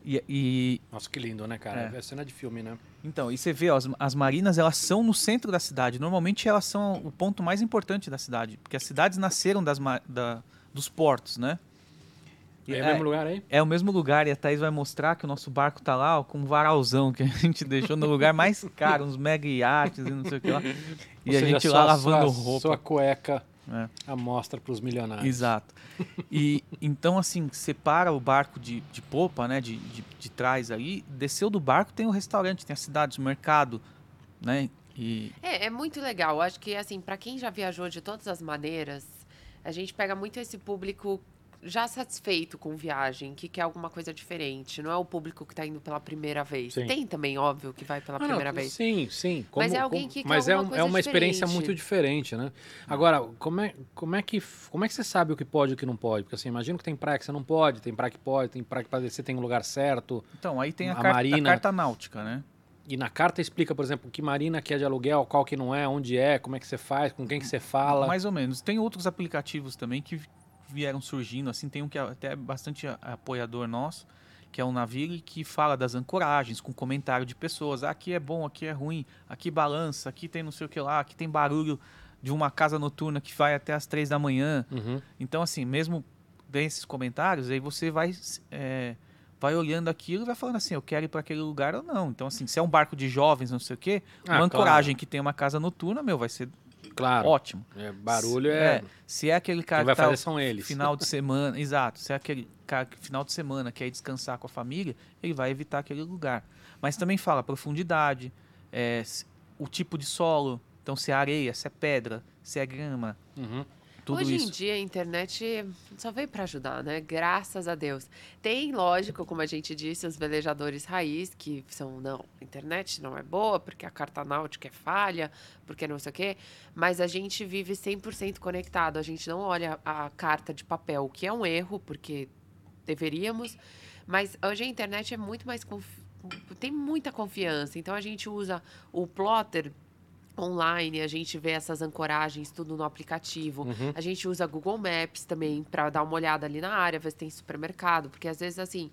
[SPEAKER 3] E, e-
[SPEAKER 1] nossa, que lindo, né, cara?
[SPEAKER 3] É.
[SPEAKER 1] É, cena de filme, né?
[SPEAKER 3] então, e você vê, ó, as, as marinas elas são no centro da cidade. Normalmente elas são o ponto mais importante da cidade, porque as cidades nasceram das, da- dos portos, né? E
[SPEAKER 1] É, o mesmo lugar aí?
[SPEAKER 3] É o mesmo lugar e a Thaís vai mostrar que o nosso barco tá lá ó, com um varalzão que a *laughs* gente deixou no lugar mais caro, uns mega iates e não sei o que lá. *laughs* E
[SPEAKER 1] Ou
[SPEAKER 3] a
[SPEAKER 1] seja,
[SPEAKER 3] gente lá
[SPEAKER 1] a
[SPEAKER 3] lavando
[SPEAKER 1] sua,
[SPEAKER 3] roupa.
[SPEAKER 1] Sua cueca
[SPEAKER 3] É.
[SPEAKER 1] amostra para os milionários.
[SPEAKER 3] Exato. *laughs* E então, assim, separa o barco de, de popa, né? De, de, de trás ali. Desceu do barco, tem o restaurante, tem a cidade, o mercado, né? E
[SPEAKER 2] É, é muito legal. Acho que, assim, para quem já viajou de todas as maneiras, a gente pega muito esse público já satisfeito com viagem, que quer alguma coisa diferente. Não é o público que está indo pela primeira vez.
[SPEAKER 1] Sim.
[SPEAKER 2] Tem também, óbvio, que vai pela
[SPEAKER 1] Ah, não,
[SPEAKER 2] primeira vez.
[SPEAKER 1] Sim, sim.
[SPEAKER 2] Mas
[SPEAKER 1] Como-
[SPEAKER 2] é alguém
[SPEAKER 1] como-
[SPEAKER 2] que quer
[SPEAKER 1] Mas é, um- é uma experiência
[SPEAKER 2] diferente.
[SPEAKER 1] muito diferente, né? Agora, como é, como, é que, como é que você sabe o que pode e o que não pode? Porque assim, imagino que tem praia que você não pode, tem praia que pode, tem praia que para descer tem um lugar certo.
[SPEAKER 3] então, aí tem a,
[SPEAKER 1] A
[SPEAKER 3] carta, a carta náutica, né?
[SPEAKER 1] E na carta explica, por exemplo, que marina que é de aluguel, qual que não é, onde é, como é que você faz, com quem que você fala.
[SPEAKER 3] Mais ou menos. Tem outros aplicativos também que vieram surgindo, assim, tem um que é até bastante apoiador nosso, que é o Navire, que fala das ancoragens, com comentário de pessoas. Ah, aqui é bom, aqui é ruim, aqui balança, aqui tem não sei o que lá, aqui tem barulho de uma casa noturna que vai até as três da manhã.
[SPEAKER 1] Uhum.
[SPEAKER 3] Então, assim, mesmo desses comentários, aí você vai, é, vai olhando aquilo e vai falando assim, eu quero ir para aquele lugar ou não. Então, assim, se é um barco de jovens, não sei o quê,
[SPEAKER 1] Ah,
[SPEAKER 3] uma
[SPEAKER 1] claro.
[SPEAKER 3] ancoragem que tem uma casa noturna, meu, vai ser
[SPEAKER 1] Claro.
[SPEAKER 3] ótimo.
[SPEAKER 1] É, barulho é.
[SPEAKER 3] Se é aquele cara
[SPEAKER 1] Quem vai
[SPEAKER 3] que tá
[SPEAKER 1] fazer são eles.
[SPEAKER 3] final de *laughs* semana, exato, se é aquele cara que final de semana quer ir descansar com a família, ele vai evitar aquele lugar. Mas também fala profundidade, é, se- o tipo de solo, então se é areia, se é pedra, se é grama,
[SPEAKER 1] Uhum.
[SPEAKER 3] Tudo
[SPEAKER 2] Hoje
[SPEAKER 3] isso.
[SPEAKER 2] em dia a internet só veio para ajudar, né? Graças a Deus. Tem, lógico, como a gente disse, os velejadores raiz que são, não, a internet não é boa porque a carta náutica é falha, porque não sei o quê, mas a gente vive 100% conectado. A gente não olha a carta de papel, o que é um erro, porque deveríamos, mas hoje a internet é muito mais confi- tem muita confiança. Então a gente usa o plotter online, a gente vê essas ancoragens tudo no aplicativo.
[SPEAKER 1] Uhum.
[SPEAKER 2] A gente usa Google Maps também para dar uma olhada ali na área, ver se tem supermercado, porque às vezes assim,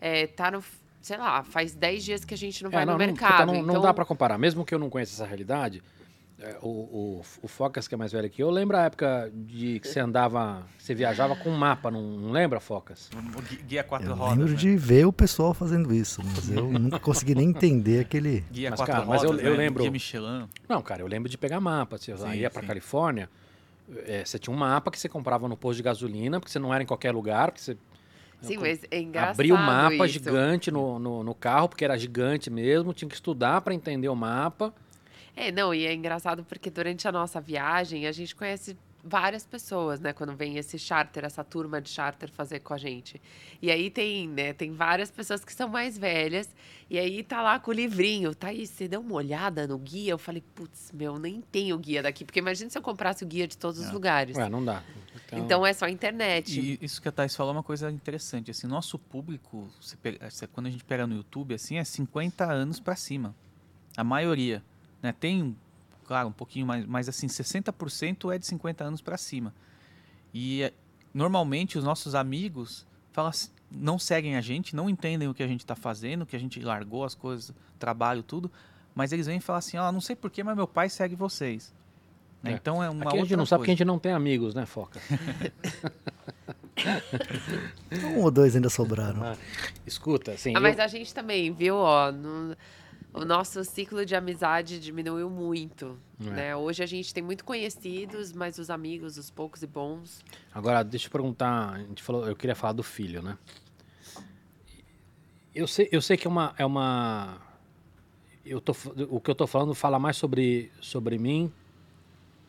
[SPEAKER 2] é, tá no, sei lá, faz 10 dias que a gente não vai
[SPEAKER 1] É, não,
[SPEAKER 2] no
[SPEAKER 1] não-
[SPEAKER 2] mercado.
[SPEAKER 1] não, não
[SPEAKER 2] então,
[SPEAKER 1] dá para comparar. Mesmo que eu não conheça essa realidade, o, o, o Focas, que é mais velho que eu, lembra a época de que você andava, você viajava com um mapa, não, não lembra, Focas?
[SPEAKER 3] Guia quatro
[SPEAKER 4] Eu
[SPEAKER 3] rodas.
[SPEAKER 4] lembro
[SPEAKER 3] né?
[SPEAKER 4] de ver o pessoal fazendo isso, mas eu *laughs* nunca consegui nem entender aquele.
[SPEAKER 3] Guia
[SPEAKER 1] Mas,
[SPEAKER 3] quatro
[SPEAKER 1] cara, mas eu-
[SPEAKER 3] rodas,
[SPEAKER 1] eu
[SPEAKER 3] né?
[SPEAKER 1] lembro-
[SPEAKER 3] Guia Michelin.
[SPEAKER 1] Não, cara, eu lembro de pegar mapa. Você
[SPEAKER 3] Sim,
[SPEAKER 1] ia para
[SPEAKER 3] sim.
[SPEAKER 1] Califórnia, é, você tinha um mapa que você comprava no posto de gasolina, porque você não era em qualquer lugar, porque você
[SPEAKER 2] Sim, mas é engraçado
[SPEAKER 1] abria o mapa
[SPEAKER 2] isso.
[SPEAKER 1] gigante no, no, no carro, porque era gigante mesmo, tinha que estudar para entender o mapa.
[SPEAKER 2] É, não, e é engraçado porque durante a nossa viagem a gente conhece várias pessoas, né? Quando vem esse charter, essa turma de charter fazer com a gente. E aí tem, né? Tem várias pessoas que são mais velhas. E aí tá lá com o livrinho. Tá aí, você deu uma olhada no guia? Eu falei, putz, meu, nem tem o guia daqui. Porque imagina se eu comprasse o guia de todos os
[SPEAKER 3] É.
[SPEAKER 2] lugares.
[SPEAKER 1] Ué, não dá.
[SPEAKER 2] Então é só internet.
[SPEAKER 3] E isso que a Thais falou é uma coisa interessante. Assim, nosso público, você pega- você- quando a gente pega no YouTube, assim, é 50 anos para cima. A maioria. Né? Tem, claro, um pouquinho mais, mas assim, 60% é de 50 anos para cima. E é, normalmente os nossos amigos falam assim- não seguem a gente, não entendem o que a gente está fazendo, que a gente largou as coisas, trabalho, tudo, mas eles vêm e falam assim, ó, não sei porquê, mas meu pai segue vocês. Né?
[SPEAKER 1] É.
[SPEAKER 3] Então é uma
[SPEAKER 1] Aqui a gente
[SPEAKER 3] outra
[SPEAKER 1] não sabe
[SPEAKER 3] coisa.
[SPEAKER 1] que a gente não tem amigos, né, Foca? *laughs*
[SPEAKER 4] Um ou dois ainda sobraram.
[SPEAKER 1] Escuta, assim.
[SPEAKER 2] Ah,
[SPEAKER 1] eu-
[SPEAKER 2] mas a gente também, viu? Ó, não, o nosso ciclo de amizade diminuiu muito.
[SPEAKER 1] É.
[SPEAKER 2] Né? Hoje a gente tem muito conhecidos, mas os amigos, os poucos e bons.
[SPEAKER 1] Agora, deixa eu perguntar, a gente falou, eu queria falar do filho, né? Eu sei, eu sei que é uma, é uma eu tô, o que eu tô falando fala mais sobre, sobre mim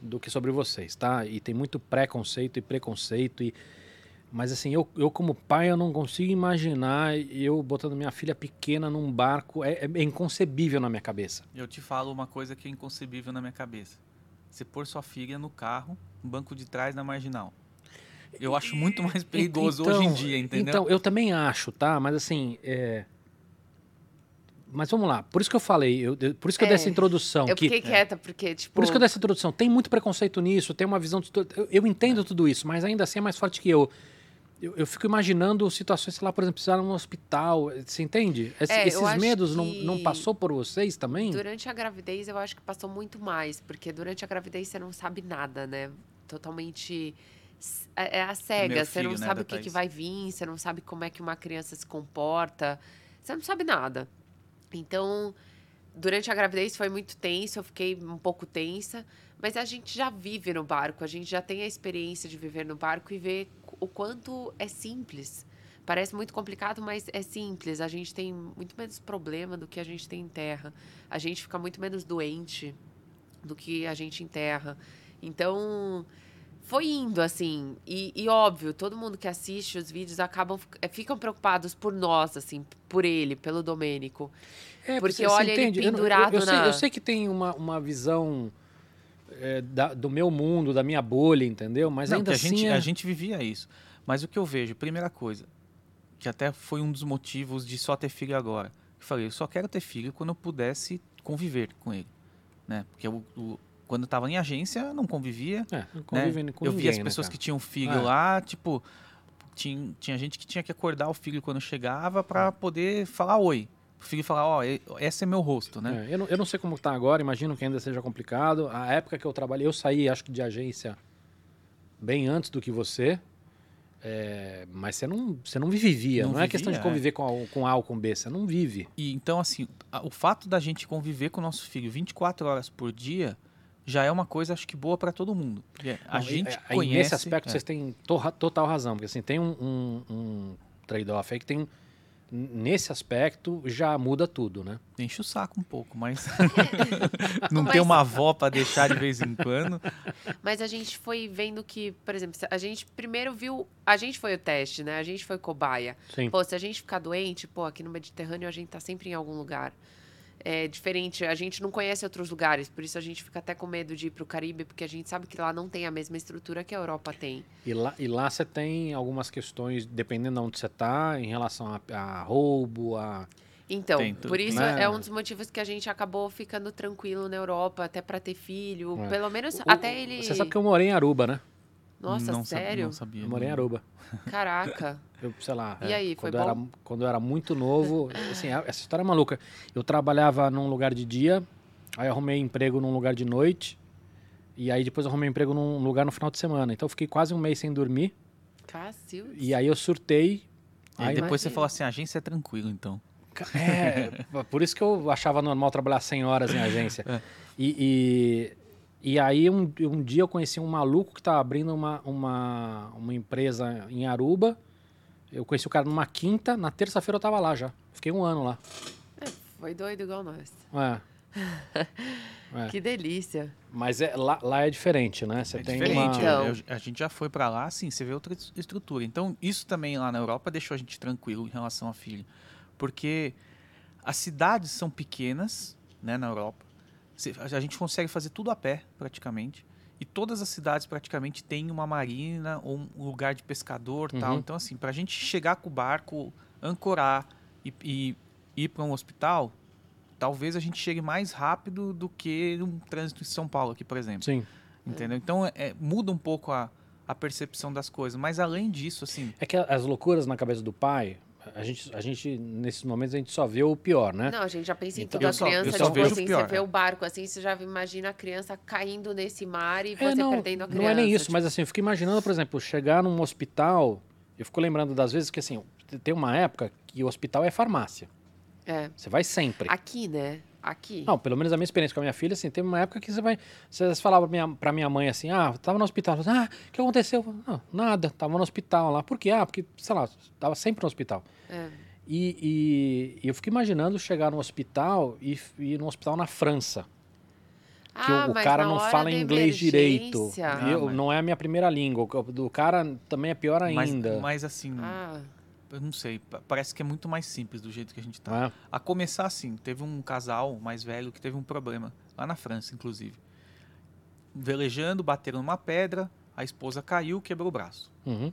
[SPEAKER 1] do que sobre vocês, tá? E tem muito preconceito e preconceito e mas assim, eu, eu como pai, eu não consigo imaginar eu botando minha filha pequena num barco. É, é inconcebível na minha cabeça.
[SPEAKER 3] Eu te falo uma coisa que é inconcebível na minha cabeça. Você pôr sua filha no carro, no banco de trás, na marginal. Eu acho muito mais perigoso
[SPEAKER 1] então,
[SPEAKER 3] hoje em dia, entendeu?
[SPEAKER 1] Então, eu também acho, tá? Mas assim, é... Mas vamos lá, por isso que eu falei, eu, por isso que eu dei essa
[SPEAKER 2] É,
[SPEAKER 1] introdução.
[SPEAKER 2] Eu
[SPEAKER 1] que,
[SPEAKER 2] fiquei quieta, porque, tipo.
[SPEAKER 1] Por isso que eu dei essa introdução. Tem muito preconceito nisso, tem uma visão. De, eu, eu entendo tudo isso, mas ainda assim é mais forte que eu. Eu, eu fico imaginando situações, sei lá, por exemplo, precisar num hospital. Você entende? Esse-
[SPEAKER 2] É,
[SPEAKER 1] esses medos não, não passou por vocês também?
[SPEAKER 2] Durante a gravidez, eu acho que passou muito mais, porque durante a gravidez você não sabe nada, né? Totalmente. É é a cega,
[SPEAKER 3] Primeiro
[SPEAKER 2] você não
[SPEAKER 3] né,
[SPEAKER 2] sabe o que, que vai vir, você não sabe como é que uma criança se comporta, você não sabe nada. Então, durante a gravidez foi muito tenso, eu fiquei um pouco tensa, mas a gente já vive no barco, a gente já tem a experiência de viver no barco e ver o quanto é simples. Parece muito complicado, mas é simples. A gente tem muito menos problema do que a gente tem em terra. A gente fica muito menos doente do que a gente em terra. Então, foi indo assim. E, e óbvio, todo mundo que assiste os vídeos acabam eh, ficam preocupados por nós, assim, por ele, pelo Domênico.
[SPEAKER 1] É,
[SPEAKER 2] Porque olha
[SPEAKER 1] você
[SPEAKER 2] ele
[SPEAKER 1] entende? Eu eu-
[SPEAKER 2] pendurado
[SPEAKER 1] eu, sei,
[SPEAKER 2] na-
[SPEAKER 1] eu sei que tem uma, uma visão é, da- do meu mundo, da minha bolha, entendeu? Mas
[SPEAKER 3] Não,
[SPEAKER 1] ainda
[SPEAKER 3] que a
[SPEAKER 1] assim.
[SPEAKER 3] gente,
[SPEAKER 1] é-
[SPEAKER 3] a gente vivia isso. Mas o que eu vejo, primeira coisa, que até foi um dos motivos de só ter filho agora. Eu falei, eu só quero ter filho quando eu pudesse conviver com ele. Né? Porque eu, o- quando eu tava em agência, eu não convivia.
[SPEAKER 1] É, não
[SPEAKER 3] né?
[SPEAKER 1] convivem com
[SPEAKER 3] eu via as
[SPEAKER 1] né,
[SPEAKER 3] pessoas
[SPEAKER 1] cara?
[SPEAKER 3] que tinham filho
[SPEAKER 1] É.
[SPEAKER 3] lá, tipo, tinha, tinha gente que tinha que acordar o filho quando chegava para poder falar oi. Filho falar, ó, e- esse é meu rosto, né?
[SPEAKER 1] É, eu, não, eu não sei como tá agora, imagino que ainda seja complicado. A época que eu trabalhei, eu saí, acho que de agência bem antes do que você. é, mas você não, você não vivia. Não,
[SPEAKER 3] Não
[SPEAKER 1] é questão de
[SPEAKER 3] vivia, é.
[SPEAKER 1] conviver com, A, com A ou com B, você não vive.
[SPEAKER 3] E então, assim, o fato da gente conviver com o nosso filho 24 horas por dia já é uma coisa, acho que boa para todo mundo. Porque a
[SPEAKER 1] Não,
[SPEAKER 3] gente
[SPEAKER 1] é,
[SPEAKER 3] conhece.
[SPEAKER 1] Nesse aspecto,
[SPEAKER 3] é.
[SPEAKER 1] vocês têm total razão. Porque assim, tem um, um- um trade-off aí que tem. Nesse aspecto, já muda tudo, né?
[SPEAKER 3] Enche o saco um pouco, mas *laughs* não
[SPEAKER 2] Mas-
[SPEAKER 3] tem uma avó para deixar de vez em quando.
[SPEAKER 2] Mas a gente foi vendo que, por exemplo, a gente primeiro viu. A gente foi o teste, né? A gente foi cobaia.
[SPEAKER 1] Sim.
[SPEAKER 2] Pô, se a gente ficar doente, pô, aqui no Mediterrâneo a gente tá sempre em algum lugar. É diferente, a gente não conhece outros lugares, por isso a gente fica até com medo de ir pro Caribe, porque a gente sabe que lá não tem a mesma estrutura que a Europa tem.
[SPEAKER 1] E lá, e lá você tem algumas questões, dependendo de onde você está, em relação a, a roubo, a.
[SPEAKER 2] Então,
[SPEAKER 3] tudo,
[SPEAKER 2] por isso
[SPEAKER 1] né?
[SPEAKER 2] é um dos motivos que a gente acabou ficando tranquilo na Europa, até pra ter filho.
[SPEAKER 1] É.
[SPEAKER 2] Pelo menos
[SPEAKER 1] O-
[SPEAKER 2] até
[SPEAKER 1] o-
[SPEAKER 2] ele.
[SPEAKER 1] Você sabe que eu morei em Aruba, né?
[SPEAKER 2] Nossa,
[SPEAKER 3] não sabia-
[SPEAKER 2] sério?
[SPEAKER 3] não sabia.
[SPEAKER 1] Eu morei em. Aruba.
[SPEAKER 2] Caraca. *laughs*
[SPEAKER 1] Eu, sei lá.
[SPEAKER 2] E aí, foi
[SPEAKER 1] quando eu, era,
[SPEAKER 2] bom?
[SPEAKER 1] quando eu era muito novo, assim, a- essa história é maluca. Eu trabalhava num lugar de dia, aí arrumei emprego num lugar de noite, e aí depois eu arrumei emprego num lugar no final de semana. Então eu fiquei quase um mês sem dormir,
[SPEAKER 2] Cacildes.
[SPEAKER 1] e aí eu surtei.
[SPEAKER 3] E aí
[SPEAKER 1] Aí,
[SPEAKER 3] depois você
[SPEAKER 2] Imagina.
[SPEAKER 3] fala assim, a agência é tranquilo, então.
[SPEAKER 1] É, *laughs* por isso que eu achava normal trabalhar 100 horas em *laughs* agência.
[SPEAKER 3] É.
[SPEAKER 1] E, e, e aí um, um dia eu conheci um maluco que estava abrindo uma, uma, uma empresa em Aruba. Eu conheci o cara numa quinta, na terça-feira eu tava lá já. Fiquei um ano lá.
[SPEAKER 2] Foi doido igual nós.
[SPEAKER 1] É. *laughs* É.
[SPEAKER 2] Que delícia.
[SPEAKER 1] Mas é, lá, lá é diferente, né? Você
[SPEAKER 3] é
[SPEAKER 1] tem
[SPEAKER 3] diferente.
[SPEAKER 1] uma...
[SPEAKER 2] Então.
[SPEAKER 3] eu- a gente já foi para lá, assim, você vê outra es- estrutura. Então, isso também lá na Europa deixou a gente tranquilo em relação a filho. Porque as cidades são pequenas, né, na Europa. A gente consegue fazer tudo a pé, praticamente. E todas as cidades praticamente têm uma marina ou um lugar de pescador tal.
[SPEAKER 1] Uhum.
[SPEAKER 3] Então, assim, para a gente chegar com o barco, ancorar e, e ir para um hospital, talvez a gente chegue mais rápido do que um trânsito em São Paulo aqui, por exemplo.
[SPEAKER 1] Sim.
[SPEAKER 3] Entendeu? Então é, muda um pouco a, a percepção das coisas. Mas além disso, assim,
[SPEAKER 1] É que as loucuras na cabeça do pai, a gente, a gente nesses momentos, a gente só vê o pior, né?
[SPEAKER 2] Não, a gente já pensa em
[SPEAKER 1] Então-
[SPEAKER 2] tudo. A criança,
[SPEAKER 3] só
[SPEAKER 2] tipo
[SPEAKER 3] vejo o
[SPEAKER 2] assim,
[SPEAKER 3] pior,
[SPEAKER 2] você vê
[SPEAKER 3] é.
[SPEAKER 2] o barco assim, você já imagina a criança caindo nesse mar e você
[SPEAKER 1] É, não,
[SPEAKER 2] perdendo a criança.
[SPEAKER 1] não é nem isso,
[SPEAKER 2] tipo,
[SPEAKER 1] mas assim, eu fico imaginando, por exemplo, chegar num hospital, eu fico lembrando das vezes que assim, tem uma época que o hospital é farmácia.
[SPEAKER 2] É.
[SPEAKER 1] Você vai sempre.
[SPEAKER 2] Aqui, né? Aqui.
[SPEAKER 1] Não, pelo menos a minha experiência com a minha filha, assim, teve uma época que você vai. Você falava pra minha, pra minha mãe assim, ah, tava no hospital. Ah, o que aconteceu? Não, nada, tava no hospital lá. Por quê? Ah, porque, sei lá, tava sempre no hospital.
[SPEAKER 2] É.
[SPEAKER 1] E, e- eu fico imaginando chegar no hospital e ir num hospital na França. Que
[SPEAKER 2] Ah,
[SPEAKER 1] o, o
[SPEAKER 2] mas
[SPEAKER 1] cara não fala inglês direito.
[SPEAKER 3] Ah,
[SPEAKER 1] Eu-
[SPEAKER 3] mas-
[SPEAKER 1] Não é a minha primeira língua. O do cara também é pior
[SPEAKER 3] Mas,
[SPEAKER 1] ainda.
[SPEAKER 3] mas assim,
[SPEAKER 2] Ah,
[SPEAKER 3] eu não sei, pa- parece que é muito mais simples do jeito que a gente tá.
[SPEAKER 1] é?
[SPEAKER 3] A começar assim, teve um casal mais velho que teve um problema, lá na França, inclusive. Velejando, bateram numa pedra, a esposa caiu, quebrou o braço.
[SPEAKER 1] Uhum.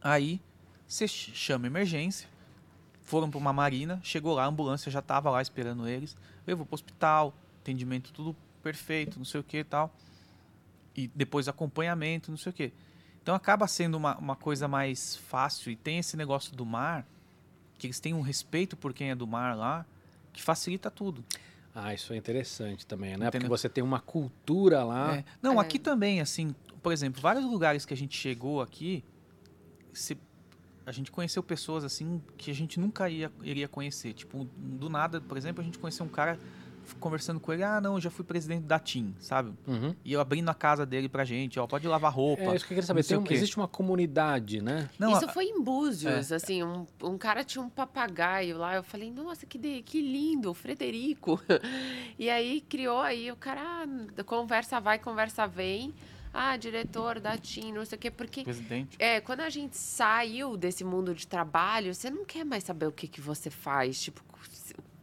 [SPEAKER 3] Aí, você ch- chama emergência, foram para uma marina, chegou lá, a ambulância já estava lá esperando eles, levou para o hospital, atendimento tudo perfeito, não sei o que e tal. E depois acompanhamento, não sei o que. Então acaba sendo uma, uma coisa mais fácil e tem esse negócio do mar, que eles têm um respeito por quem é do mar lá, que facilita tudo.
[SPEAKER 1] Ah, isso é interessante também, né? Porque
[SPEAKER 3] Entendeu?
[SPEAKER 1] você tem uma cultura lá.
[SPEAKER 3] É. Não,
[SPEAKER 2] É.
[SPEAKER 3] aqui também, assim, por exemplo, vários lugares que a gente chegou aqui, se- a gente conheceu pessoas assim que a gente nunca ia, iria conhecer. Tipo, do nada, por exemplo, a gente conheceu um cara conversando com ele, ah, não, eu já fui presidente da TIM, sabe?
[SPEAKER 1] Uhum.
[SPEAKER 3] E eu abrindo a casa dele pra gente, ó, pode lavar roupa.
[SPEAKER 1] É isso que eu queria saber. Tem
[SPEAKER 3] o
[SPEAKER 1] um-
[SPEAKER 3] quê.
[SPEAKER 1] existe uma comunidade, né?
[SPEAKER 3] Não,
[SPEAKER 2] Isso
[SPEAKER 3] a-
[SPEAKER 2] foi em Búzios, assim, um, um cara tinha um papagaio lá, eu falei, nossa, que, de- que lindo, Frederico. *laughs* E aí criou aí, o cara, ah, conversa vai, conversa vem, ah, diretor da TIM, não sei o quê, porque...
[SPEAKER 3] presidente.
[SPEAKER 2] É, quando a gente saiu desse mundo de trabalho, você não quer mais saber o que, que você faz, tipo,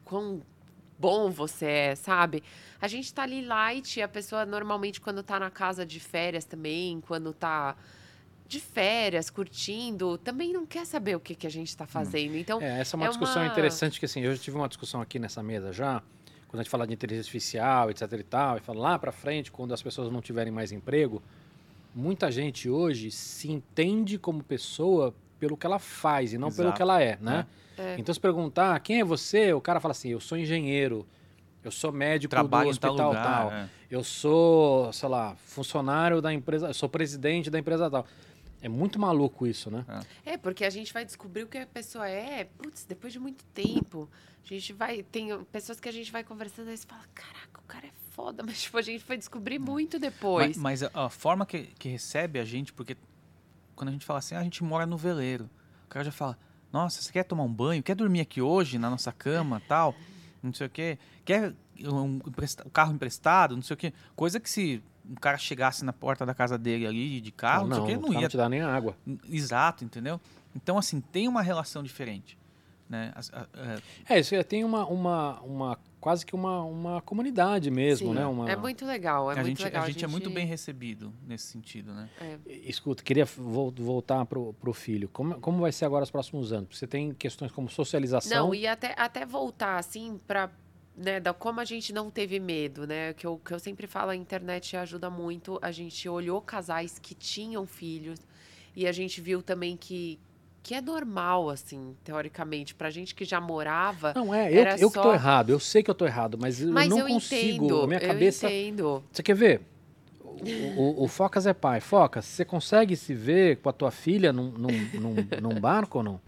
[SPEAKER 2] quão bom você é, sabe? A gente tá ali light, a pessoa normalmente quando tá na casa de férias também, quando tá de férias, curtindo, também não quer saber o que, que a gente tá fazendo. Então,
[SPEAKER 1] É, essa é uma
[SPEAKER 2] é
[SPEAKER 1] discussão
[SPEAKER 2] uma-
[SPEAKER 1] interessante que assim, eu já tive uma discussão aqui nessa mesa já, quando a gente fala de inteligência artificial, etc e tal, e fala lá pra frente, quando as pessoas não tiverem mais emprego, muita gente hoje se entende como pessoa pelo que ela faz e não pelo
[SPEAKER 3] Exato.
[SPEAKER 1] que ela é, né?
[SPEAKER 2] É.
[SPEAKER 1] Então se perguntar quem é você, o cara fala assim, eu sou engenheiro, eu sou médico
[SPEAKER 3] Trabalho
[SPEAKER 1] do
[SPEAKER 3] em tal
[SPEAKER 1] hospital
[SPEAKER 3] lugar.
[SPEAKER 1] tal,
[SPEAKER 3] é.
[SPEAKER 1] eu sou, sei lá, funcionário da empresa, eu sou presidente da empresa tal. É muito maluco isso, né?
[SPEAKER 2] É, porque a gente vai descobrir o que a pessoa é, putz, depois de muito tempo. A gente vai. Tem pessoas que a gente vai conversando e você fala, caraca, o cara é foda, *laughs* mas tipo, a gente foi descobrir muito depois.
[SPEAKER 3] Mas, mas a, a forma que, que recebe a gente, porque quando a gente fala assim, ah, a gente mora no veleiro, o cara já fala, nossa, você quer tomar um banho? Quer dormir aqui hoje na nossa cama tal? Não sei o quê. Quer um, um carro emprestado? Não sei o quê. Coisa que se um cara chegasse na porta da casa dele ali de carro, não, sei o quê, não ia
[SPEAKER 1] não te dá nem água.
[SPEAKER 3] Exato, entendeu? Então, assim, tem uma relação diferente. Né? As- a- é,
[SPEAKER 1] É, isso tem uma, uma, uma quase que uma, uma comunidade mesmo,
[SPEAKER 2] Sim,
[SPEAKER 1] né? Uma...
[SPEAKER 2] É muito legal, é
[SPEAKER 3] a,
[SPEAKER 2] muito
[SPEAKER 3] gente,
[SPEAKER 2] legal.
[SPEAKER 3] a gente é muito bem recebido nesse sentido, né?
[SPEAKER 2] é.
[SPEAKER 1] Escuta, queria vol- voltar pro, pro filho. Como, como vai ser agora os próximos anos? Você tem questões como socialização.
[SPEAKER 2] Não, e até, até voltar, assim, pra. Né, da como a gente não teve medo, né? Que eu, que eu sempre falo, a internet ajuda muito. A gente olhou casais que tinham filhos e a gente viu também que, que é normal, assim, teoricamente. Pra gente que já morava.
[SPEAKER 1] Não, é, eu, eu que tô
[SPEAKER 2] só-
[SPEAKER 1] errado. Eu sei que eu tô errado, mas,
[SPEAKER 2] mas
[SPEAKER 1] eu não
[SPEAKER 2] eu
[SPEAKER 1] consigo.
[SPEAKER 2] entendo.
[SPEAKER 1] a minha cabeça.
[SPEAKER 2] Eu entendo.
[SPEAKER 1] Você quer ver? O, o- o Focas é pai. Focas, você consegue se ver com a tua filha num, num, num, num barco ou não?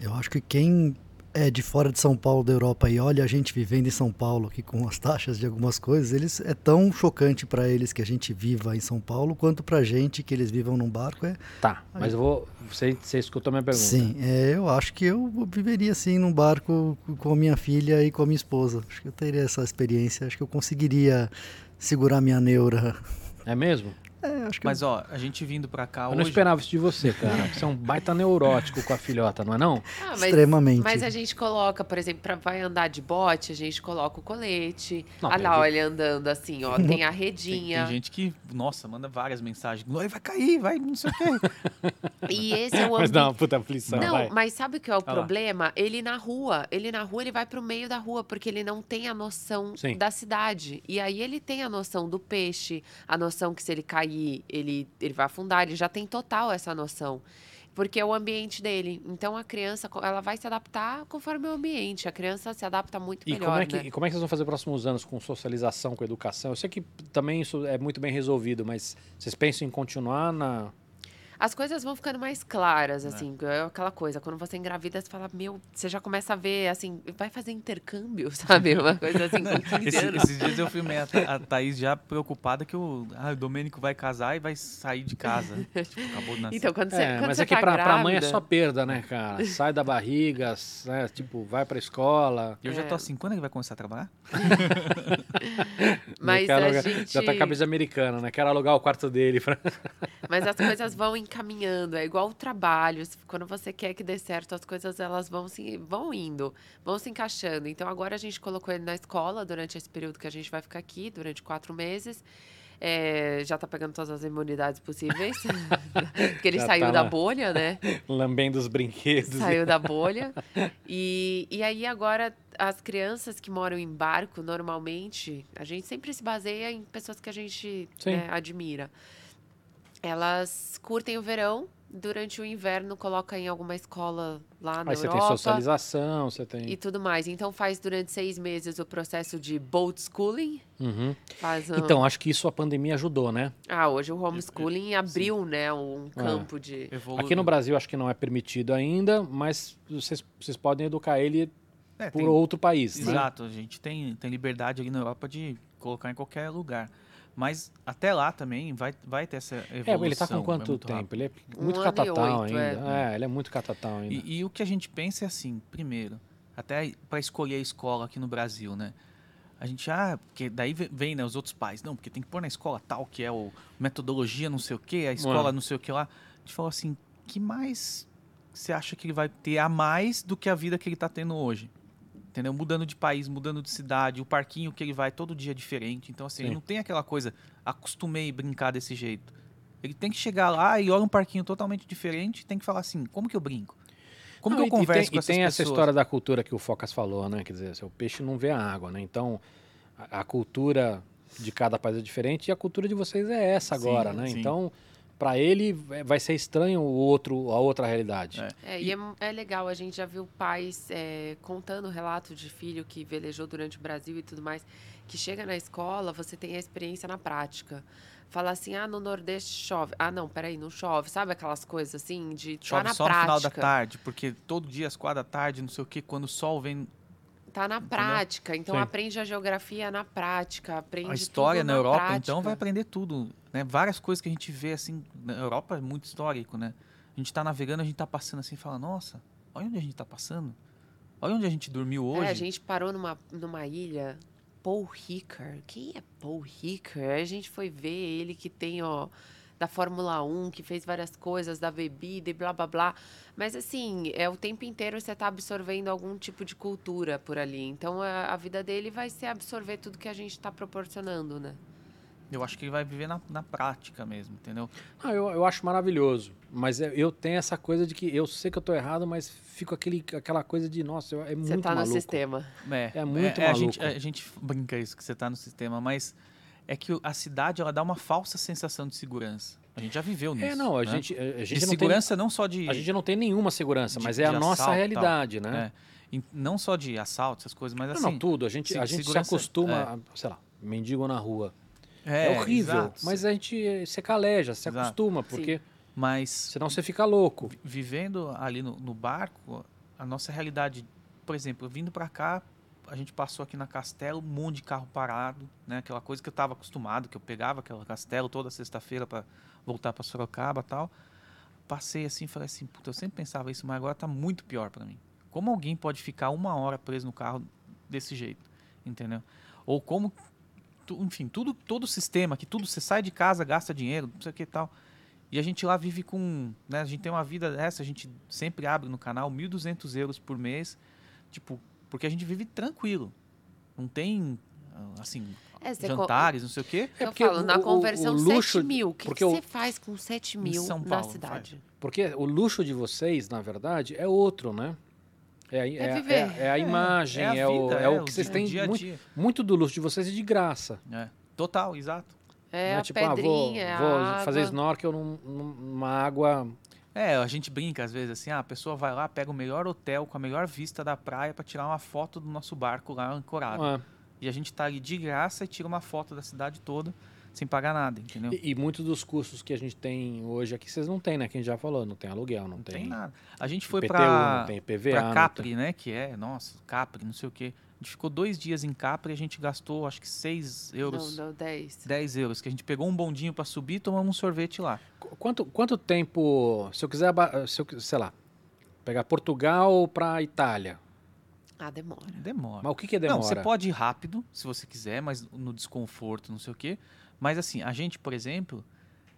[SPEAKER 4] Eu acho que quem é de fora de São Paulo, da Europa, e olha a gente vivendo em São Paulo aqui com as taxas de algumas coisas, eles é tão chocante para eles que a gente viva em São Paulo, quanto pra gente que eles vivam num barco é.
[SPEAKER 1] Tá, mas eu vou. Você, você escutou minha pergunta.
[SPEAKER 4] Sim, é, eu acho que eu viveria assim num barco com a minha filha e com a minha esposa. Acho que eu teria essa experiência, acho que eu conseguiria segurar minha neura.
[SPEAKER 1] É mesmo?
[SPEAKER 4] É, acho que
[SPEAKER 3] Mas, ó, a gente vindo pra cá
[SPEAKER 1] Eu não
[SPEAKER 3] hoje...
[SPEAKER 1] esperava isso de você, cara. Você é um baita neurótico com a filhota, não é não?
[SPEAKER 2] Ah, mas,
[SPEAKER 4] Extremamente.
[SPEAKER 2] Mas a gente coloca, por exemplo, pra vai andar de bote, a gente coloca o colete.
[SPEAKER 1] Não,
[SPEAKER 2] Olha
[SPEAKER 1] tem
[SPEAKER 2] lá, ele andando assim, ó. Tem a *laughs*
[SPEAKER 3] Tem,
[SPEAKER 2] redinha.
[SPEAKER 3] tem gente que, nossa, manda várias mensagens. "Ai, Vai cair, vai, não sei o quê. *laughs*
[SPEAKER 2] E esse é o *laughs*
[SPEAKER 1] Mas dá uma puta aflição,
[SPEAKER 2] Não,
[SPEAKER 1] vai.
[SPEAKER 2] mas sabe o que é o
[SPEAKER 3] lá.
[SPEAKER 2] problema? Ele na rua, ele na rua, ele vai pro meio da rua, porque ele não tem a noção
[SPEAKER 1] Sim.
[SPEAKER 2] da cidade. E aí ele tem a noção do peixe, a noção que se ele cair, ele, ele vai afundar, ele já tem total essa noção. Porque é o ambiente dele. Então a criança, ela vai se adaptar conforme o ambiente. A criança se adapta muito
[SPEAKER 1] E
[SPEAKER 2] melhor,
[SPEAKER 1] como, é que,
[SPEAKER 2] né?
[SPEAKER 1] e como é que vocês vão fazer nos próximos anos com socialização, com educação? Eu sei que também isso é muito bem resolvido, mas vocês pensam em continuar na.
[SPEAKER 2] As coisas vão ficando mais claras, assim, é. aquela coisa. Quando você engravida, você fala, meu, você já começa a ver, assim, vai fazer intercâmbio, *laughs* sabe? Uma coisa assim, com 15
[SPEAKER 3] Esse, esses dias eu filmei a, a Thaís já preocupada que o, ah, o Domênico vai casar e vai sair de casa. *laughs* tipo, acabou de nascer.
[SPEAKER 2] Então, quando você,
[SPEAKER 1] É,
[SPEAKER 2] quando
[SPEAKER 1] mas
[SPEAKER 2] você
[SPEAKER 1] é que
[SPEAKER 2] tá
[SPEAKER 1] pra,
[SPEAKER 2] grávida,
[SPEAKER 1] pra mãe é só perda, né, cara? Sai da barriga, né, tipo, vai pra escola.
[SPEAKER 3] eu já tô
[SPEAKER 2] É.
[SPEAKER 3] assim, quando ele vai começar a trabalhar? *laughs*
[SPEAKER 2] Mas
[SPEAKER 1] Quero
[SPEAKER 2] a
[SPEAKER 1] alugar-
[SPEAKER 2] gente...
[SPEAKER 1] Já tá com a camisa americana, né? Quero alugar o quarto dele. Pra...
[SPEAKER 2] Mas as coisas vão encaminhando, é igual o trabalho. Quando você quer que dê certo, as coisas elas vão se vão indo, vão se encaixando. Então agora a gente colocou ele na escola durante esse período que a gente vai ficar aqui, durante quatro meses. É, já tá pegando todas as imunidades possíveis. *laughs* Porque ele
[SPEAKER 1] Já
[SPEAKER 2] saiu
[SPEAKER 1] tá
[SPEAKER 2] da bolha, né? *laughs*
[SPEAKER 1] Lambendo os brinquedos.
[SPEAKER 2] Saiu da *laughs* bolha. E, e aí agora as crianças que moram em barco, normalmente, a gente sempre se baseia em pessoas que a gente né, admira. Elas curtem o verão, durante o inverno coloca em alguma escola lá na
[SPEAKER 1] Aí você tem
[SPEAKER 2] Europa.
[SPEAKER 1] socialização, você tem.
[SPEAKER 2] E tudo mais. Então faz durante seis meses o processo de boat schooling.
[SPEAKER 1] Uhum.
[SPEAKER 2] Faz, um-
[SPEAKER 1] Então, acho que isso a pandemia ajudou, né?
[SPEAKER 2] Ah, hoje o homeschooling abriu, né, um
[SPEAKER 1] É.
[SPEAKER 2] campo de.
[SPEAKER 3] Evolui.
[SPEAKER 1] Aqui no Brasil acho que não é permitido ainda, mas vocês, vocês podem educar ele
[SPEAKER 3] É,
[SPEAKER 1] por
[SPEAKER 3] tem-
[SPEAKER 1] outro país, né?
[SPEAKER 3] Exato, a gente tem, tem liberdade ali na Europa de colocar em qualquer lugar. Mas até lá também vai, vai ter essa
[SPEAKER 1] É,
[SPEAKER 3] evolução.
[SPEAKER 1] ele tá com quanto
[SPEAKER 3] rápido.
[SPEAKER 1] tempo? Ele é
[SPEAKER 2] Um
[SPEAKER 1] muito
[SPEAKER 2] e
[SPEAKER 1] catatal
[SPEAKER 2] oito,
[SPEAKER 1] ainda. É. ele é muito catatal ainda.
[SPEAKER 3] E, e o que a gente pensa é assim, primeiro, até para escolher a escola aqui no Brasil, né? A gente, ah, porque daí ve- vem né, os outros pais, não, porque tem que pôr na escola tal, que é o metodologia não sei o que, a escola
[SPEAKER 1] Ué.
[SPEAKER 3] não sei o que lá. A gente falou assim, que mais você acha que ele vai ter a mais do que a vida que ele tá tendo hoje? Entendeu? Mudando de país, mudando de cidade, o parquinho que ele vai todo dia é diferente. Então, assim,
[SPEAKER 1] Sim.
[SPEAKER 3] não tem aquela coisa, acostumei brincar desse jeito. Ele tem que chegar lá e olha um parquinho totalmente diferente e tem que falar assim, como que eu brinco? Como
[SPEAKER 1] Não,
[SPEAKER 3] que eu
[SPEAKER 1] e- e
[SPEAKER 3] converso
[SPEAKER 1] tem,
[SPEAKER 3] com
[SPEAKER 1] e
[SPEAKER 3] essas
[SPEAKER 1] tem
[SPEAKER 3] pessoas?
[SPEAKER 1] essa história da cultura que o Focas falou, né? Quer dizer, assim, o peixe não vê a água, né? Então, a, a cultura de cada país é diferente e a cultura de vocês é essa
[SPEAKER 3] Sim,
[SPEAKER 1] agora, né?
[SPEAKER 3] sim.
[SPEAKER 1] Então, para ele é- vai ser estranho o outro, a outra realidade.
[SPEAKER 3] É.
[SPEAKER 2] É, e é, é legal, a gente já viu pais é, contando relatos de filho que velejou durante o Brasil e tudo mais, que chega na escola, você tem a experiência na prática. Fala assim, ah, no Nordeste chove. Ah, não, peraí, não chove. Sabe aquelas coisas assim, de tá
[SPEAKER 3] Chove
[SPEAKER 2] na
[SPEAKER 3] só
[SPEAKER 2] prática.
[SPEAKER 3] no final da tarde, porque todo dia às quatro da tarde, não sei o que, quando o sol vem.
[SPEAKER 2] Tá na prática. Então
[SPEAKER 1] Sim.
[SPEAKER 2] aprende a geografia na prática, aprende
[SPEAKER 3] A história
[SPEAKER 2] tudo
[SPEAKER 3] na Europa,
[SPEAKER 2] prática.
[SPEAKER 3] então, vai aprender tudo. Né? Várias coisas que a gente vê assim. Na Europa é muito histórico, né? A gente tá navegando, a gente tá passando assim e fala, nossa, olha onde a gente tá passando. Olha onde a gente dormiu hoje.
[SPEAKER 2] É, a gente parou numa, numa ilha, Paul Ricard. Quem é Paul? Aí a gente foi ver ele que tem, ó, da Fórmula 1, que fez várias coisas, da bebida e blá blá blá. Mas assim, é o tempo inteiro você tá absorvendo algum tipo de cultura por ali. Então a, a vida dele vai ser absorver tudo que a gente tá proporcionando, né?
[SPEAKER 3] Eu acho que ele vai viver na, na prática mesmo, entendeu?
[SPEAKER 1] Ah, eu, eu acho maravilhoso. Mas é- eu tenho essa coisa de que eu sei que eu tô errado, mas fico aquele, aquela coisa de, nossa, eu- é
[SPEAKER 2] Você
[SPEAKER 1] muito
[SPEAKER 2] tá no
[SPEAKER 1] maluco.
[SPEAKER 2] sistema.
[SPEAKER 3] É,
[SPEAKER 1] É muito
[SPEAKER 3] a, gente,
[SPEAKER 1] maluco.
[SPEAKER 3] a gente brinca isso, que você tá no sistema, mas é que a cidade, ela dá uma falsa sensação de segurança. A gente já viveu nisso.
[SPEAKER 1] É, não, a
[SPEAKER 3] né?
[SPEAKER 1] gente, a
[SPEAKER 3] De
[SPEAKER 1] gente não tem
[SPEAKER 3] segurança não só de...
[SPEAKER 1] A gente não tem nenhuma segurança,
[SPEAKER 3] de-
[SPEAKER 1] mas é a
[SPEAKER 3] de
[SPEAKER 1] nossa
[SPEAKER 3] assalto
[SPEAKER 1] realidade, né?
[SPEAKER 3] É. Não só de assalto, essas coisas, mas
[SPEAKER 1] Não,
[SPEAKER 3] assim...
[SPEAKER 1] não, tudo. A gente,
[SPEAKER 3] se-
[SPEAKER 1] a gente se acostuma,
[SPEAKER 3] é.
[SPEAKER 1] a, sei lá, mendigo na rua. É, horrível,
[SPEAKER 3] exato.
[SPEAKER 1] mas a gente eh, se caleja, se
[SPEAKER 3] Exato.
[SPEAKER 1] acostuma, porque
[SPEAKER 3] Mas
[SPEAKER 1] senão você fica louco.
[SPEAKER 3] vivendo ali no, no barco, a nossa realidade, por exemplo, vindo para cá, a gente passou aqui na Castelo, um monte de carro parado, né? Aquela coisa que eu estava acostumado, que eu pegava aquela Castelo toda sexta-feira para voltar para Sorocaba, tal. Passei assim, falei assim, puta, eu sempre pensava isso, mas agora tá muito pior para mim. Como alguém pode ficar uma hora preso no carro desse jeito, entendeu? Ou como, tu- enfim, tudo, todo o sistema, que tudo você sai de casa, gasta dinheiro, não sei o que tal. E a gente lá vive com. Né, a gente tem uma vida dessa, a gente sempre abre no canal 1.200 euros por mês. Tipo, porque a gente vive tranquilo. Não tem, ah, assim,
[SPEAKER 2] É, co-
[SPEAKER 3] jantares, não sei o quê.
[SPEAKER 2] Eu
[SPEAKER 1] porque
[SPEAKER 2] falo,
[SPEAKER 1] o-
[SPEAKER 2] na
[SPEAKER 1] o-
[SPEAKER 2] conversão,
[SPEAKER 1] o luxo-
[SPEAKER 2] 7 mil. O que,
[SPEAKER 1] porque
[SPEAKER 2] que
[SPEAKER 1] o-
[SPEAKER 2] você faz com 7 mil
[SPEAKER 3] São
[SPEAKER 2] na
[SPEAKER 3] Paulo,
[SPEAKER 2] cidade?
[SPEAKER 1] Porque o luxo de vocês, na verdade, é outro, né? É, a- é,
[SPEAKER 2] viver.
[SPEAKER 1] é- é a imagem,
[SPEAKER 3] a
[SPEAKER 1] é, o,
[SPEAKER 3] vida,
[SPEAKER 1] é o que vocês têm.
[SPEAKER 3] dia a
[SPEAKER 1] muito,
[SPEAKER 3] dia.
[SPEAKER 1] muito do luxo de vocês é de graça.
[SPEAKER 3] É, total, exato.
[SPEAKER 2] É a
[SPEAKER 1] tipo, ah, vou,
[SPEAKER 2] pedrinha, é a
[SPEAKER 1] vou
[SPEAKER 2] água.
[SPEAKER 1] fazer snorkel num- numa água.
[SPEAKER 3] É, a gente brinca às vezes assim, ah, a pessoa vai lá, pega o melhor hotel com a melhor vista da praia para tirar uma foto do nosso barco lá ancorado.
[SPEAKER 1] Ah,
[SPEAKER 3] E a gente tá ali de graça e tira uma foto da cidade toda, sem pagar nada, entendeu?
[SPEAKER 1] E, e muitos dos custos que a gente tem hoje aqui, vocês não têm, né? Que a gente já falou, não tem aluguel, não,
[SPEAKER 3] Não
[SPEAKER 1] tem,
[SPEAKER 3] tem nada. A gente foi pra,
[SPEAKER 1] não tem
[SPEAKER 3] Capri, né? Que é, nossa, Capri, não sei o quê. A gente ficou dois dias em Capri e a gente gastou, acho que 6 euros,
[SPEAKER 2] Não, não, 10.
[SPEAKER 3] 10 euros. Que a gente pegou um bondinho pra subir e tomamos um sorvete lá.
[SPEAKER 1] Qu- Quanto, quanto tempo, se eu quiser, se eu, sei lá, pegar Portugal para Itália,
[SPEAKER 2] Ah, demora.
[SPEAKER 3] Demora.
[SPEAKER 1] mas o que que demora?
[SPEAKER 3] Não, você pode ir rápido, se você quiser, mas no desconforto, não sei o quê. Mas assim, a gente, por exemplo,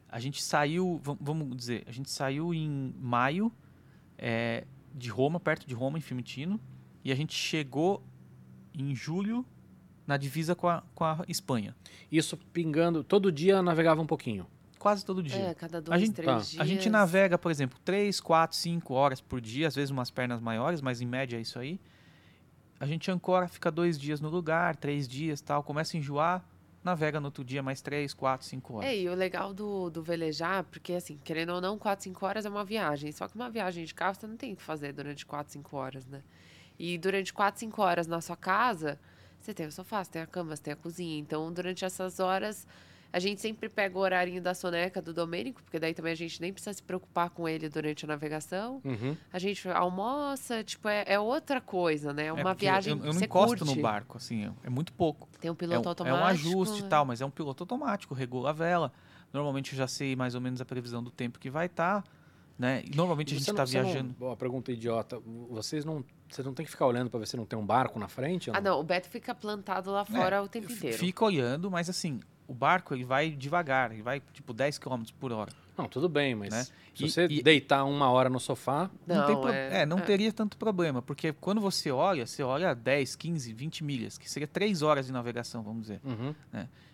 [SPEAKER 3] a gente saiu, vam- vamos dizer, a gente saiu em maio é, de Roma, perto de Roma, em Fiumicino, e a gente chegou em julho na divisa com a, com a Espanha.
[SPEAKER 1] Isso pingando, todo dia navegava um pouquinho.
[SPEAKER 3] Quase todo dia.
[SPEAKER 2] É, cada dois,
[SPEAKER 3] gente-
[SPEAKER 2] três
[SPEAKER 1] tá.
[SPEAKER 2] dias.
[SPEAKER 3] A gente navega, por exemplo, 3, 4, 5 horas por dia, às vezes umas pernas maiores, mas em média é isso aí. A gente ancora, fica dois dias no lugar, três dias tal, começa a enjoar, navega no outro dia mais 3, 4, 5 horas.
[SPEAKER 2] É, e o legal do, do velejar, porque assim, querendo ou não, 4, 5 horas é uma viagem. Só que uma viagem de carro você não tem o que fazer durante 4, 5 horas, né? E durante 4, 5 horas na sua casa, você tem o sofá, você tem a cama, você tem a cozinha. Então, durante essas horas, a gente sempre pega o horarinho da soneca do Domênico, porque daí também a gente nem precisa se preocupar com ele durante a navegação.
[SPEAKER 1] Uhum.
[SPEAKER 2] A gente almoça, tipo, é, é outra coisa, né? É
[SPEAKER 3] É
[SPEAKER 2] uma
[SPEAKER 3] porque
[SPEAKER 2] viagem
[SPEAKER 3] eu, eu não encosto
[SPEAKER 2] curte.
[SPEAKER 3] no barco, assim, é- é muito pouco.
[SPEAKER 2] Tem um
[SPEAKER 3] É
[SPEAKER 2] piloto
[SPEAKER 3] é
[SPEAKER 2] automático.
[SPEAKER 3] um ajuste e
[SPEAKER 2] né?
[SPEAKER 3] tal, mas é um piloto automático, regula a vela. Normalmente eu já sei mais ou menos a previsão do tempo que vai estar, né? E normalmente a gente está
[SPEAKER 1] você não-
[SPEAKER 3] viajando.
[SPEAKER 1] Ó, pergunta idiota. Vocês não, vocês não tem que ficar olhando para ver se não tem um barco na frente?
[SPEAKER 2] Ah, não, o Beto fica plantado lá fora o tempo inteiro.
[SPEAKER 3] Fica olhando, mas assim, o barco ele vai devagar, ele vai tipo 10 km por hora.
[SPEAKER 1] Não, tudo bem, mas
[SPEAKER 3] Né?
[SPEAKER 1] se
[SPEAKER 3] E-
[SPEAKER 1] você
[SPEAKER 3] e-
[SPEAKER 1] deitar uma hora no sofá,
[SPEAKER 3] Não, tem
[SPEAKER 2] Não,
[SPEAKER 3] pro-
[SPEAKER 2] é-
[SPEAKER 3] é, não
[SPEAKER 2] é.
[SPEAKER 3] teria tanto problema, porque quando você olha, você olha 10, 15, 20 milhas, que seria 3 horas de navegação, vamos dizer.
[SPEAKER 1] uhum,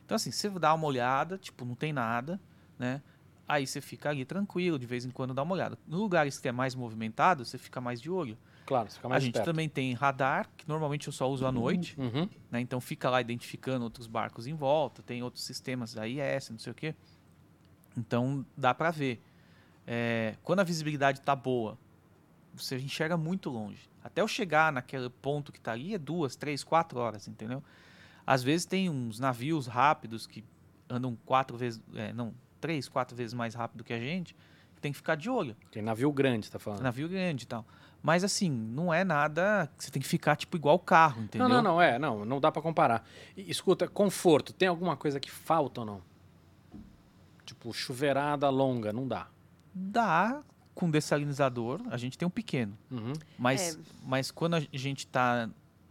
[SPEAKER 3] Então assim, você dá uma olhada, tipo, não tem nada, né? Aí você fica ali tranquilo, de vez em quando dá uma olhada. No lugares que é mais movimentado, você fica mais de olho.
[SPEAKER 1] Claro, fica
[SPEAKER 3] a
[SPEAKER 1] mais
[SPEAKER 3] gente também tem radar, que normalmente eu só uso à noite,
[SPEAKER 1] Uhum.
[SPEAKER 3] né? Então fica lá identificando outros barcos em volta, tem outros sistemas da IS, não sei o quê. Então dá pra ver. É, quando a visibilidade tá boa, você enxerga muito longe. Até eu chegar naquele ponto que tá ali é duas, três, quatro horas, entendeu? Às vezes tem uns navios rápidos que andam quatro vezes, é, não, três, quatro vezes mais rápido que a gente, que tem que ficar de olho.
[SPEAKER 1] Tem navio grande, tá falando.
[SPEAKER 3] Navio grande e tal. Mas assim, não é nada que você tem que ficar tipo igual o carro, entendeu?
[SPEAKER 1] Não, não, não, é, não, não dá pra comparar. E, escuta, conforto, tem alguma coisa que falta ou não? Tipo, chuveirada longa, não dá.
[SPEAKER 3] Dá com dessalinizador, a gente tem um pequeno.
[SPEAKER 1] Uhum.
[SPEAKER 3] Mas,
[SPEAKER 2] É.
[SPEAKER 3] mas quando a gente tá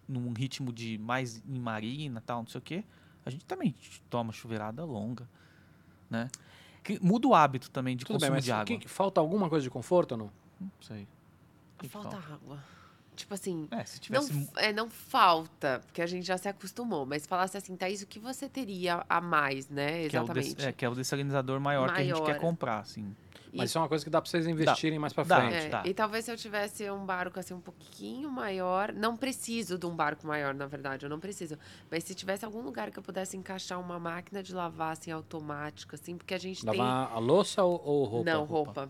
[SPEAKER 3] num ritmo de mais em marina tal, não sei o quê, a gente também toma chuveirada longa, né? Que muda o hábito também de
[SPEAKER 1] Tudo bem,
[SPEAKER 3] consumo
[SPEAKER 1] mas
[SPEAKER 3] de água.
[SPEAKER 1] que- falta alguma coisa de conforto ou não?
[SPEAKER 3] Não sei. O que que
[SPEAKER 2] Falta
[SPEAKER 3] falta?
[SPEAKER 2] água. Tipo assim,
[SPEAKER 3] É, se
[SPEAKER 2] não,
[SPEAKER 3] tivesse...
[SPEAKER 2] é, não falta, porque a gente já se acostumou, mas falasse assim, Thaís, o que você teria a mais, né?
[SPEAKER 3] que é, o des-
[SPEAKER 2] Exatamente.
[SPEAKER 3] é, que é o dessalinizador maior, que a gente quer
[SPEAKER 2] Maior.
[SPEAKER 3] comprar, assim.
[SPEAKER 2] E-
[SPEAKER 1] Mas isso é uma coisa que dá pra vocês investirem mais pra
[SPEAKER 3] Dá.
[SPEAKER 1] frente.
[SPEAKER 2] É,
[SPEAKER 3] tá.
[SPEAKER 2] E talvez se eu tivesse um barco assim um pouquinho maior, não preciso de um barco maior, na verdade, eu não preciso. Mas se tivesse algum lugar que eu pudesse encaixar uma máquina de lavar assim automática, assim, porque a gente
[SPEAKER 1] Lavar a louça ou, ou
[SPEAKER 2] tem
[SPEAKER 1] roupa?
[SPEAKER 2] não roupa.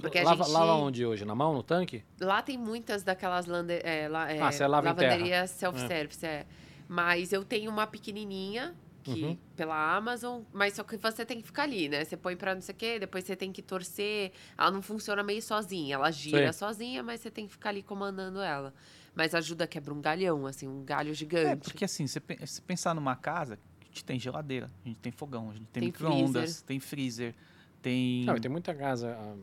[SPEAKER 2] Porque a
[SPEAKER 1] lava,
[SPEAKER 2] gente
[SPEAKER 1] lava onde hoje? Na mão, no tanque?
[SPEAKER 2] lá tem muitas daquelas lande... é, la- é,
[SPEAKER 1] Ah, você lava
[SPEAKER 2] lavanderias self-service, é. Mas eu tenho uma pequenininha que
[SPEAKER 1] Uhum.
[SPEAKER 2] pela Amazon, mas só que você tem que ficar ali, né? Você põe pra não sei o quê, depois você tem que torcer. Ela não funciona meio sozinha, ela gira
[SPEAKER 1] Sei.
[SPEAKER 2] sozinha, mas você tem que ficar ali comandando ela. Mas ajuda quebra um galhão, assim, um galho
[SPEAKER 3] É,
[SPEAKER 2] gigante.
[SPEAKER 3] porque assim, você pensar numa casa, a gente tem geladeira, a gente tem fogão, a gente tem,
[SPEAKER 2] Tem
[SPEAKER 3] micro-ondas, tem freezer, tem...
[SPEAKER 1] Não, tem muita casa, ah,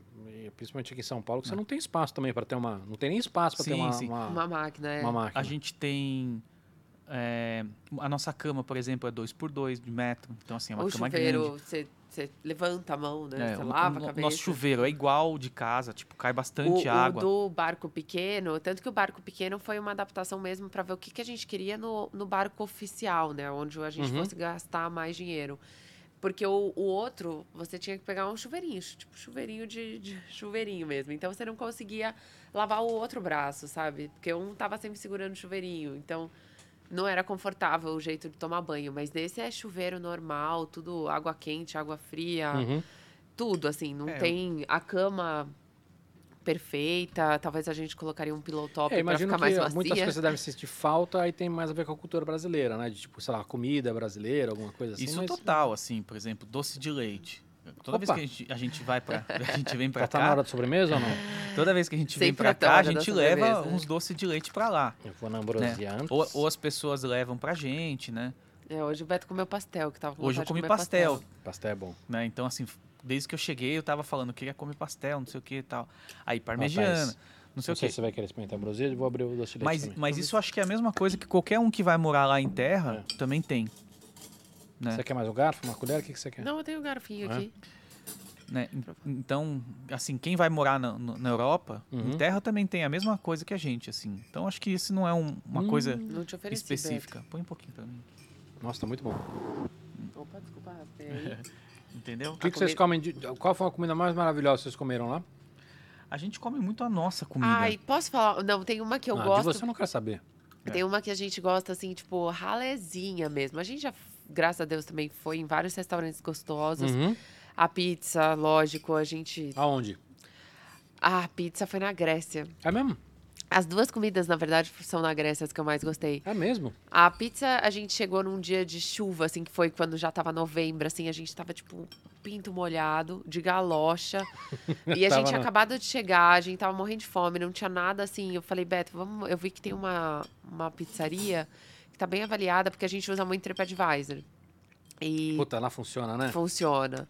[SPEAKER 1] principalmente aqui em São Paulo, que você não tem espaço também pra ter uma. Não tem nem espaço pra ter uma,
[SPEAKER 3] sim.
[SPEAKER 1] uma,
[SPEAKER 2] Uma máquina, é.
[SPEAKER 1] uma máquina.
[SPEAKER 3] A gente tem... é, a nossa cama, por exemplo, é 2x2 de metro. Então, assim, é uma
[SPEAKER 2] o
[SPEAKER 3] cama
[SPEAKER 2] chuveiro,
[SPEAKER 3] grande.
[SPEAKER 2] você, você levanta a mão, né?
[SPEAKER 3] É,
[SPEAKER 2] você
[SPEAKER 3] o-
[SPEAKER 2] lava
[SPEAKER 3] o
[SPEAKER 2] a cabeça.
[SPEAKER 3] Nosso chuveiro é igual de casa, tipo, cai bastante
[SPEAKER 2] o,
[SPEAKER 3] água.
[SPEAKER 2] O do barco pequeno, tanto que o barco pequeno foi uma adaptação mesmo para ver o que, que a gente queria no, no barco oficial, né? Onde a gente
[SPEAKER 1] Uhum.
[SPEAKER 2] fosse gastar mais dinheiro. Porque o, o outro, você tinha que pegar um chuveirinho, tipo chuveirinho de, de *laughs* chuveirinho mesmo. Então você não conseguia lavar o outro braço, sabe? Porque um tava sempre segurando o chuveirinho. Então não era confortável o jeito de tomar banho. Mas desse é chuveiro normal, tudo água quente, água fria
[SPEAKER 1] Uhum.
[SPEAKER 2] tudo, assim, não
[SPEAKER 3] É,
[SPEAKER 2] tem a cama perfeita. Talvez a gente colocaria um pillow top
[SPEAKER 1] É,
[SPEAKER 2] pra
[SPEAKER 1] imagino
[SPEAKER 2] ficar
[SPEAKER 1] que
[SPEAKER 2] mais macia.
[SPEAKER 1] muitas coisas devem sentir falta e tem mais a ver com a cultura brasileira, né? De tipo, sei lá, comida brasileira, alguma coisa assim.
[SPEAKER 3] Isso
[SPEAKER 1] mas
[SPEAKER 3] total, assim, por exemplo, doce de leite. Toda
[SPEAKER 1] Opa.
[SPEAKER 3] vez que a gente, a gente vai pra. *laughs* A gente vem pra
[SPEAKER 1] Já tá na hora
[SPEAKER 3] cá.
[SPEAKER 1] de sobremesa ou não?
[SPEAKER 3] Toda vez que a gente vem
[SPEAKER 2] Sempre
[SPEAKER 3] pra
[SPEAKER 2] tá na
[SPEAKER 3] cá, a gente leva
[SPEAKER 2] sobremesa.
[SPEAKER 3] uns doces de leite pra lá.
[SPEAKER 1] Eu vou na Ambrosia antes.
[SPEAKER 3] Ou, ou as pessoas levam pra gente, né?
[SPEAKER 2] É, hoje o Beto comeu pastel, que tava com
[SPEAKER 3] Hoje eu comi
[SPEAKER 2] comer
[SPEAKER 3] pastel,
[SPEAKER 1] Pastel é bom.
[SPEAKER 3] né? Então, assim, desde que eu cheguei, eu tava falando, eu queria comer pastel, não sei o que e tal. Aí, parmegiana, não sei
[SPEAKER 1] Não
[SPEAKER 3] o
[SPEAKER 1] sei
[SPEAKER 3] que.
[SPEAKER 1] se você vai querer experimentar a Ambrosia, eu vou abrir o doce de
[SPEAKER 3] Mas, mas isso eu acho que é a mesma coisa que qualquer um que vai morar lá em terra também tem. Né?
[SPEAKER 1] Você quer mais um garfo, uma colher? O que, que você quer?
[SPEAKER 2] Não, eu tenho um garfinho
[SPEAKER 1] É?
[SPEAKER 2] aqui.
[SPEAKER 3] né? En- Então, assim, quem vai morar na, na Europa,
[SPEAKER 1] Uhum.
[SPEAKER 3] em terra também tem a mesma coisa que a gente, assim. Então, acho que isso não é um- uma
[SPEAKER 1] Hum.
[SPEAKER 3] coisa
[SPEAKER 2] Não te ofereci,
[SPEAKER 3] específica. Põe um pouquinho pra mim.
[SPEAKER 1] Nossa, tá muito bom.
[SPEAKER 2] Beto. Opa, desculpa. peraí. *laughs*
[SPEAKER 3] Entendeu?
[SPEAKER 1] O que,
[SPEAKER 2] A
[SPEAKER 1] que vocês comem? de- Qual foi a comida mais maravilhosa que vocês comeram lá?
[SPEAKER 3] A gente come muito a nossa comida.
[SPEAKER 2] Ai, posso falar? Não, tem uma que eu
[SPEAKER 1] Ah,
[SPEAKER 2] gosto.
[SPEAKER 1] De você não quero saber.
[SPEAKER 3] É.
[SPEAKER 2] Tem uma que a gente gosta, assim, tipo, ralezinha mesmo. A gente já, graças a Deus, também foi em vários restaurantes gostosos.
[SPEAKER 1] Uhum.
[SPEAKER 2] A pizza, lógico, a gente.
[SPEAKER 1] Aonde?
[SPEAKER 2] A pizza foi na Grécia.
[SPEAKER 1] É mesmo?
[SPEAKER 2] As duas comidas, na verdade, são na Grécia as que eu mais gostei.
[SPEAKER 1] É mesmo?
[SPEAKER 2] A pizza, a gente chegou num dia de chuva, assim, que foi quando já tava novembro, assim, a gente tava, tipo, pinto molhado, de galocha. *laughs* e a gente tinha acabado de chegar, a gente tava morrendo de fome, não tinha nada assim. Eu falei, Beto, vamos. Eu vi que tem uma, uma pizzaria que tá bem avaliada, porque a gente usa muito TripAdvisor. E
[SPEAKER 1] Puta, lá funciona, né?
[SPEAKER 2] funciona.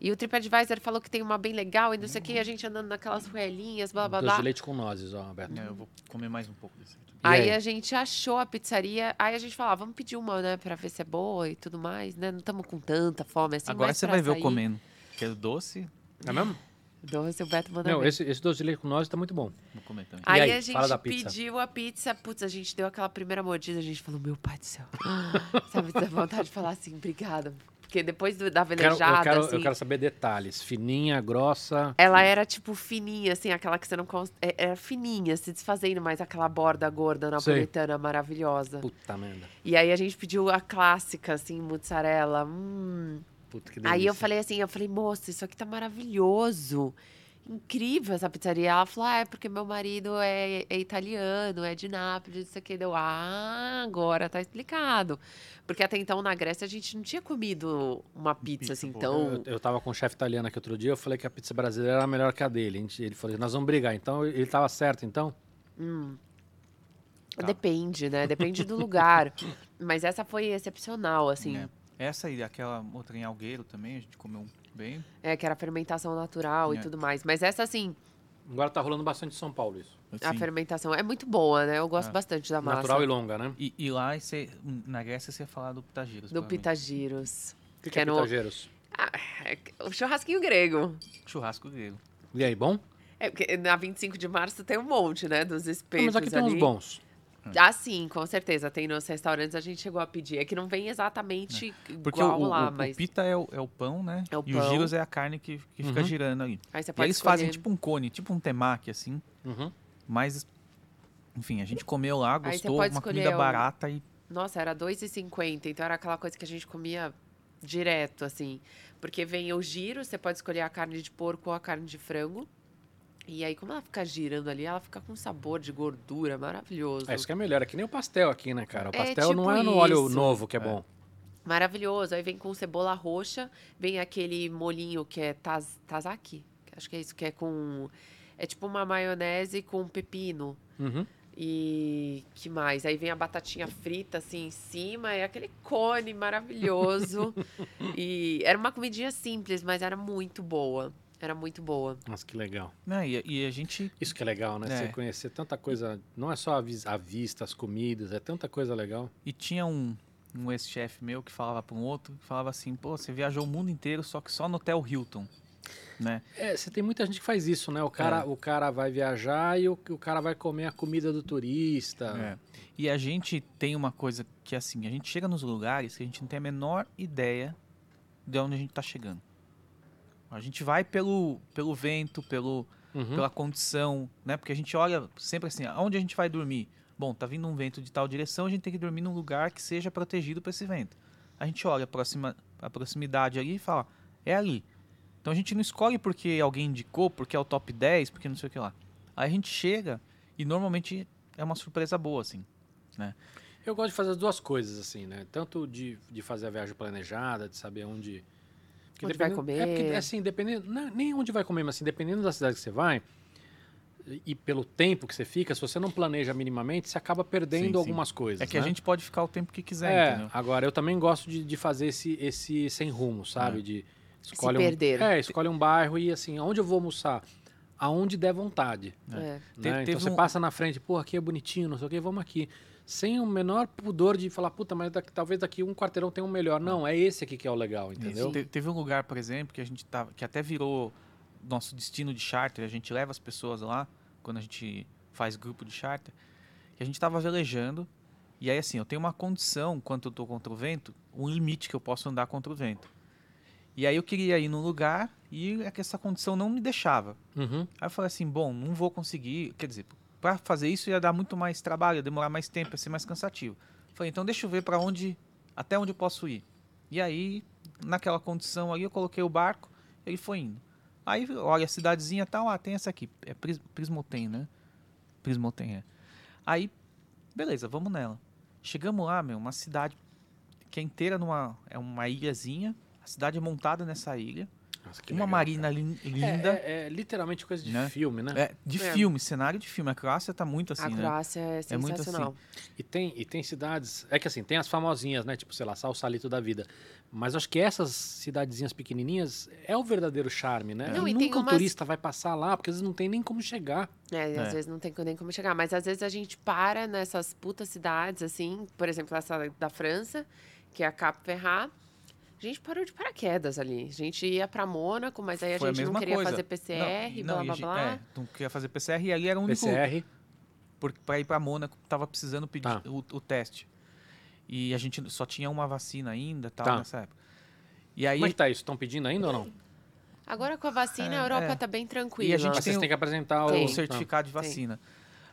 [SPEAKER 2] E o TripAdvisor falou que tem uma bem legal e não sei o que, a gente andando naquelas ruelinhas, blá blá
[SPEAKER 1] Doce
[SPEAKER 2] blá.
[SPEAKER 1] de leite com nozes, ó, Beto.
[SPEAKER 3] É, eu vou comer mais um pouco desse
[SPEAKER 2] Aí,
[SPEAKER 1] aí?
[SPEAKER 2] a gente achou a pizzaria, aí a gente falou, ah, vamos pedir uma, né, pra ver se é boa e tudo mais, né? Não estamos com tanta fome assim,
[SPEAKER 3] Agora você vai ver eu comendo. Que é doce,
[SPEAKER 1] É mesmo?
[SPEAKER 2] Doce, o Beto manda
[SPEAKER 1] Não, esse, esse doce de leite com nozes tá muito bom.
[SPEAKER 3] vou comer também.
[SPEAKER 2] Aí,
[SPEAKER 1] aí,
[SPEAKER 2] a gente
[SPEAKER 1] fala da pizza.
[SPEAKER 2] pediu a pizza, putz, a gente deu aquela primeira mordida, a gente falou, meu pai do céu. *laughs* Sabe, dá vontade de falar assim, obrigada. Porque depois do- da
[SPEAKER 1] Quero,
[SPEAKER 2] velejada,
[SPEAKER 1] eu, quero,
[SPEAKER 2] assim,
[SPEAKER 1] eu quero saber detalhes. Fininha, grossa.
[SPEAKER 2] ela era tipo fininha, assim, aquela que você não... É- Era fininha, se desfazendo, mas aquela borda gorda napolitana maravilhosa.
[SPEAKER 1] Puta merda.
[SPEAKER 2] E aí a gente pediu a clássica, assim, mozzarella. Hum.
[SPEAKER 1] Puta que delícia.
[SPEAKER 2] Aí eu falei assim, eu falei, moça, isso aqui tá maravilhoso. Incrível essa pizzaria. Ela falou, ah, é porque meu marido é, é italiano, é de Nápoles, isso aqui. Deu, ah, agora tá explicado. Porque até então na Grécia a gente não tinha comido uma pizza,
[SPEAKER 3] Pizza
[SPEAKER 2] assim
[SPEAKER 3] boa.
[SPEAKER 2] tão.
[SPEAKER 1] Eu, eu tava com um chefe italiano aqui outro dia, eu falei que a pizza brasileira era melhor que a dele. A gente- Ele falou, nós vamos brigar. Então, ele tava certo, então?
[SPEAKER 2] Hum.
[SPEAKER 3] Tá.
[SPEAKER 2] Depende, né? Depende do lugar. *laughs* Mas essa foi excepcional, assim.
[SPEAKER 3] É. Essa e aquela outra em Algueiro também, a gente comeu bem.
[SPEAKER 2] É, que era fermentação natural e
[SPEAKER 3] É.
[SPEAKER 2] tudo mais. Mas essa, assim,
[SPEAKER 1] Agora tá rolando bastante em São Paulo isso.
[SPEAKER 2] a
[SPEAKER 3] assim.
[SPEAKER 2] fermentação é muito boa, né? Eu gosto
[SPEAKER 3] É.
[SPEAKER 2] bastante da massa.
[SPEAKER 1] Natural e longa, né?
[SPEAKER 3] E, e lá, você, na Grécia, você ia falar do Pitagiros.
[SPEAKER 2] Do. Pitagiros.
[SPEAKER 1] O que, que
[SPEAKER 2] Que
[SPEAKER 1] é
[SPEAKER 2] é no-
[SPEAKER 1] pitageiros?
[SPEAKER 2] Ah, é o churrasquinho grego.
[SPEAKER 3] Churrasco grego.
[SPEAKER 1] E aí, bom?
[SPEAKER 2] É, porque na 25 de março tem um monte, né? Dos espetos
[SPEAKER 1] Não, mas aqui tem uns
[SPEAKER 2] ali.
[SPEAKER 1] bons.
[SPEAKER 2] Ah, sim, com certeza. Tem nos restaurantes, a gente chegou a pedir. É que não vem exatamente
[SPEAKER 3] Porque
[SPEAKER 2] igual
[SPEAKER 3] o, o-
[SPEAKER 2] lá,
[SPEAKER 3] o
[SPEAKER 2] mas...
[SPEAKER 3] pita é o, é o pão, né?
[SPEAKER 2] É o
[SPEAKER 3] e
[SPEAKER 2] pão.
[SPEAKER 3] o giros é a carne que, que fica
[SPEAKER 1] Uhum.
[SPEAKER 3] girando ali.
[SPEAKER 2] Aí você
[SPEAKER 3] E
[SPEAKER 2] pode
[SPEAKER 3] aí eles fazem
[SPEAKER 2] escolher.
[SPEAKER 3] tipo um cone, tipo um temaki, assim.
[SPEAKER 1] Uhum.
[SPEAKER 3] Mas, enfim, a gente comeu lá, gostou, uma comida
[SPEAKER 2] o-
[SPEAKER 3] barata e
[SPEAKER 2] Nossa, era 2,50. Então era aquela coisa que a gente comia direto, assim. Porque vem o giro, você pode escolher a carne de porco ou a carne de frango. E aí, como ela fica girando ali, ela fica com sabor de gordura maravilhoso.
[SPEAKER 1] É isso que é melhor. É que nem o pastel aqui, né, cara? O
[SPEAKER 2] É
[SPEAKER 1] pastel
[SPEAKER 2] tipo
[SPEAKER 1] não é no óleo
[SPEAKER 2] isso.
[SPEAKER 1] novo que é,
[SPEAKER 3] É.
[SPEAKER 1] bom.
[SPEAKER 2] Maravilhoso. Aí vem com cebola roxa, vem aquele molinho que é taz, tazaki. Acho que é isso, que é com. É tipo uma maionese com pepino.
[SPEAKER 1] Uhum.
[SPEAKER 2] E que mais? Aí vem a batatinha frita assim em cima, é aquele cone maravilhoso. *laughs* e era uma comidinha simples, mas era muito boa. Era muito boa.
[SPEAKER 1] Nossa, que legal.
[SPEAKER 3] Né, e, e a gente.
[SPEAKER 1] Isso que é legal, né?
[SPEAKER 3] É.
[SPEAKER 1] Você conhecer tanta coisa. Não é só a, vis- a vista, as comidas, é tanta coisa legal.
[SPEAKER 3] E tinha um, um ex-chefe meu que falava para um outro, que falava assim, pô, você viajou o mundo inteiro, só que só no Hotel Hilton. Né?
[SPEAKER 1] É, você tem muita gente que faz isso, né? O cara,
[SPEAKER 3] É.
[SPEAKER 1] o cara vai viajar e o, o cara vai comer a comida do turista.
[SPEAKER 3] É. E a gente tem uma coisa que assim, a gente chega nos lugares que a gente não tem a menor ideia de onde a gente tá chegando. A gente vai pelo, pelo vento, pelo,
[SPEAKER 1] Uhum.
[SPEAKER 3] pela condição, né? Porque a gente olha sempre assim, aonde a gente vai dormir? Bom, tá vindo um vento de tal direção, a gente tem que dormir num lugar que seja protegido para esse vento. A gente olha a, proxima, a proximidade ali e fala, é ali. Então a gente não escolhe porque alguém indicou, porque é o top 10, porque não sei o que lá. Aí a gente chega e normalmente é uma surpresa boa, assim, né?
[SPEAKER 1] Eu gosto de fazer as duas coisas, assim, né? Tanto de, de fazer a viagem planejada, de saber onde. Porque
[SPEAKER 2] Onde vai comer.
[SPEAKER 1] É porque, assim, dependendo. Não, nem onde vai comer, mas assim, dependendo da cidade que você vai e pelo tempo que você fica, se você não planeja minimamente, você acaba perdendo
[SPEAKER 3] Sim, sim.
[SPEAKER 1] algumas coisas.
[SPEAKER 3] É que a
[SPEAKER 1] né?
[SPEAKER 3] gente pode ficar o tempo que quiser,
[SPEAKER 1] É,
[SPEAKER 3] entendeu?
[SPEAKER 1] agora eu também gosto de, de fazer esse, esse sem rumo, sabe?
[SPEAKER 3] É.
[SPEAKER 1] De escolhe
[SPEAKER 2] perder.
[SPEAKER 1] Um, é, escolhe um bairro e assim, aonde eu vou almoçar? Aonde der vontade.
[SPEAKER 2] É.
[SPEAKER 3] Te-
[SPEAKER 1] né?
[SPEAKER 3] teve
[SPEAKER 1] Então você
[SPEAKER 3] um-
[SPEAKER 1] passa na frente, pô, aqui é bonitinho, não sei o que, vamos aqui. Sem o menor pudor de falar, puta, mas daqui- talvez daqui um quarteirão tenha um melhor. Não, é esse aqui que é o legal, entendeu?
[SPEAKER 3] Te- Teve um lugar, por exemplo, que a gente tava, que até virou nosso destino de charter, a gente leva as pessoas lá quando a gente faz grupo de charter, que a gente tava velejando, e aí assim, eu tenho uma condição quando eu tô contra o vento, um limite que eu posso andar contra o vento. E aí eu queria ir num lugar e é que essa condição não me deixava.
[SPEAKER 1] Uhum.
[SPEAKER 3] Aí eu falei assim, bom, não vou conseguir, quer dizer, para fazer isso ia dar muito mais trabalho, ia demorar mais tempo, ia ser mais cansativo. Falei, então deixa eu ver para onde, até onde eu posso ir. E aí, naquela condição ali, eu coloquei o barco, ele foi indo. Aí, olha a cidadezinha tal, ah, tem essa aqui, é Pris, Prismotem, né? Prismotem, é. Aí, beleza, vamos nela. Chegamos lá, meu, uma cidade que é inteira numa, é uma ilhazinha, a cidade é montada nessa ilha,
[SPEAKER 1] Nossa, que
[SPEAKER 3] uma
[SPEAKER 1] legal,
[SPEAKER 3] marina
[SPEAKER 1] cara. É,
[SPEAKER 3] linda,
[SPEAKER 1] É, é literalmente coisa de
[SPEAKER 3] Né?
[SPEAKER 1] filme, né?
[SPEAKER 3] é, de
[SPEAKER 2] É.
[SPEAKER 3] filme, cenário de filme. A Croácia tá muito assim,
[SPEAKER 2] a
[SPEAKER 3] né?
[SPEAKER 2] Croácia é
[SPEAKER 3] É muito
[SPEAKER 2] sensacional.
[SPEAKER 1] E tem, e tem cidades. É que assim, tem as famosinhas, né? Tipo, sei lá, Salsalito da vida. Mas acho que essas cidadezinhas pequenininhas é o verdadeiro charme, né?
[SPEAKER 2] Não,
[SPEAKER 1] e
[SPEAKER 2] tem
[SPEAKER 1] nunca o
[SPEAKER 2] umas-
[SPEAKER 1] turista vai passar lá, porque às vezes não tem nem como chegar.
[SPEAKER 2] É, às
[SPEAKER 3] É.
[SPEAKER 2] vezes não tem nem como chegar. Mas às vezes a gente para nessas putas cidades, assim, por exemplo, essa da França, que é a Cap Ferrat. A gente parou de paraquedas ali. A gente ia pra Mônaco, mas aí a
[SPEAKER 3] Foi a
[SPEAKER 2] gente não
[SPEAKER 3] mesma
[SPEAKER 2] queria
[SPEAKER 3] coisa.
[SPEAKER 2] fazer PCR,
[SPEAKER 3] Não,
[SPEAKER 2] blá
[SPEAKER 3] e
[SPEAKER 2] blá
[SPEAKER 3] a gente-
[SPEAKER 2] blá.
[SPEAKER 3] É, não queria fazer PCR e ali era o único.
[SPEAKER 1] PCR.
[SPEAKER 3] Porque pra ir pra Mônaco tava precisando pedir
[SPEAKER 1] Tá.
[SPEAKER 3] o, o teste. E a gente só tinha uma vacina ainda tal
[SPEAKER 1] Tá.
[SPEAKER 3] nessa época. E aí.
[SPEAKER 1] Como é que tá isso? Estão pedindo ainda ou não?
[SPEAKER 2] Agora com a vacina,
[SPEAKER 3] É,
[SPEAKER 2] a Europa
[SPEAKER 3] é.
[SPEAKER 2] tá bem tranquila.
[SPEAKER 3] E a gente tem
[SPEAKER 1] vocês
[SPEAKER 3] o-
[SPEAKER 1] têm que apresentar
[SPEAKER 2] Tem.
[SPEAKER 1] o
[SPEAKER 3] o certificado de
[SPEAKER 2] Tem.
[SPEAKER 3] vacina.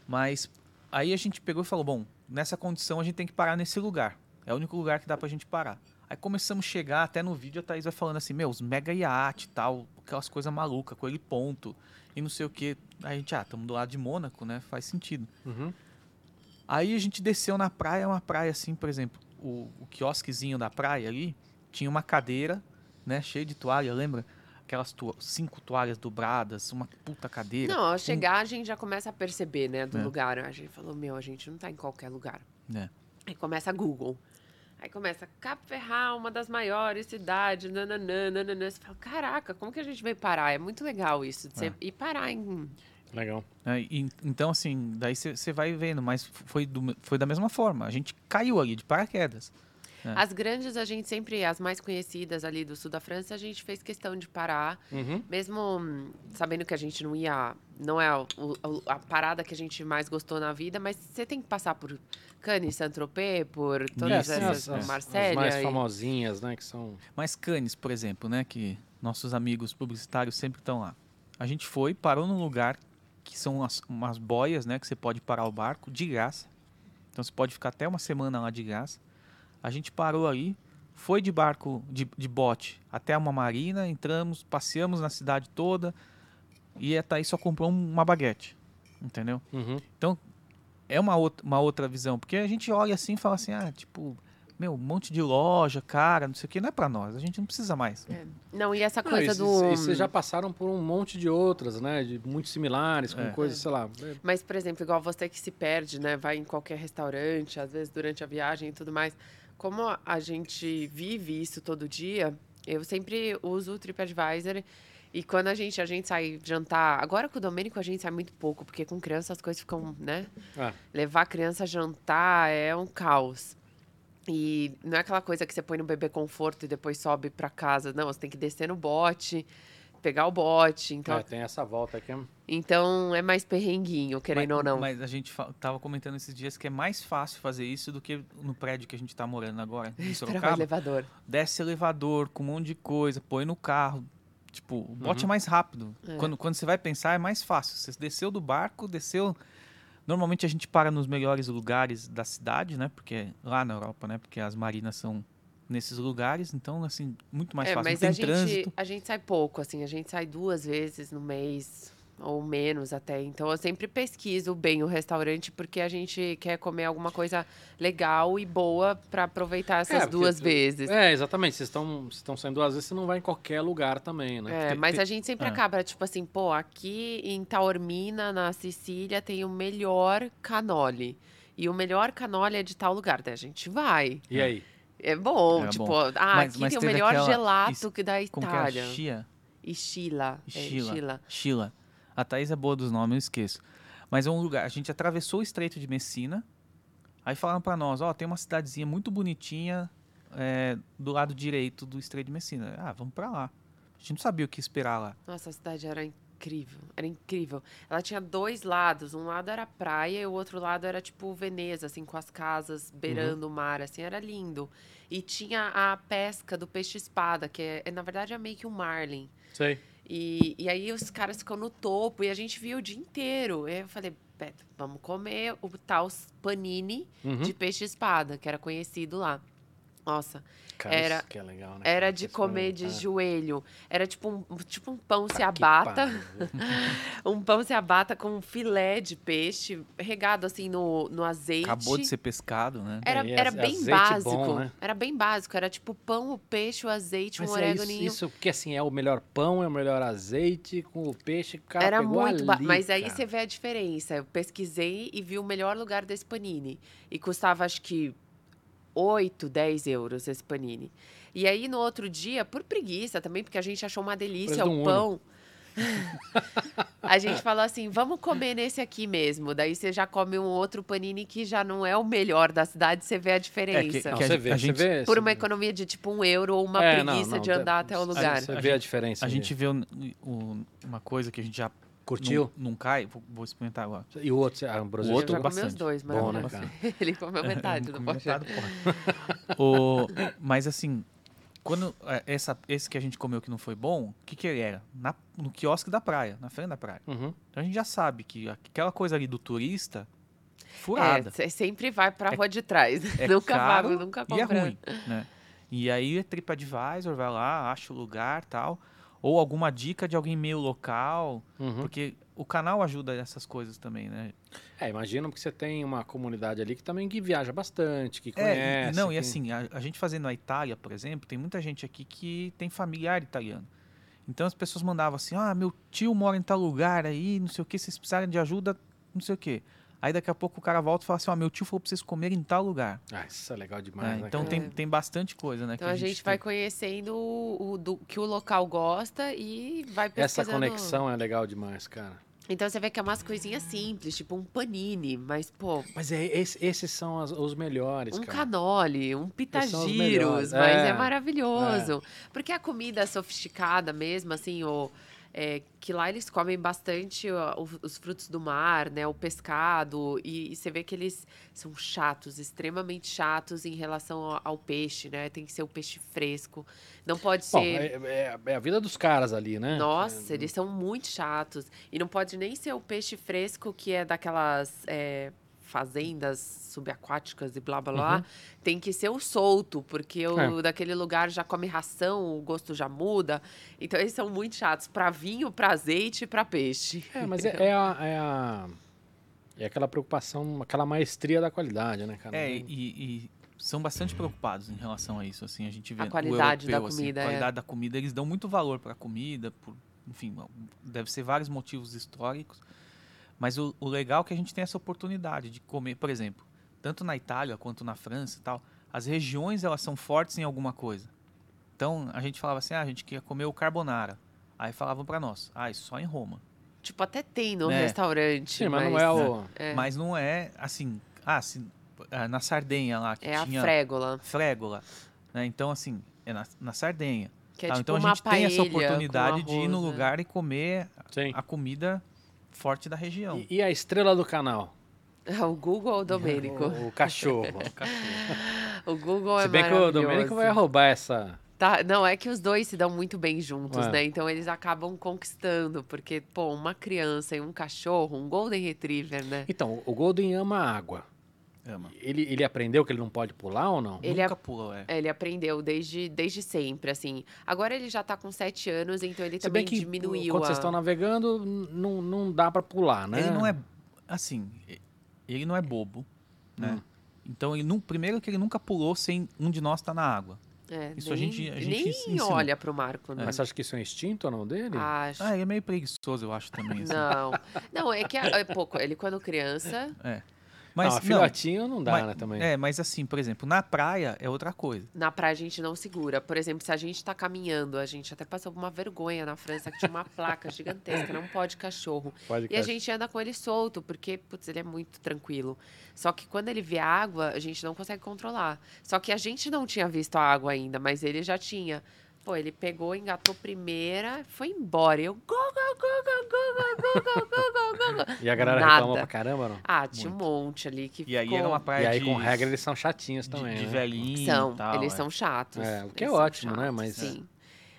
[SPEAKER 3] Mas aí a gente pegou e falou: bom, nessa condição a gente tem que parar nesse lugar. É o único lugar que dá pra gente parar. Aí começamos a chegar, até no vídeo a Thaís vai falando assim: meu, os mega iate e tal, aquelas coisas malucas, com ele ponto e não sei o que. Aí a gente, ah, estamos do lado de Mônaco, né? Faz sentido.
[SPEAKER 1] Uhum.
[SPEAKER 3] Aí a gente desceu na praia, uma praia assim, por exemplo, o, o quiosquezinho da praia ali tinha uma cadeira, né, cheia de toalha, lembra? Aquelas tua- cinco toalhas dobradas, uma puta cadeira.
[SPEAKER 2] Não, ao chegar a gente já começa a perceber, né, do
[SPEAKER 3] É.
[SPEAKER 2] lugar. A gente falou, meu, a gente não tá em qualquer lugar.
[SPEAKER 3] né?
[SPEAKER 2] Aí começa Google. Aí começa Cap Ferrat, uma das maiores cidades, nananã, nananã. Você fala, caraca, como que a gente veio parar? É muito legal isso, de você
[SPEAKER 3] É.
[SPEAKER 2] ir parar em...
[SPEAKER 1] Legal.
[SPEAKER 3] É, e- então, assim, daí você vai vendo, mas foi, do- foi da mesma forma. A gente caiu ali de paraquedas. É.
[SPEAKER 2] As grandes, a gente sempre, as mais conhecidas ali do sul da França, a gente fez questão de parar.
[SPEAKER 1] Uhum.
[SPEAKER 2] Mesmo sabendo que a gente não ia... Não é o- o- a parada que a gente mais gostou na vida, mas você tem que passar por Cannes, Saint-Tropez, por todas
[SPEAKER 3] Isso,
[SPEAKER 2] essas...
[SPEAKER 1] as
[SPEAKER 2] Marselha
[SPEAKER 1] mais
[SPEAKER 2] e-
[SPEAKER 1] famosinhas, né? Que são.
[SPEAKER 3] Mas Cannes, por exemplo, né, que nossos amigos publicitários sempre estão lá. A gente foi, parou num lugar que são umas, umas boias, né, que você pode parar o barco de graça. Então você pode ficar até uma semana lá de graça. A gente parou ali, foi de barco, de, de bote até uma marina, entramos, passeamos na cidade toda e a Thaís só comprou um- uma baguete, entendeu?
[SPEAKER 1] Uhum.
[SPEAKER 3] é uma outra, uma outra visão, porque a gente olha assim e fala assim, ah, tipo, meu, um monte de loja, cara, não sei o que, não é pra nós, a gente não precisa mais.
[SPEAKER 2] É. Não, e essa
[SPEAKER 1] Não,
[SPEAKER 2] coisa
[SPEAKER 1] e
[SPEAKER 2] do...
[SPEAKER 1] e vocês já passaram por um monte de outras, né? De muito similares, com
[SPEAKER 3] É.
[SPEAKER 1] coisas, sei lá. é,
[SPEAKER 2] Mas, por exemplo, igual você que se perde, né? Vai em qualquer restaurante, às vezes durante a viagem e tudo mais. Como a gente vive isso todo dia, eu sempre uso o TripAdvisor. E quando a gente, a gente sai jantar... Agora com o Domênico a gente sai muito pouco, porque com criança as coisas ficam, né?
[SPEAKER 1] Ah,
[SPEAKER 2] Levar a criança a jantar é um caos. E não é aquela coisa que você põe no bebê conforto e depois sobe pra casa. Não, você tem que descer no bote, pegar o bote. Então,
[SPEAKER 1] é, tem essa volta aqui.
[SPEAKER 2] então é mais perrenguinho, querendo
[SPEAKER 3] mas,
[SPEAKER 2] ou não.
[SPEAKER 3] Mas a gente tava comentando esses dias que é mais fácil fazer isso do que no prédio que a gente tá morando agora, em *laughs* Sorocaba.
[SPEAKER 2] elevador.
[SPEAKER 3] Desce elevador com um monte de coisa, põe no carro. Tipo, o bote
[SPEAKER 1] Uhum.
[SPEAKER 3] é mais rápido.
[SPEAKER 2] É.
[SPEAKER 3] Quando, quando você vai pensar, é mais fácil. Você desceu do barco, desceu. Normalmente a gente para nos melhores lugares da cidade, né? Porque lá na Europa, né? Porque as marinas são nesses lugares, então, assim, muito mais
[SPEAKER 2] é,
[SPEAKER 3] fácil.
[SPEAKER 2] mas
[SPEAKER 3] Não
[SPEAKER 2] a
[SPEAKER 3] tem
[SPEAKER 2] gente,
[SPEAKER 3] trânsito.
[SPEAKER 2] a gente sai pouco, assim, a gente sai duas vezes no mês, ou menos até. Então eu sempre pesquiso bem o restaurante, porque a gente quer comer alguma coisa legal e boa para aproveitar essas
[SPEAKER 1] porque
[SPEAKER 2] duas
[SPEAKER 1] tu-
[SPEAKER 2] vezes.
[SPEAKER 1] É, exatamente. Vocês estão estão saindo duas vezes, você não vai em qualquer lugar também, né?
[SPEAKER 2] É,
[SPEAKER 3] Tem-
[SPEAKER 2] mas
[SPEAKER 3] tem-
[SPEAKER 2] a gente sempre
[SPEAKER 3] ah.
[SPEAKER 2] acaba, tipo assim, pô, aqui em Taormina, na Sicília, tem o melhor canole. E o melhor canole é de tal lugar, daí a gente vai.
[SPEAKER 1] E aí?
[SPEAKER 2] É bom, tipo,
[SPEAKER 3] bom.
[SPEAKER 2] ah,
[SPEAKER 3] Mas-
[SPEAKER 2] aqui
[SPEAKER 3] mas
[SPEAKER 2] tem o melhor
[SPEAKER 3] aquela-
[SPEAKER 2] gelato que da
[SPEAKER 3] Como que é?
[SPEAKER 2] Itália. E Sheila. É.
[SPEAKER 3] Sheila. A Thaís é boa dos nomes, eu esqueço. Mas é um lugar, a gente atravessou o Estreito de Messina, aí falaram pra nós, ó, tem uma cidadezinha muito bonitinha é, do lado direito do Estreito de Messina. Ah, vamos pra lá. A gente não sabia o que esperar lá.
[SPEAKER 2] Nossa, a cidade era incrível, era incrível. Ela tinha dois lados, um lado era praia e o outro lado era tipo Veneza, assim, com as casas beirando o mar, assim, era lindo. E tinha a pesca do peixe-espada, que é, é, na verdade, é meio que um marlin.
[SPEAKER 1] Sei.
[SPEAKER 2] E, e aí os caras ficam no topo e a gente viu o dia inteiro. Eu falei, vamos comer o tal panini
[SPEAKER 1] Uhum.
[SPEAKER 2] de peixe-espada, que era conhecido lá. Nossa,
[SPEAKER 1] Cara,
[SPEAKER 2] era-
[SPEAKER 1] isso que é legal, né?
[SPEAKER 2] era de comer de
[SPEAKER 1] é.
[SPEAKER 2] joelho. Era tipo um, tipo um pão
[SPEAKER 1] Que
[SPEAKER 2] ciabatta.
[SPEAKER 1] pariu. *laughs*
[SPEAKER 2] Um pão ciabatta com um filé de peixe regado assim no, no azeite.
[SPEAKER 3] Acabou de ser pescado, né?
[SPEAKER 2] Era,
[SPEAKER 1] É,
[SPEAKER 2] era bem básico.
[SPEAKER 1] bom, né?
[SPEAKER 2] Era bem básico. Era tipo pão, o peixe, o azeite,
[SPEAKER 1] Mas
[SPEAKER 2] um
[SPEAKER 1] é isso,
[SPEAKER 2] oreganinho.
[SPEAKER 1] isso porque assim, é o melhor pão, é o melhor azeite, com o peixe, o cara
[SPEAKER 2] Era
[SPEAKER 1] pegou
[SPEAKER 2] muito
[SPEAKER 1] ali,
[SPEAKER 2] Mas aí
[SPEAKER 1] cara.
[SPEAKER 2] você vê a diferença. Eu pesquisei e vi o melhor lugar desse panini. E custava acho que 8, 10 euros esse panini. E aí no outro dia, por preguiça também, porque a gente achou uma delícia
[SPEAKER 1] de um
[SPEAKER 2] o pão. *laughs* a gente falou assim, vamos comer nesse aqui mesmo. Daí você já come um outro panini que já não é o melhor da cidade, você vê a diferença.
[SPEAKER 1] Não,
[SPEAKER 3] que a
[SPEAKER 1] você
[SPEAKER 3] gente-
[SPEAKER 1] vê,
[SPEAKER 3] a
[SPEAKER 1] você
[SPEAKER 3] gente-
[SPEAKER 1] vê.
[SPEAKER 2] Por
[SPEAKER 1] você
[SPEAKER 2] uma economia de tipo um euro ou uma
[SPEAKER 1] É, não,
[SPEAKER 2] preguiça
[SPEAKER 1] não,
[SPEAKER 2] de
[SPEAKER 1] tá-
[SPEAKER 2] andar até o lugar.
[SPEAKER 1] Você
[SPEAKER 3] A
[SPEAKER 1] vê a
[SPEAKER 3] gente-
[SPEAKER 1] diferença.
[SPEAKER 3] A gente vê um- um- uma coisa que a gente já
[SPEAKER 1] curtiu.
[SPEAKER 3] não, não cai, vou, vou experimentar agora.
[SPEAKER 1] E o outro, a Ambrosia
[SPEAKER 3] O outro
[SPEAKER 2] Eu já comi os
[SPEAKER 3] bastante.
[SPEAKER 2] dois,
[SPEAKER 1] Bom, né? *laughs*
[SPEAKER 2] Ele comeu metade pochê.
[SPEAKER 3] metade, porra. *laughs* O- mas assim, quando é, essa, esse que a gente comeu que não foi bom, o que, que ele era? Na- no quiosque da praia, na frente da praia.
[SPEAKER 1] Uhum.
[SPEAKER 3] Então a gente já sabe que aquela coisa ali do turista,
[SPEAKER 2] É,
[SPEAKER 3] furada.
[SPEAKER 2] você sempre vai pra rua de trás. *laughs*
[SPEAKER 3] É
[SPEAKER 2] nunca
[SPEAKER 3] caro
[SPEAKER 2] vai, nunca
[SPEAKER 3] e é
[SPEAKER 2] compra.
[SPEAKER 3] ruim, né? E aí é TripAdvisor, vai lá, acha o lugar tal. Ou alguma dica de alguém meio local,
[SPEAKER 1] Uhum.
[SPEAKER 3] porque o canal ajuda essas coisas também, né?
[SPEAKER 1] É, imagina porque você tem uma comunidade ali que também que viaja bastante, que
[SPEAKER 3] É,
[SPEAKER 1] conhece.
[SPEAKER 3] e- não, e assim, a, a gente fazendo a Itália, por exemplo, tem muita gente aqui que tem familiar italiano. Então as pessoas mandavam assim: ah, meu tio mora em tal lugar aí, não sei o que, se vocês precisarem de ajuda, não sei o que. Aí daqui a pouco o cara volta e fala assim: ó, meu tio falou pra vocês comerem em tal lugar.
[SPEAKER 1] Ah, isso é legal demais,
[SPEAKER 3] né?
[SPEAKER 1] né?
[SPEAKER 3] Então
[SPEAKER 1] cara?
[SPEAKER 3] tem, tem bastante coisa, né?
[SPEAKER 2] Então
[SPEAKER 3] que
[SPEAKER 2] a gente vai
[SPEAKER 3] tem.
[SPEAKER 2] conhecendo o, o do, que o local gosta e vai
[SPEAKER 1] Essa
[SPEAKER 2] pesquisando.
[SPEAKER 1] conexão é legal demais, cara.
[SPEAKER 2] Então você vê que é umas coisinhas simples, tipo um panini, mas, pô,
[SPEAKER 1] Mas é, esse- esses são as- os melhores,
[SPEAKER 2] um
[SPEAKER 1] cara.
[SPEAKER 2] canole, um pitagiros, mas é,
[SPEAKER 1] É,
[SPEAKER 2] maravilhoso. Porque a comida sofisticada mesmo, assim, o, é, que lá eles comem bastante ó, os frutos do mar, né? O pescado, e, e você vê que eles são chatos, extremamente chatos em relação ao, ao peixe, né? Tem que ser o peixe fresco. Não pode
[SPEAKER 1] Bom,
[SPEAKER 2] ser.
[SPEAKER 1] é, é- é a vida dos caras ali, né?
[SPEAKER 2] Nossa,
[SPEAKER 1] É,
[SPEAKER 2] eles são muito chatos. E não pode nem ser o peixe fresco que é daquelas é, fazendas subaquáticas e blá blá blá. Tem que ser o solto, porque o
[SPEAKER 1] É.
[SPEAKER 2] daquele lugar já come ração, o gosto já muda. Então eles são muito chatos para vinho, para azeite e para peixe.
[SPEAKER 1] É, mas é, *laughs* é a, é a- é aquela preocupação, aquela maestria da qualidade, né, cara?
[SPEAKER 3] É, e, e são bastante preocupados em relação a isso. Assim, a gente vê
[SPEAKER 2] A qualidade da
[SPEAKER 3] europeu, assim,
[SPEAKER 2] comida,
[SPEAKER 3] a
[SPEAKER 2] é.
[SPEAKER 3] qualidade da comida, eles dão muito valor para a comida, por, enfim, deve ser vários motivos históricos. Mas o, o legal é que a gente tem essa oportunidade de comer, por exemplo, tanto na Itália quanto na França e tal, as regiões elas são fortes em alguma coisa. Então a gente falava assim, ah, a gente queria comer o carbonara. Aí falavam para nós, ah, isso só em Roma.
[SPEAKER 2] Tipo, até tem no
[SPEAKER 3] É.
[SPEAKER 2] restaurante.
[SPEAKER 1] Sim, mas não é o...
[SPEAKER 2] É,
[SPEAKER 3] Mas não é assim, ah, se, ah, na Sardenha lá que
[SPEAKER 2] é a
[SPEAKER 3] tinha
[SPEAKER 2] frégola.
[SPEAKER 3] frégola. Né? Então, assim, é na, na Sardenha.
[SPEAKER 2] Que é
[SPEAKER 3] tá?
[SPEAKER 2] tipo
[SPEAKER 3] então a gente tem essa oportunidade de ir no
[SPEAKER 2] arroz, né?
[SPEAKER 3] lugar e comer
[SPEAKER 1] Sim.
[SPEAKER 3] a comida forte da região.
[SPEAKER 1] E, e a estrela do canal? *laughs*
[SPEAKER 2] O Google ou o Domênico?
[SPEAKER 1] O, o cachorro. *laughs*
[SPEAKER 2] O Google é
[SPEAKER 1] Se bem que o. Domênico vai roubar essa...
[SPEAKER 2] Tá, não, é que os dois se dão muito bem juntos,
[SPEAKER 1] É.
[SPEAKER 2] né? Então eles acabam conquistando, porque, pô, uma criança e um cachorro, um Golden Retriever, né?
[SPEAKER 1] Então, o Golden ama água.
[SPEAKER 3] Ama.
[SPEAKER 1] Ele, ele aprendeu que ele não pode pular ou não?
[SPEAKER 2] Ele
[SPEAKER 3] Nunca pulou, é.
[SPEAKER 2] Ele aprendeu desde, desde sempre, assim. Agora ele já tá com sete anos, então ele
[SPEAKER 1] Se
[SPEAKER 2] também
[SPEAKER 1] bem que
[SPEAKER 2] diminuiu
[SPEAKER 1] quando
[SPEAKER 2] a...
[SPEAKER 1] vocês estão navegando, não, não dá pra pular, né?
[SPEAKER 3] Ele não é. Assim, ele não é bobo, né?
[SPEAKER 1] Hum.
[SPEAKER 3] Então, ele não, primeiro que ele nunca pulou sem um de nós estar na água.
[SPEAKER 2] É,
[SPEAKER 3] Isso a
[SPEAKER 2] nem,
[SPEAKER 3] gente- a
[SPEAKER 2] nem
[SPEAKER 3] gente ensinou.
[SPEAKER 2] olha pro Marco, né?
[SPEAKER 1] Mas você acha que isso é um instinto ou não dele?
[SPEAKER 2] Acho.
[SPEAKER 3] Ah, ele é meio preguiçoso, eu acho também. Assim.
[SPEAKER 2] Não. Não, é que é pouco. Ele, quando criança,
[SPEAKER 3] É.
[SPEAKER 1] Mas não,
[SPEAKER 3] não,
[SPEAKER 1] filhotinho não dá,
[SPEAKER 3] mas-
[SPEAKER 1] né, também.
[SPEAKER 3] É, mas assim, por exemplo, na praia é outra coisa.
[SPEAKER 2] na praia a gente não segura. Por exemplo, se a gente tá caminhando, a gente até passou por uma vergonha na França que tinha uma placa gigantesca, não pode cachorro.
[SPEAKER 1] Pode
[SPEAKER 2] E a gente anda com ele solto, porque, putz, ele é muito tranquilo. Só que quando ele vê água, a gente não consegue controlar. Só que a gente não tinha visto a água ainda, mas ele já tinha. Pô, ele pegou, engatou primeira, foi embora. Eu, go, go, go, go, go, go, go, go, go, go, go.
[SPEAKER 1] E a galera
[SPEAKER 2] Nada.
[SPEAKER 1] reclama pra caramba, não?
[SPEAKER 2] Ah, tinha
[SPEAKER 3] Muito.
[SPEAKER 2] um monte ali que
[SPEAKER 3] E aí
[SPEAKER 2] ficou...
[SPEAKER 3] era uma
[SPEAKER 1] E
[SPEAKER 3] praia
[SPEAKER 1] aí,
[SPEAKER 3] de,
[SPEAKER 1] com regra, eles são chatinhos
[SPEAKER 3] de,
[SPEAKER 1] também,
[SPEAKER 3] de
[SPEAKER 1] né?
[SPEAKER 3] velhinho
[SPEAKER 2] São,
[SPEAKER 3] e tal.
[SPEAKER 2] eles
[SPEAKER 3] é.
[SPEAKER 2] são chatos.
[SPEAKER 1] É, o que
[SPEAKER 2] eles
[SPEAKER 1] é
[SPEAKER 2] são
[SPEAKER 1] ótimo, né? Mas-
[SPEAKER 2] Sim.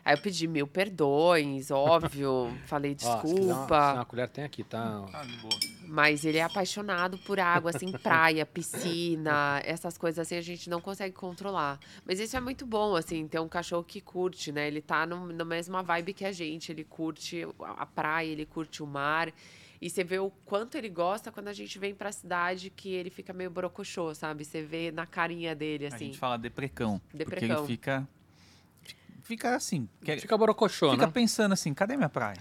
[SPEAKER 2] Aí eu pedi mil perdões, óbvio. Falei
[SPEAKER 1] Ó, se uma-
[SPEAKER 2] desculpa.
[SPEAKER 1] se uma colher tem aqui, tá?
[SPEAKER 3] Ah, de boa.
[SPEAKER 2] Mas ele é apaixonado por água, assim, *laughs* praia, piscina, essas coisas assim a gente não consegue controlar. Mas isso é muito bom, assim, ter um cachorro que curte, né? Ele tá no, na mesma vibe que a gente. Ele curte a a praia, ele curte o mar. E você vê o quanto ele gosta quando a gente vem pra cidade que ele fica meio brocochô, sabe? Você vê na carinha dele,
[SPEAKER 3] A
[SPEAKER 2] assim.
[SPEAKER 3] gente fala deprecão. Porque
[SPEAKER 2] Deprecão.
[SPEAKER 3] ele fica. Fica assim. Quer,
[SPEAKER 1] Fica borocochô,
[SPEAKER 3] fica
[SPEAKER 1] né?
[SPEAKER 3] pensando assim, cadê minha praia?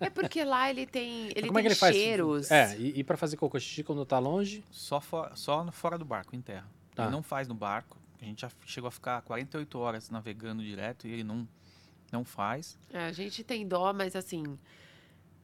[SPEAKER 2] É porque lá ele tem, ele
[SPEAKER 1] Como é
[SPEAKER 2] tem
[SPEAKER 1] que ele faz?
[SPEAKER 2] cheiros.
[SPEAKER 1] É, e, e pra fazer cocô xixi quando tá longe?
[SPEAKER 3] Só, fora, só no- fora do barco, em terra.
[SPEAKER 1] Tá.
[SPEAKER 3] Ele não faz no barco. A gente já chegou a ficar 48 horas navegando direto e ele não, não faz.
[SPEAKER 2] É, a gente tem dó, mas assim,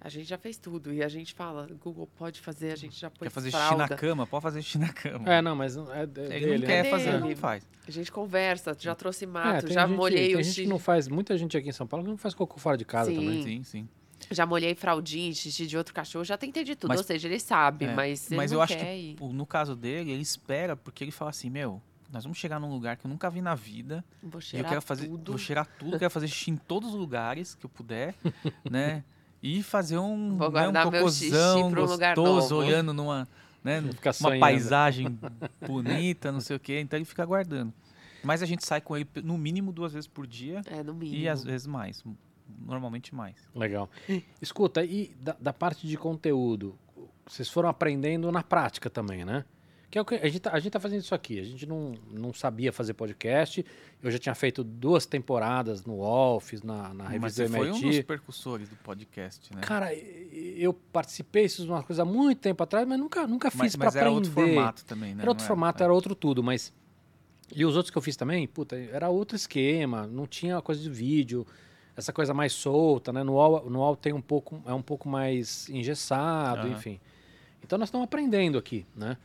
[SPEAKER 2] a gente já fez tudo. E a gente fala, Google pode fazer, a gente já pôs
[SPEAKER 3] Quer fazer
[SPEAKER 2] fralda.
[SPEAKER 3] xixi na cama? Pode fazer xixi na cama.
[SPEAKER 1] É, não, mas não- é de-
[SPEAKER 3] ele
[SPEAKER 1] dele,
[SPEAKER 3] não quer
[SPEAKER 1] né?
[SPEAKER 3] fazer, ele
[SPEAKER 2] Dele.
[SPEAKER 3] não faz.
[SPEAKER 2] A gente conversa, já trouxe
[SPEAKER 1] É,
[SPEAKER 2] mato,
[SPEAKER 1] tem
[SPEAKER 2] já
[SPEAKER 1] gente-
[SPEAKER 2] molhei
[SPEAKER 1] tem
[SPEAKER 2] o
[SPEAKER 1] gente
[SPEAKER 2] xixi.
[SPEAKER 1] não faz, muita gente aqui em São Paulo que não faz cocô fora de casa
[SPEAKER 2] Sim.
[SPEAKER 1] também.
[SPEAKER 3] Sim, sim.
[SPEAKER 2] Já molhei fraldinha, xixi de outro cachorro, já tentei de tudo.
[SPEAKER 3] Mas-
[SPEAKER 2] Ou seja, ele sabe,
[SPEAKER 3] É,
[SPEAKER 2] mas ele
[SPEAKER 3] Mas
[SPEAKER 2] não
[SPEAKER 3] eu acho
[SPEAKER 2] quer
[SPEAKER 3] que
[SPEAKER 2] ir.
[SPEAKER 3] pô, no caso dele, ele espera porque ele fala assim, meu, nós vamos chegar num lugar que eu nunca vi na vida.
[SPEAKER 2] Vou
[SPEAKER 3] E eu
[SPEAKER 2] cheirar
[SPEAKER 3] quero fazer,
[SPEAKER 2] tudo.
[SPEAKER 3] vou cheirar tudo, quero fazer xixi em todos os lugares que eu puder, *laughs* né? E fazer um,
[SPEAKER 2] Vou
[SPEAKER 3] né, um cocôzão
[SPEAKER 2] um
[SPEAKER 3] gostoso, olhando numa, né, uma paisagem *laughs* bonita, não sei o quê. Então ele fica guardando. Mas a gente sai com ele no mínimo duas vezes por dia
[SPEAKER 2] É, no mínimo.
[SPEAKER 3] e às vezes mais. Normalmente mais.
[SPEAKER 1] Legal. Escuta, e da, da parte de conteúdo, vocês foram aprendendo na prática também, né? Que é o que a gente tá, a gente tá fazendo isso aqui. A gente não, não sabia fazer podcast. Eu já tinha feito duas temporadas no UOL, fiz na, na
[SPEAKER 3] Mas
[SPEAKER 1] revista
[SPEAKER 3] você
[SPEAKER 1] do
[SPEAKER 3] foi um dos
[SPEAKER 1] MIT.
[SPEAKER 3] percussores do podcast, né?
[SPEAKER 1] Cara, eu participei isso uma coisa há muito tempo atrás, mas nunca, nunca fiz
[SPEAKER 3] mas
[SPEAKER 1] pra
[SPEAKER 3] mas era
[SPEAKER 1] aprender.
[SPEAKER 3] outro formato também, né?
[SPEAKER 1] Era outro
[SPEAKER 3] Não
[SPEAKER 1] formato,
[SPEAKER 3] é.
[SPEAKER 1] era outro tudo, mas. E os outros que eu fiz também, puta, era outro esquema, não tinha coisa de vídeo, essa coisa mais solta, né? No UOL, no UOL tem um pouco, é um pouco mais engessado,
[SPEAKER 3] Aham.
[SPEAKER 1] enfim. Então nós estamos aprendendo aqui, né?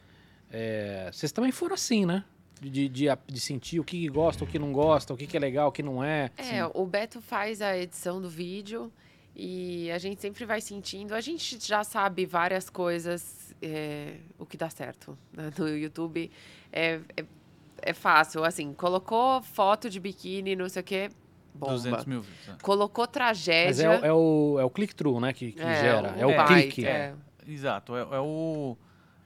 [SPEAKER 1] É, vocês também foram assim, né? De, de, de sentir o que gosta, o que não gosta, o que, é legal, o que não é.
[SPEAKER 2] É, o Beto faz a edição do vídeo e a gente sempre vai sentindo. A gente já sabe várias coisas, é, o que dá certo né? no YouTube. É, é, é fácil, assim, colocou foto de biquíni, não sei o quê, bomba.
[SPEAKER 3] 200 mil views. né?
[SPEAKER 2] Colocou
[SPEAKER 1] Mas
[SPEAKER 2] tragédia.
[SPEAKER 1] é, o- é o, é o click-through, né? Que, que gera. É o clique.
[SPEAKER 2] é.
[SPEAKER 3] Exato, é, é o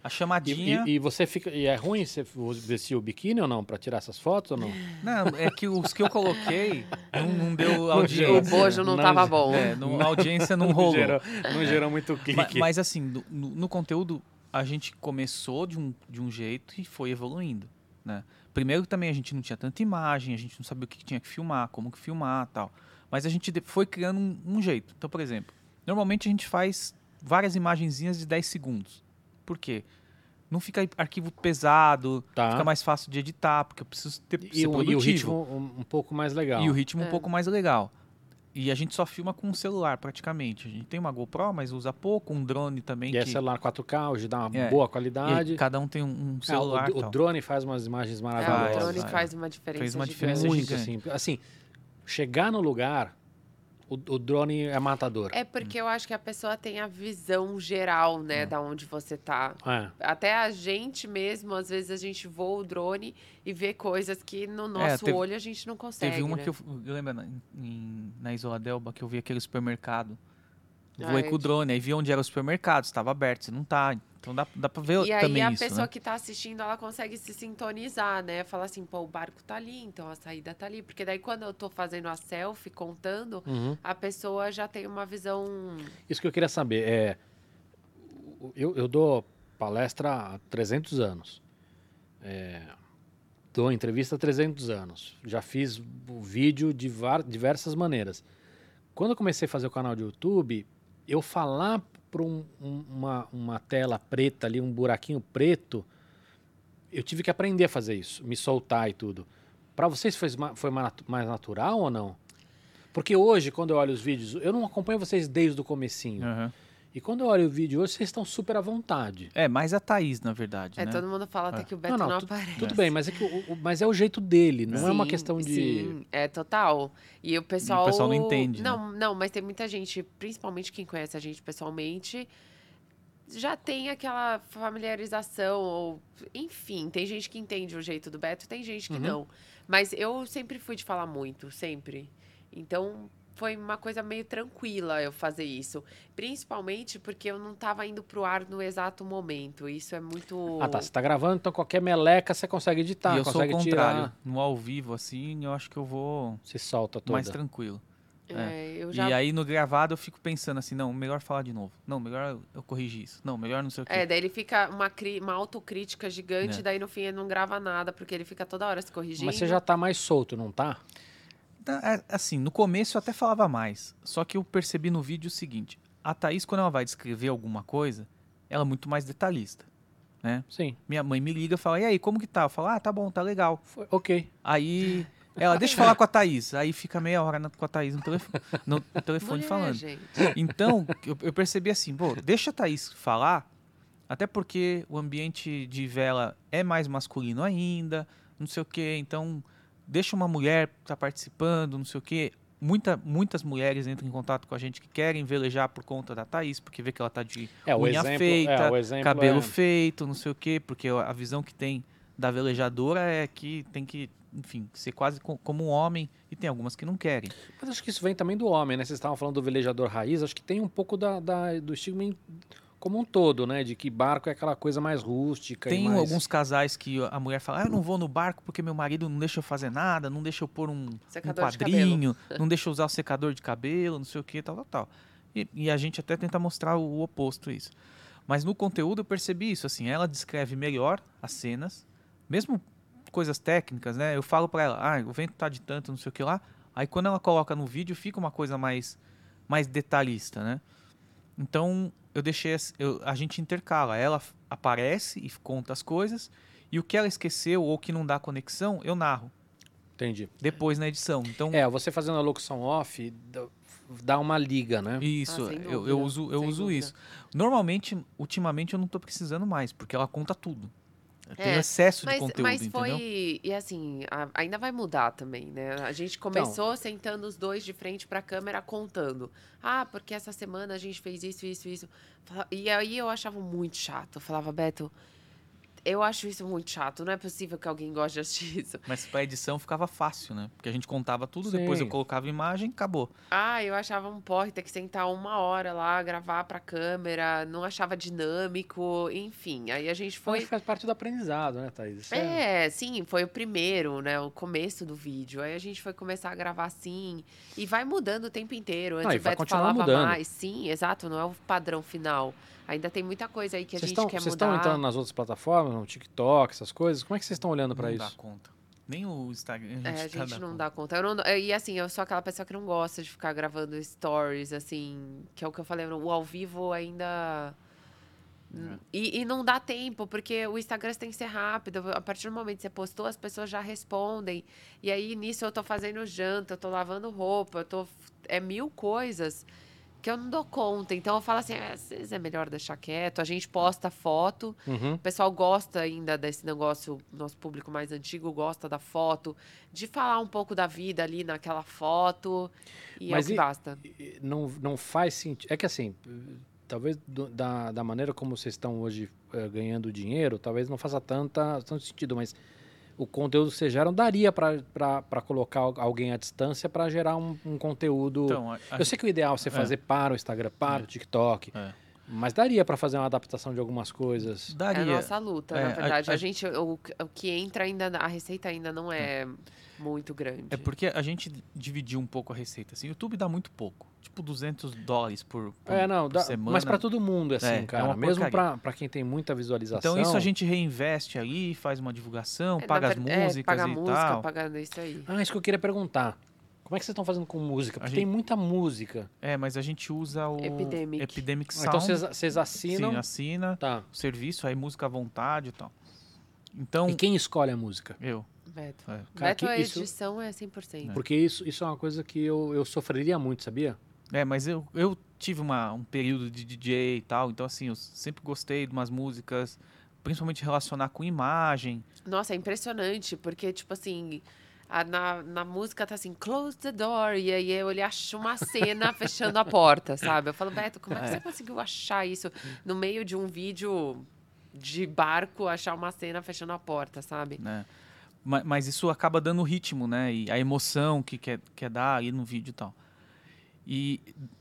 [SPEAKER 3] a
[SPEAKER 1] E,
[SPEAKER 3] chamadinha.
[SPEAKER 1] e- e você fica. E é ruim você vestir o biquíni ou não? Pra tirar essas fotos ou não?
[SPEAKER 3] Não, é que os que eu coloquei não, não deu
[SPEAKER 1] gerou.
[SPEAKER 2] O
[SPEAKER 3] audiência.
[SPEAKER 2] bojo não,
[SPEAKER 1] Não,
[SPEAKER 2] tava bom.
[SPEAKER 3] É, não, a audiência não *laughs* rolou.
[SPEAKER 1] gerou, não gerou muito clique.
[SPEAKER 3] Mas, assim, no, no- conteúdo, a gente começou de um, de um jeito e foi evoluindo, né? Primeiro também a gente não tinha tanta imagem, a gente não sabia o que tinha que filmar, como que filmar tal. Mas a gente foi criando um, um jeito. Então, por exemplo, normalmente a gente faz várias imagenzinhas de 10 segundos. Por quê? Não fica arquivo pesado,
[SPEAKER 1] Tá.
[SPEAKER 3] fica mais fácil de editar, porque eu preciso ter,
[SPEAKER 1] E,
[SPEAKER 3] ser
[SPEAKER 1] o, e o
[SPEAKER 3] produtivo.
[SPEAKER 1] ritmo um, um pouco mais legal.
[SPEAKER 3] E o ritmo um
[SPEAKER 2] É.
[SPEAKER 3] pouco mais legal. E a gente só filma com um celular, praticamente. A gente tem uma GoPro, mas usa pouco, um drone também.
[SPEAKER 1] E é
[SPEAKER 3] que...
[SPEAKER 1] celular 4K, hoje dá uma
[SPEAKER 3] É.
[SPEAKER 1] boa
[SPEAKER 3] e
[SPEAKER 1] qualidade.
[SPEAKER 3] cada um tem um, um
[SPEAKER 1] Ah, o-
[SPEAKER 3] celular.
[SPEAKER 1] o,
[SPEAKER 3] tal.
[SPEAKER 1] drone faz umas imagens
[SPEAKER 2] É,
[SPEAKER 1] maravilhosas.
[SPEAKER 2] o drone faz uma diferença.
[SPEAKER 3] Fez uma
[SPEAKER 2] gigante.
[SPEAKER 3] diferença
[SPEAKER 1] muito
[SPEAKER 3] gigante.
[SPEAKER 1] assim. Assim, chegar no lugar, o, o drone é matador.
[SPEAKER 2] É porque eu acho que a pessoa tem a visão geral, né,
[SPEAKER 3] Hum.
[SPEAKER 2] da onde você tá.
[SPEAKER 1] É.
[SPEAKER 2] Até a gente mesmo, às vezes a gente voa o drone e vê coisas que no nosso
[SPEAKER 3] teve-
[SPEAKER 2] olho a gente não consegue.
[SPEAKER 3] Teve uma
[SPEAKER 2] né?
[SPEAKER 3] que eu, eu lembro na, em- na Isola Delba que eu vi aquele supermercado Voei com o drone, aí vi onde era o supermercado, estava aberto, se não tá. Então dá, dá pra ver
[SPEAKER 2] E aí
[SPEAKER 3] também
[SPEAKER 2] a
[SPEAKER 3] isso,
[SPEAKER 2] pessoa
[SPEAKER 3] né?
[SPEAKER 2] que tá assistindo, ela consegue se sintonizar, né? Falar assim, pô, o barco tá ali, então a saída tá ali. Porque daí quando eu tô fazendo a selfie, contando,
[SPEAKER 1] Uhum.
[SPEAKER 2] a pessoa já tem uma visão...
[SPEAKER 1] Isso que eu queria saber. É, eu, eu dou palestra há 300 anos. É, dou entrevista há 300 anos. Já fiz o vídeo de var- diversas maneiras. Quando eu comecei a fazer o canal de YouTube, eu falar para uma, uma tela preta ali, um buraquinho preto, eu tive que aprender a fazer isso, me soltar e tudo. Para vocês foi, foi mais natural ou não? Porque hoje, quando eu olho os vídeos, eu não acompanho vocês desde o comecinho.
[SPEAKER 3] Aham.
[SPEAKER 1] E quando eu olho o vídeo hoje, vocês estão super à vontade.
[SPEAKER 3] É, mais a Thaís, na verdade,
[SPEAKER 2] É,
[SPEAKER 3] né?
[SPEAKER 2] todo mundo fala até
[SPEAKER 3] É.
[SPEAKER 2] que o Beto não,
[SPEAKER 1] tu-
[SPEAKER 2] aparece.
[SPEAKER 1] tudo bem, mas é, que o, o- mas é o jeito dele, não é uma
[SPEAKER 2] Sim,
[SPEAKER 1] questão de...
[SPEAKER 2] Sim, é total. E o pessoal.
[SPEAKER 3] pessoal não entende, né?
[SPEAKER 2] Não, não, mas tem muita gente, principalmente quem conhece a gente pessoalmente, já tem aquela familiarização, ou. Enfim, tem gente que entende o jeito do Beto, tem gente que
[SPEAKER 1] Uhum.
[SPEAKER 2] não. Mas eu sempre fui de falar muito, sempre. Então. Foi uma coisa meio tranquila eu fazer isso. Principalmente porque eu não estava indo pro ar no exato momento. Isso é muito.
[SPEAKER 1] Ah tá, você tá gravando, então qualquer meleca você consegue editar,
[SPEAKER 3] e eu sou o
[SPEAKER 1] consegue
[SPEAKER 3] contrário.
[SPEAKER 1] tirar.
[SPEAKER 3] No ao vivo, assim, eu acho que eu vou
[SPEAKER 1] Se solta toda.
[SPEAKER 3] mais tranquilo.
[SPEAKER 2] É, eu já
[SPEAKER 3] E aí no gravado eu fico pensando assim, não, melhor falar de novo. Não, melhor eu- eu corrigir isso. Não, melhor não sei o quê.
[SPEAKER 2] É, daí ele fica uma, cri- uma autocrítica gigante,
[SPEAKER 3] É.
[SPEAKER 2] daí no fim ele não grava nada, porque ele fica toda hora se corrigindo.
[SPEAKER 1] Mas você já tá mais solto, não tá?
[SPEAKER 3] Tá, é, Assim, no começo eu até falava mais. Só que eu percebi no vídeo o seguinte: a Thaís, quando ela vai descrever alguma coisa, ela é muito mais detalhista. Né?
[SPEAKER 1] Sim.
[SPEAKER 3] Minha mãe me liga e fala: E aí, como que tá? Eu falo: Ah, tá bom, tá legal.
[SPEAKER 1] Foi, ok.
[SPEAKER 3] Aí ela, deixa eu falar com a Thaís. Aí fica meia hora na- com a Thaís no *laughs* telefone, no telefone
[SPEAKER 2] Mulher,
[SPEAKER 3] falando.
[SPEAKER 2] gente.
[SPEAKER 3] Então, eu, eu percebi assim, pô, deixa a Thaís falar, até porque o ambiente de vela é mais masculino ainda, não sei o quê, então deixa uma mulher tá participando, não sei o quê. Muita, muitas mulheres entram em contato com a gente que querem velejar por conta da Thaís, porque vê que ela tá de
[SPEAKER 1] É, o
[SPEAKER 3] unha
[SPEAKER 1] exemplo,
[SPEAKER 3] feita,
[SPEAKER 1] é,
[SPEAKER 3] cabelo
[SPEAKER 1] é-
[SPEAKER 3] feito, não sei o quê, porque a visão que tem da velejadora é que tem que, enfim, ser quase co- como um homem, e tem algumas que não querem.
[SPEAKER 1] Mas acho que isso vem também do homem, né? Vocês estavam falando do velejador raiz, acho que tem um pouco da, da- do estigma em- como um todo, né? De que barco é aquela coisa mais rústica. e
[SPEAKER 3] Tem
[SPEAKER 1] mais...
[SPEAKER 3] alguns casais que a mulher fala, ah, eu não vou no barco porque meu marido não deixa eu fazer nada, não deixa eu pôr um, um quadrinho, não *laughs* deixa eu usar o secador de cabelo, não sei o que, tal, tal, tal. E, e a gente até tenta mostrar o, o oposto isso. Mas no conteúdo eu percebi isso, assim, ela descreve melhor as cenas, mesmo coisas técnicas, né? Eu falo pra ela, ah, o vento tá de tanto, não sei o que lá. Aí quando ela coloca no vídeo, fica uma coisa mais, mais detalhista, né? Então eu deixei, eu- a gente intercala. Ela aparece e conta as coisas, e o que ela esqueceu ou que não dá conexão, eu narro
[SPEAKER 1] Entendi.
[SPEAKER 3] depois na edição. Então
[SPEAKER 1] É, você fazendo a locução off, dá- uma liga, né?
[SPEAKER 3] isso,
[SPEAKER 2] Ah,
[SPEAKER 3] eu, eu uso, eu
[SPEAKER 2] sem
[SPEAKER 3] uso
[SPEAKER 2] dúvida.
[SPEAKER 3] isso. Normalmente, ultimamente eu não tô precisando mais, porque ela conta tudo. Tem
[SPEAKER 2] É,
[SPEAKER 3] excesso de
[SPEAKER 2] Mas,
[SPEAKER 3] conteúdo,
[SPEAKER 2] mas
[SPEAKER 3] entendeu?
[SPEAKER 2] foi. E assim, a- ainda vai mudar também, né? A gente começou sentando os dois de frente pra câmera contando. Ah, porque essa semana a gente fez isso, isso, isso. E aí eu achava muito chato. Eu falava, Beto, eu acho isso muito chato. Não é possível que alguém goste de assistir *laughs* isso.
[SPEAKER 3] Mas pra edição ficava fácil, né? Porque a gente contava tudo, depois eu
[SPEAKER 1] Sim.
[SPEAKER 3] colocava imagem, acabou.
[SPEAKER 2] Ah, eu achava um porre ter que sentar uma hora lá, gravar pra câmera, não achava dinâmico, enfim. Aí a gente
[SPEAKER 1] Foi...
[SPEAKER 2] foi.
[SPEAKER 1] faz parte do aprendizado, né, Thaís? Isso
[SPEAKER 2] É, sim, foi o primeiro, né? O começo do vídeo. Aí a gente foi começar a gravar assim. E vai mudando o tempo inteiro. Antes
[SPEAKER 1] Ah, e
[SPEAKER 2] o
[SPEAKER 1] vai
[SPEAKER 2] Beto
[SPEAKER 1] continuar
[SPEAKER 2] falava
[SPEAKER 1] mudando.
[SPEAKER 2] mais. Sim, exato, não é o padrão final. Ainda tem muita coisa aí que a
[SPEAKER 1] Vocês
[SPEAKER 2] gente
[SPEAKER 1] estão
[SPEAKER 2] quer
[SPEAKER 1] vocês
[SPEAKER 2] mudar.
[SPEAKER 1] estão entrando nas outras plataformas, no TikTok, essas coisas? Como é que vocês estão olhando pra
[SPEAKER 3] não
[SPEAKER 1] isso?
[SPEAKER 3] dá conta. Nem o Instagram a gente,
[SPEAKER 2] É, a
[SPEAKER 3] tá
[SPEAKER 2] gente
[SPEAKER 3] dá
[SPEAKER 2] não
[SPEAKER 3] conta.
[SPEAKER 2] dá conta. Eu não- e assim, eu sou aquela pessoa que não gosta de ficar gravando stories, assim, que é o que eu falei, o ao vivo ainda.
[SPEAKER 3] É.
[SPEAKER 2] E, e não dá tempo, porque o Instagram tem que ser rápido. A partir do momento que você postou, as pessoas já respondem. E aí, nisso, eu tô fazendo janta, eu tô lavando roupa, eu tô. É mil coisas que eu não dou conta. Então eu falo assim, "Ah, às vezes é melhor deixar quieto. A gente posta foto.
[SPEAKER 1] Uhum.
[SPEAKER 2] O pessoal gosta ainda desse negócio, nosso público mais antigo gosta da foto, de falar um pouco da vida ali naquela foto. E
[SPEAKER 1] Mas
[SPEAKER 2] é o que
[SPEAKER 1] e-
[SPEAKER 2] basta.
[SPEAKER 1] Não, não faz sentido. É que assim, talvez do- da, da maneira como vocês estão hoje eh, ganhando dinheiro, talvez não faça tanta, tanto sentido, mas o conteúdo que vocês geram daria para colocar alguém à distância para gerar um, um conteúdo.
[SPEAKER 3] Então, a- a-
[SPEAKER 1] Eu sei que o ideal é você fazer para o Instagram, para o TikTok,
[SPEAKER 3] É.
[SPEAKER 1] mas daria para fazer uma adaptação de algumas coisas.
[SPEAKER 2] É a
[SPEAKER 3] daria.
[SPEAKER 2] nossa luta,
[SPEAKER 3] É,
[SPEAKER 2] na
[SPEAKER 3] a-
[SPEAKER 2] verdade. A,
[SPEAKER 3] a-
[SPEAKER 2] gente, o, o que entra ainda, a receita ainda não é muito grande.
[SPEAKER 3] É porque a gente dividiu um pouco a receita. Assim, o YouTube dá muito pouco. Tipo 200 dólares por, por,
[SPEAKER 1] É, não,
[SPEAKER 3] por
[SPEAKER 1] dá-
[SPEAKER 3] semana.
[SPEAKER 1] mas para todo mundo é assim,
[SPEAKER 3] É, é
[SPEAKER 1] cara.
[SPEAKER 3] uma
[SPEAKER 1] Mesmo para quem tem muita visualização.
[SPEAKER 3] Então isso a gente reinveste ali, faz uma divulgação,
[SPEAKER 2] É, na
[SPEAKER 3] paga as
[SPEAKER 2] é,
[SPEAKER 3] músicas
[SPEAKER 2] paga a
[SPEAKER 3] e
[SPEAKER 2] música,
[SPEAKER 3] tal.
[SPEAKER 2] paga isso aí.
[SPEAKER 1] Ah, isso que eu queria perguntar. Como é que vocês estão fazendo com música? Porque
[SPEAKER 3] A
[SPEAKER 1] tem
[SPEAKER 3] gente-
[SPEAKER 1] muita música.
[SPEAKER 3] É, mas a gente usa o
[SPEAKER 2] Epidemic.
[SPEAKER 3] Epidemic
[SPEAKER 1] Ah,
[SPEAKER 3] Sound.
[SPEAKER 1] então vocês, assinam.
[SPEAKER 3] Sim, assina
[SPEAKER 1] Tá.
[SPEAKER 3] o serviço, aí música à vontade e tal. Então,
[SPEAKER 1] E quem escolhe a música?
[SPEAKER 3] eu.
[SPEAKER 2] Beto.
[SPEAKER 3] É.
[SPEAKER 1] Cara,
[SPEAKER 2] Beto,
[SPEAKER 1] que
[SPEAKER 2] a
[SPEAKER 1] isso-
[SPEAKER 2] edição é 100%.
[SPEAKER 1] Porque isso, isso é uma coisa que eu, eu sofreria muito, sabia?
[SPEAKER 3] É, mas eu, eu tive uma, um período de DJ e tal, então assim, eu sempre gostei de umas músicas, principalmente relacionar com imagem.
[SPEAKER 2] Nossa, é impressionante, porque, tipo assim, a- na, na música tá assim, close the door, e aí eu ele acha uma cena fechando a porta, sabe? Eu falo, Beto, como é que você conseguiu achar isso no meio de um vídeo de barco, achar uma cena fechando a porta, sabe?
[SPEAKER 3] né? Ma- Mas isso acaba dando ritmo, né? E a emoção que quer, quer dar ali no vídeo e tal. E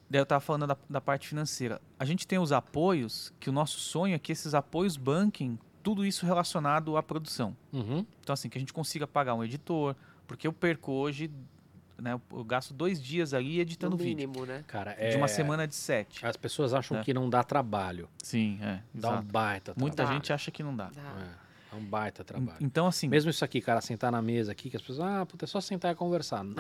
[SPEAKER 3] daí eu tava falando da, da parte financeira. A gente tem os apoios, que o nosso sonho é que esses apoios banquem tudo isso relacionado à produção.
[SPEAKER 1] Uhum.
[SPEAKER 3] Então, assim, que a gente consiga pagar um editor, porque eu perco hoje, né? Eu, gasto dois dias ali editando
[SPEAKER 2] no
[SPEAKER 3] vídeo.
[SPEAKER 2] mínimo, né?
[SPEAKER 1] Cara, é...
[SPEAKER 3] De uma semana de sete.
[SPEAKER 1] As pessoas acham
[SPEAKER 3] É.
[SPEAKER 1] que não dá trabalho.
[SPEAKER 3] Sim, é.
[SPEAKER 1] Dá um
[SPEAKER 3] exato.
[SPEAKER 1] baita
[SPEAKER 3] Muita
[SPEAKER 1] trabalho.
[SPEAKER 3] gente acha que não dá.
[SPEAKER 2] Dá.
[SPEAKER 1] É, é um baita trabalho.
[SPEAKER 3] Então, assim,
[SPEAKER 1] Mesmo isso aqui, cara, sentar na mesa aqui, que as pessoas, ah, puta, é só sentar e conversar. *laughs* Não,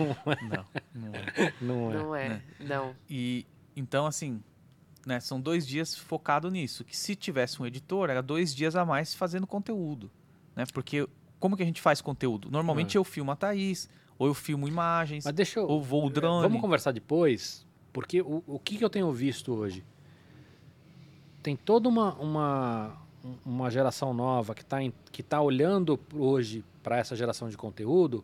[SPEAKER 3] não, não é.
[SPEAKER 1] não é.
[SPEAKER 2] Não é,
[SPEAKER 3] né?
[SPEAKER 2] não.
[SPEAKER 3] E então, assim, né, são dois dias focado nisso. Que se tivesse um editor, era dois dias a mais fazendo conteúdo. Né? Porque como que a gente faz conteúdo? Normalmente eu filmo a Thaís, ou eu filmo imagens,
[SPEAKER 1] eu...
[SPEAKER 3] ou voo o drone.
[SPEAKER 1] Vamos conversar depois, porque o, o que, que eu tenho visto hoje? Tem toda uma, uma, uma geração nova que está tá olhando hoje para essa geração de conteúdo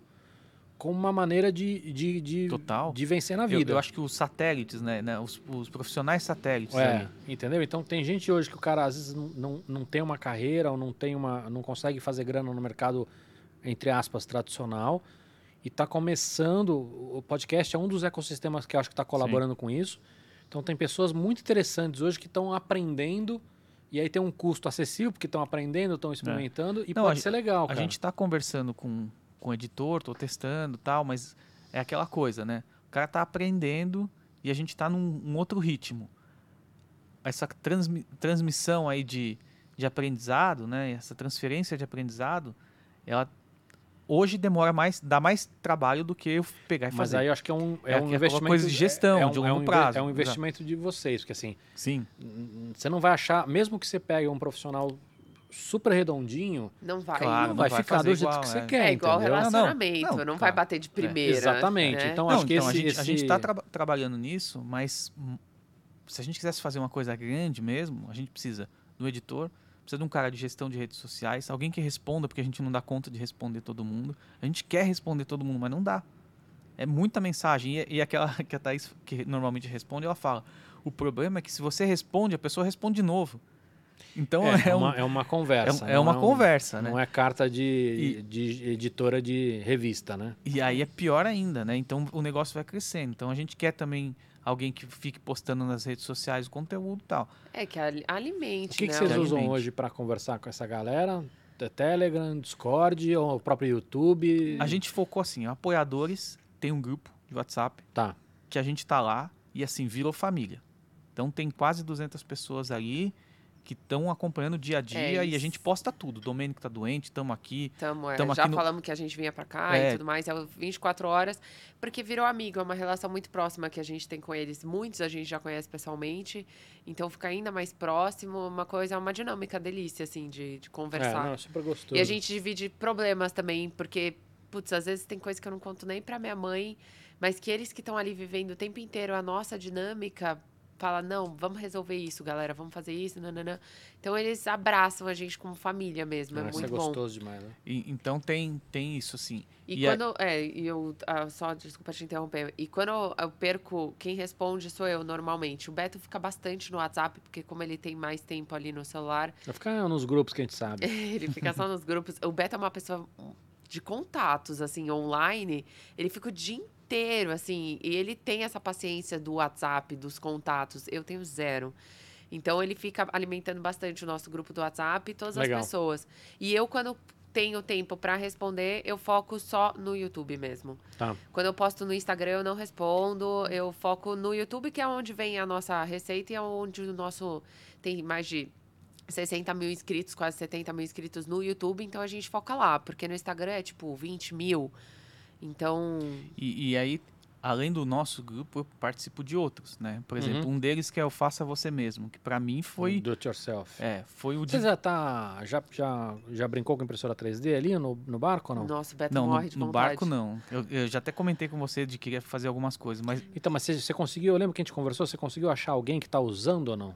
[SPEAKER 1] como uma maneira de, de, de,
[SPEAKER 3] Total.
[SPEAKER 1] de vencer na
[SPEAKER 3] Eu,
[SPEAKER 1] vida.
[SPEAKER 3] eu acho que os satélites, né, né, os, os profissionais satélites
[SPEAKER 1] É,
[SPEAKER 3] ali,
[SPEAKER 1] entendeu? Então tem gente hoje que o cara às vezes não, não, não tem uma carreira ou não tem uma não consegue fazer grana no mercado entre aspas tradicional e está começando o podcast é um dos ecossistemas que eu acho que está colaborando com isso. Então tem pessoas muito interessantes hoje que estão aprendendo e aí tem um custo acessível porque estão aprendendo, estão experimentando e
[SPEAKER 3] Não,
[SPEAKER 1] pode
[SPEAKER 3] a
[SPEAKER 1] ser legal,
[SPEAKER 3] A
[SPEAKER 1] cara.
[SPEAKER 3] gente está conversando com, com o editor, tô testando tal, mas é aquela coisa, né? O cara tá aprendendo e a gente está num um outro ritmo. Essa transmi- transmissão aí de, de aprendizado, né? Essa transferência de aprendizado, ela hoje demora mais, dá mais trabalho do que eu pegar e
[SPEAKER 1] Mas
[SPEAKER 3] fazer.
[SPEAKER 1] aí eu acho que é um, é
[SPEAKER 3] É
[SPEAKER 1] um
[SPEAKER 3] aquela
[SPEAKER 1] investimento
[SPEAKER 3] coisa de gestão,
[SPEAKER 1] é um,
[SPEAKER 3] de
[SPEAKER 1] é
[SPEAKER 3] longo
[SPEAKER 1] um inve-
[SPEAKER 3] prazo,
[SPEAKER 1] É um investimento de vocês, porque assim,
[SPEAKER 3] Sim.
[SPEAKER 1] Você não vai achar, mesmo que você pegue um profissional super redondinho,
[SPEAKER 2] Não vai.
[SPEAKER 3] Claro,
[SPEAKER 1] não
[SPEAKER 3] não
[SPEAKER 1] vai
[SPEAKER 3] vai
[SPEAKER 1] ficar do jeito
[SPEAKER 3] igual,
[SPEAKER 1] que você
[SPEAKER 3] é.
[SPEAKER 1] quer,
[SPEAKER 2] É igual
[SPEAKER 1] entendeu?
[SPEAKER 2] relacionamento,
[SPEAKER 3] Não,
[SPEAKER 2] não,
[SPEAKER 3] não,
[SPEAKER 2] vai bater de primeira.
[SPEAKER 1] Exatamente.
[SPEAKER 2] né?
[SPEAKER 1] Então
[SPEAKER 3] Não,
[SPEAKER 1] acho que
[SPEAKER 3] então,
[SPEAKER 1] esse,
[SPEAKER 3] a gente, a
[SPEAKER 1] esse-
[SPEAKER 3] gente tá traba- trabalhando nisso, mas se a gente quisesse fazer uma coisa grande mesmo, a gente precisa do editor, precisa de um cara de gestão de redes sociais, alguém que responda, porque a gente não dá conta de responder todo mundo. A gente quer responder todo mundo, mas não dá. É muita mensagem. E, e aquela *laughs* que a Thaís, que normalmente responde, ela fala: o problema é que se você responde, a pessoa responde de novo. Então
[SPEAKER 1] é,
[SPEAKER 3] é, um-
[SPEAKER 1] uma, é uma conversa.
[SPEAKER 3] é, é uma
[SPEAKER 1] um-
[SPEAKER 3] conversa, né?
[SPEAKER 1] Não é carta de,
[SPEAKER 3] E-
[SPEAKER 1] de editora de revista, né?
[SPEAKER 3] E aí é pior ainda, né? Então o negócio vai crescendo. Então a gente quer também alguém que fique postando nas redes sociais o conteúdo e tal.
[SPEAKER 2] É que ali- alimente,
[SPEAKER 1] O que, que
[SPEAKER 2] né?
[SPEAKER 1] vocês
[SPEAKER 3] Que
[SPEAKER 1] usam
[SPEAKER 3] alimente.
[SPEAKER 1] hoje para conversar com essa galera? É Telegram, Discord ou o próprio YouTube?
[SPEAKER 3] A gente focou assim, apoiadores, tem um grupo de WhatsApp
[SPEAKER 1] Tá.
[SPEAKER 3] que a gente tá lá e assim, virou família. Então tem quase 200 pessoas ali que estão acompanhando o dia a dia e a gente posta tudo. O Domênico tá doente, estamos aqui.
[SPEAKER 2] Tamo, é,
[SPEAKER 3] Tamo
[SPEAKER 2] já
[SPEAKER 3] aqui no-
[SPEAKER 2] falamos que a gente vinha pra cá
[SPEAKER 3] É.
[SPEAKER 2] e tudo mais, é o 24 horas, porque virou amigo, é uma relação muito próxima que a gente tem com eles. Muitos a gente já conhece pessoalmente, então fica ainda mais próximo, uma coisa, uma dinâmica delícia, assim, de, de
[SPEAKER 1] É,
[SPEAKER 2] conversar.
[SPEAKER 1] não, é super gostoso.
[SPEAKER 2] E a gente divide problemas também, porque, putz, às vezes tem coisa que eu não conto nem pra minha mãe, mas que eles que estão ali vivendo o tempo inteiro a nossa dinâmica, fala, não, vamos resolver isso, galera, vamos fazer isso, nananã. Então eles abraçam a gente como família mesmo, é
[SPEAKER 1] isso
[SPEAKER 2] muito
[SPEAKER 1] é
[SPEAKER 2] bom.
[SPEAKER 1] gostoso demais, né?
[SPEAKER 3] E- então tem, tem isso, sim.
[SPEAKER 2] E,
[SPEAKER 3] E a-
[SPEAKER 2] quando. É, e eu. ah, só, desculpa te interromper. E quando eu, eu perco, quem responde sou eu normalmente. O Beto fica bastante no WhatsApp, porque como ele tem mais tempo ali no celular,
[SPEAKER 1] Vai ficar nos grupos que a gente sabe. *laughs*
[SPEAKER 2] ele fica só nos grupos. O Beto é uma pessoa de contatos, assim, online. Ele fica o dia inteiro, assim. E ele tem essa paciência do WhatsApp, dos contatos. Eu tenho zero. Então ele fica alimentando bastante o nosso grupo do WhatsApp e todas
[SPEAKER 1] Legal.
[SPEAKER 2] as pessoas. E eu, quando tenho tempo para responder, eu foco só no YouTube mesmo.
[SPEAKER 1] Tá.
[SPEAKER 2] Quando eu posto no Instagram, eu não respondo. Eu foco no YouTube, que é onde vem a nossa receita e é onde o nosso. Tem mais de 60 mil inscritos, quase 70 mil inscritos no YouTube, então a gente foca lá, porque no Instagram é tipo 20 mil. Então.
[SPEAKER 3] E, e aí, além do nosso grupo, eu participo de outros, né? Por exemplo,
[SPEAKER 1] Uhum.
[SPEAKER 3] um deles que é o Faça Você Mesmo, que pra mim foi...
[SPEAKER 1] Do it yourself.
[SPEAKER 3] É, foi o
[SPEAKER 1] Você
[SPEAKER 3] de...
[SPEAKER 1] já tá. Já, já, já brincou com impressora 3D ali no, no barco ou não?
[SPEAKER 2] Nossa, o Beto
[SPEAKER 3] Não,
[SPEAKER 2] morre
[SPEAKER 3] no,
[SPEAKER 2] de
[SPEAKER 3] no
[SPEAKER 2] vontade.
[SPEAKER 3] barco não. Eu, eu já até comentei com você de que queria fazer algumas coisas, mas
[SPEAKER 1] Então, mas você, você conseguiu, eu lembro que a gente conversou, você conseguiu achar alguém que tá usando ou não?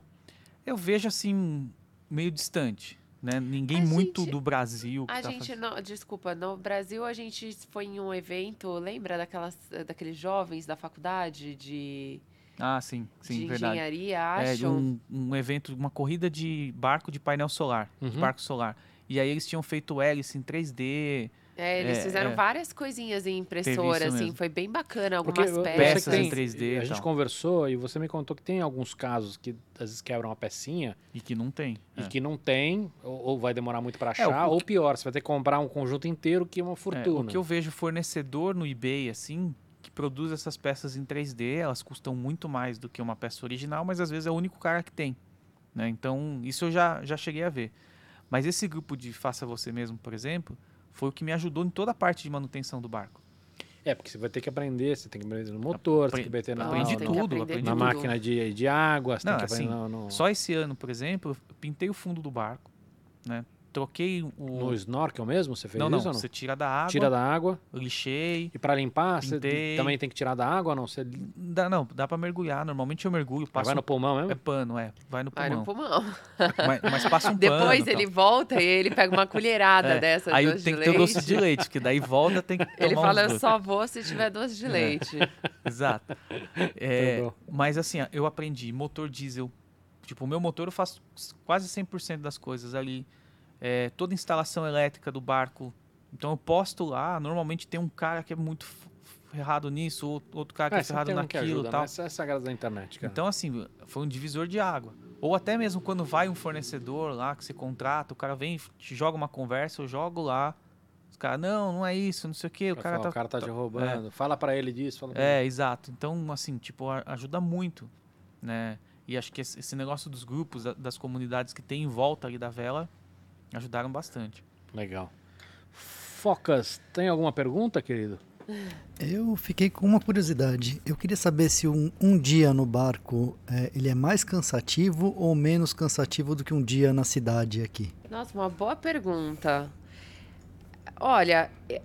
[SPEAKER 3] eu vejo assim, meio distante, né? Ninguém
[SPEAKER 2] A
[SPEAKER 3] muito
[SPEAKER 2] gente-
[SPEAKER 3] do Brasil que
[SPEAKER 2] A
[SPEAKER 3] tá
[SPEAKER 2] gente,
[SPEAKER 3] fazendo...
[SPEAKER 2] não, desculpa, no Brasil a gente foi em um evento, lembra daquelas, daqueles jovens da faculdade de,
[SPEAKER 3] Ah, sim, sim,
[SPEAKER 2] de
[SPEAKER 3] verdade.
[SPEAKER 2] engenharia,
[SPEAKER 3] É,
[SPEAKER 2] acho?
[SPEAKER 3] um, um evento, uma corrida de barco de painel solar, de
[SPEAKER 1] Uhum.
[SPEAKER 3] barco solar. E aí eles tinham feito hélice em 3D,
[SPEAKER 2] É, eles
[SPEAKER 3] É,
[SPEAKER 2] fizeram
[SPEAKER 3] é.
[SPEAKER 2] várias coisinhas em impressora, assim,
[SPEAKER 3] mesmo.
[SPEAKER 2] foi bem bacana,
[SPEAKER 1] Porque
[SPEAKER 2] algumas
[SPEAKER 1] eu- eu sei que
[SPEAKER 2] peças.
[SPEAKER 3] Peças em
[SPEAKER 1] tem-
[SPEAKER 3] 3D e
[SPEAKER 1] A gente
[SPEAKER 3] tal.
[SPEAKER 1] conversou e você me contou que tem alguns casos que às vezes quebram uma pecinha
[SPEAKER 3] e que não tem.
[SPEAKER 1] e
[SPEAKER 3] É.
[SPEAKER 1] que não tem, ou, ou vai demorar muito para achar,
[SPEAKER 3] o- o
[SPEAKER 1] ou pior, você vai ter que comprar um conjunto inteiro que é uma
[SPEAKER 3] É,
[SPEAKER 1] fortuna.
[SPEAKER 3] o que eu vejo fornecedor no eBay, assim, que produz essas peças em 3D, elas custam muito mais do que uma peça original, mas às vezes é o único cara que tem. Né? Então, isso eu já, já cheguei a ver. Mas esse grupo de Faça Você Mesmo, por exemplo, foi o que me ajudou em toda a parte de manutenção do barco.
[SPEAKER 1] É, porque você vai ter que aprender, você tem que aprender no motor, você tem que aprender na,
[SPEAKER 3] aprendi
[SPEAKER 2] que
[SPEAKER 3] tudo,
[SPEAKER 2] aprender
[SPEAKER 3] aprendi
[SPEAKER 1] na
[SPEAKER 2] tudo.
[SPEAKER 1] máquina de, de água, você
[SPEAKER 3] Não,
[SPEAKER 1] tem que aprender
[SPEAKER 3] assim,
[SPEAKER 1] no, no,
[SPEAKER 3] Só esse ano, por exemplo, eu pintei o fundo do barco, né? Troquei o...
[SPEAKER 1] no snorkel mesmo, você fez
[SPEAKER 3] não, não,
[SPEAKER 1] isso ou não?
[SPEAKER 3] você tira da água,
[SPEAKER 1] Tira da água
[SPEAKER 3] lixei,
[SPEAKER 1] e para limpar, você
[SPEAKER 3] Pintei.
[SPEAKER 1] também tem que tirar da água ou não? Você
[SPEAKER 3] dá, não, dá pra mergulhar, normalmente eu mergulho, passo
[SPEAKER 1] vai no pulmão
[SPEAKER 3] É
[SPEAKER 1] mesmo?
[SPEAKER 3] pano, é. Vai no
[SPEAKER 2] Vai
[SPEAKER 3] pulmão.
[SPEAKER 2] no pulmão.
[SPEAKER 3] Mas, mas passa um *laughs*
[SPEAKER 2] Depois
[SPEAKER 3] pano.
[SPEAKER 2] ele
[SPEAKER 3] tal.
[SPEAKER 2] volta e ele pega uma colherada
[SPEAKER 3] É,
[SPEAKER 2] dessa
[SPEAKER 3] Aí
[SPEAKER 2] doce
[SPEAKER 3] tem
[SPEAKER 2] de
[SPEAKER 3] que ter o
[SPEAKER 2] leite.
[SPEAKER 3] doce de leite, que daí volta tem que tomar
[SPEAKER 2] Ele
[SPEAKER 3] uns
[SPEAKER 2] fala, eu só vou se tiver doce de leite. *laughs*
[SPEAKER 3] Exato. É, mas assim, eu aprendi motor diesel. Tipo, o meu motor eu faço quase 100% das coisas ali. É, toda instalação elétrica do barco. Então eu posto lá, normalmente tem um cara que é muito ferrado nisso, ou outro cara que é,
[SPEAKER 1] É,
[SPEAKER 3] ferrado
[SPEAKER 1] que
[SPEAKER 3] naquilo
[SPEAKER 1] ajuda,
[SPEAKER 3] e tal.
[SPEAKER 1] mas essa é a graça da internet, cara.
[SPEAKER 3] Então, assim, foi um divisor de água. Ou até mesmo quando vai um fornecedor lá que você contrata, o cara vem te joga uma conversa, eu jogo lá. Os caras, não, não é isso, não sei o quê. O cara
[SPEAKER 1] falar,
[SPEAKER 3] tá,
[SPEAKER 1] o cara tá te roubando, fala pra ele disso, fala pra
[SPEAKER 3] É, exato. Então, assim, tipo, a- ajuda muito, né? E acho que esse negócio dos grupos, da- das comunidades que tem em volta ali da vela, ajudaram bastante.
[SPEAKER 1] Legal. Focas, tem alguma pergunta, querido?
[SPEAKER 4] Eu fiquei com uma curiosidade. Eu queria saber se um, um dia no barco é, ele é mais cansativo ou menos cansativo do que um dia na cidade aqui.
[SPEAKER 2] Nossa, uma boa pergunta. Olha, e-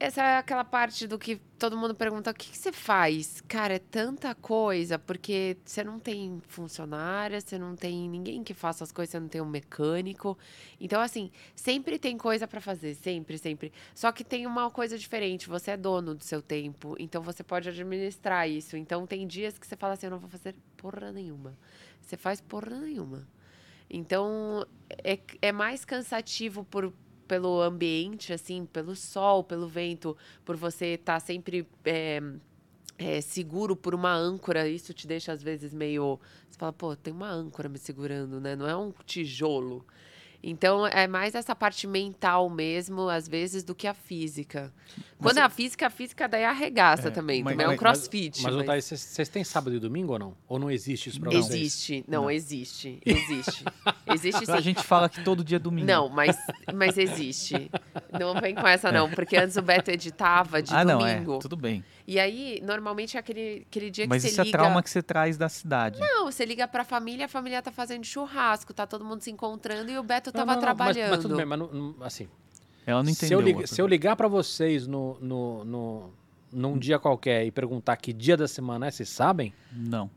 [SPEAKER 2] essa é aquela parte do que todo mundo pergunta: o que, que você faz? Cara, é tanta coisa, porque você não tem funcionária, você não tem ninguém que faça as coisas, você não tem um mecânico. Então, assim, sempre tem coisa pra fazer, sempre, sempre. Só que tem uma coisa diferente: você é dono do seu tempo, então você pode administrar isso. Então, tem dias que você fala assim: eu não vou fazer porra nenhuma. Você faz porra nenhuma. Então, é, é mais cansativo por, pelo ambiente, assim, pelo sol, pelo vento, por você estar sempre é, é, seguro por uma âncora. Isso te deixa, às vezes, meio. Você fala, pô, tem uma âncora me segurando, né? Não é um tijolo. Então, é mais essa parte mental mesmo, às vezes, do que a física. Quando é a física, a física daí arregaça
[SPEAKER 3] É,
[SPEAKER 2] também.
[SPEAKER 3] mas-
[SPEAKER 2] também é um
[SPEAKER 3] mas-
[SPEAKER 2] crossfit.
[SPEAKER 1] Mas,
[SPEAKER 2] mas-
[SPEAKER 1] vocês- têm sábado e domingo ou não? Ou não existe isso pra
[SPEAKER 3] Não.
[SPEAKER 1] vocês?
[SPEAKER 2] Existe. Não,
[SPEAKER 3] Não.
[SPEAKER 2] existe. Existe. Existe sim.
[SPEAKER 3] A gente fala que todo dia é domingo.
[SPEAKER 2] Não, mas, mas existe. Não vem com essa, não. Porque antes o Beto editava de
[SPEAKER 3] ah, não,
[SPEAKER 2] domingo.
[SPEAKER 3] é. Tudo bem.
[SPEAKER 2] E aí, normalmente é aquele, aquele dia
[SPEAKER 3] Mas
[SPEAKER 2] que
[SPEAKER 3] isso
[SPEAKER 2] você
[SPEAKER 3] é
[SPEAKER 2] liga.
[SPEAKER 3] trauma que você traz da cidade.
[SPEAKER 2] Não, você liga pra família, a família tá fazendo churrasco, tá todo mundo se encontrando e o Beto
[SPEAKER 1] Não,
[SPEAKER 2] tava
[SPEAKER 1] não, não, mas-
[SPEAKER 2] trabalhando.
[SPEAKER 1] Mas, tudo bem, mas não- não- assim,
[SPEAKER 3] Ela não
[SPEAKER 1] se
[SPEAKER 3] entendeu.
[SPEAKER 1] eu, liga-
[SPEAKER 3] a
[SPEAKER 1] se eu ligar pra vocês no, no, no- num dia qualquer e perguntar que dia da semana é, vocês sabem?
[SPEAKER 3] Não.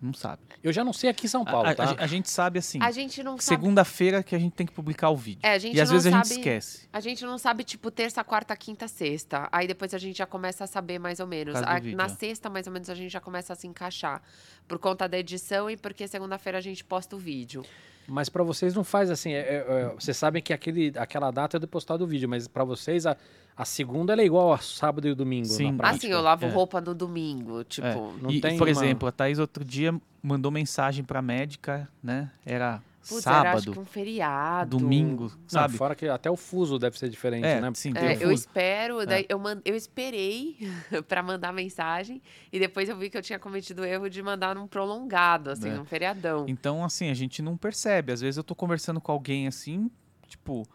[SPEAKER 3] Não sabe.
[SPEAKER 1] Eu já não sei aqui em São Paulo,
[SPEAKER 3] a,
[SPEAKER 1] tá?
[SPEAKER 3] a- a gente sabe assim.
[SPEAKER 2] A gente não sabe.
[SPEAKER 3] Segunda-feira que a gente tem que publicar o vídeo.
[SPEAKER 2] É, a gente
[SPEAKER 3] e às
[SPEAKER 2] não
[SPEAKER 3] vezes a gente
[SPEAKER 2] sabe-
[SPEAKER 3] esquece.
[SPEAKER 2] A gente não sabe, tipo, terça, quarta, quinta, sexta. Aí depois a gente já começa a saber mais ou menos. A-
[SPEAKER 3] vídeo,
[SPEAKER 2] na
[SPEAKER 3] é.
[SPEAKER 2] sexta, mais ou menos, a gente já começa a se encaixar. Por conta da edição e porque segunda-feira a gente posta o vídeo.
[SPEAKER 1] Mas pra vocês não faz assim. é- é- é, vocês sabem que aquele, aquela data é do postar do vídeo, mas pra vocês a, a segunda ela é igual a sábado e domingo.
[SPEAKER 3] Sim.
[SPEAKER 2] assim, eu lavo
[SPEAKER 3] é.
[SPEAKER 2] roupa no domingo, tipo...
[SPEAKER 3] É.
[SPEAKER 1] não
[SPEAKER 3] e,
[SPEAKER 1] tem
[SPEAKER 3] por
[SPEAKER 1] uma-
[SPEAKER 3] exemplo, a Thaís outro dia mandou mensagem pra médica, né? Era
[SPEAKER 2] Putz, era acho
[SPEAKER 3] sábado,
[SPEAKER 2] que um feriado.
[SPEAKER 3] domingo,
[SPEAKER 1] Não,
[SPEAKER 3] sabe?
[SPEAKER 1] fora que até o fuso deve ser diferente,
[SPEAKER 3] é,
[SPEAKER 1] né?
[SPEAKER 3] sim,
[SPEAKER 2] É, eu espero, daí eu, man- eu esperei *laughs* pra mandar mensagem e depois eu vi que eu tinha cometido o erro de mandar num prolongado, assim,
[SPEAKER 3] É.
[SPEAKER 2] num feriadão.
[SPEAKER 3] Então, assim, a gente não percebe. Às vezes eu tô conversando com alguém assim, tipo,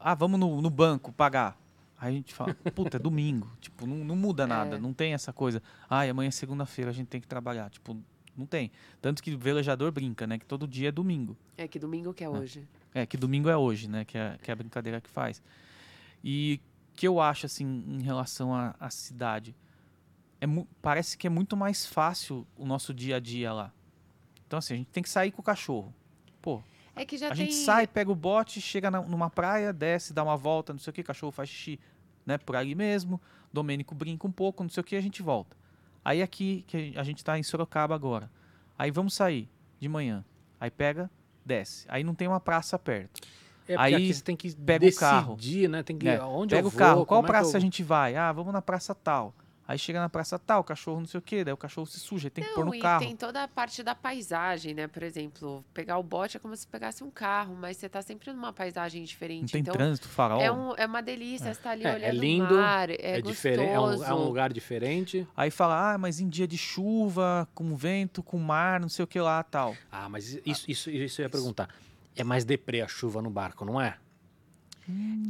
[SPEAKER 3] ah, vamos no, no banco pagar. Aí a gente fala, puta, é domingo. *laughs* Tipo, não, não muda nada.
[SPEAKER 2] É.
[SPEAKER 3] Não tem essa coisa. Ai, amanhã é segunda-feira, a gente tem que trabalhar. Tipo, não tem. Tanto que o velejador brinca, né? Que todo dia é domingo.
[SPEAKER 2] É que domingo que é hoje.
[SPEAKER 3] É, que domingo é hoje, né? Que é, que é a brincadeira que faz. E que eu acho, assim, em relação à, cidade, é parece que é muito mais fácil o nosso dia a dia lá. Então, assim, a gente tem que sair com o cachorro. Pô,
[SPEAKER 2] É que já
[SPEAKER 3] a
[SPEAKER 2] tem...
[SPEAKER 3] gente sai, pega o bote, chega na- numa praia, desce, dá uma volta, não sei o que, cachorro faz xixi, né? Por ali mesmo. Domênico brinca um pouco, não sei o que, a gente volta. Aí aqui, que a gente tá em Sorocaba agora. Aí vamos sair de manhã. Aí pega, desce. Aí não tem uma praça perto.
[SPEAKER 1] É
[SPEAKER 3] Aí
[SPEAKER 1] aqui você tem que
[SPEAKER 3] pega o carro.
[SPEAKER 1] decidir, né? Tem que
[SPEAKER 3] É,
[SPEAKER 1] onde
[SPEAKER 3] Pega
[SPEAKER 1] eu
[SPEAKER 3] o
[SPEAKER 1] vou,
[SPEAKER 3] carro, qual
[SPEAKER 1] é
[SPEAKER 3] praça
[SPEAKER 1] eu-
[SPEAKER 3] a gente vai? Ah, vamos na praça tal. Aí chega na praça tal, o cachorro não sei o que, daí o cachorro se suja, tem que pôr
[SPEAKER 2] Não,
[SPEAKER 3] no
[SPEAKER 2] e
[SPEAKER 3] carro.
[SPEAKER 2] tem toda a parte da paisagem, né? Por exemplo, pegar o bote é como se pegasse um carro, mas você tá sempre numa paisagem diferente.
[SPEAKER 3] Não tem
[SPEAKER 2] então,
[SPEAKER 3] trânsito, farol.
[SPEAKER 2] é, um- é uma delícia, você tá ali
[SPEAKER 1] É, é
[SPEAKER 2] olhando
[SPEAKER 1] lindo,
[SPEAKER 2] o mar, é,
[SPEAKER 1] É,
[SPEAKER 2] gostoso.
[SPEAKER 1] diferente, é um, é um lugar diferente.
[SPEAKER 3] Aí fala, ah, mas em dia de chuva, com vento, com mar, não sei o que lá, tal.
[SPEAKER 1] Ah, mas isso, isso, isso eu ia perguntar. É mais deprê a chuva no barco, não é?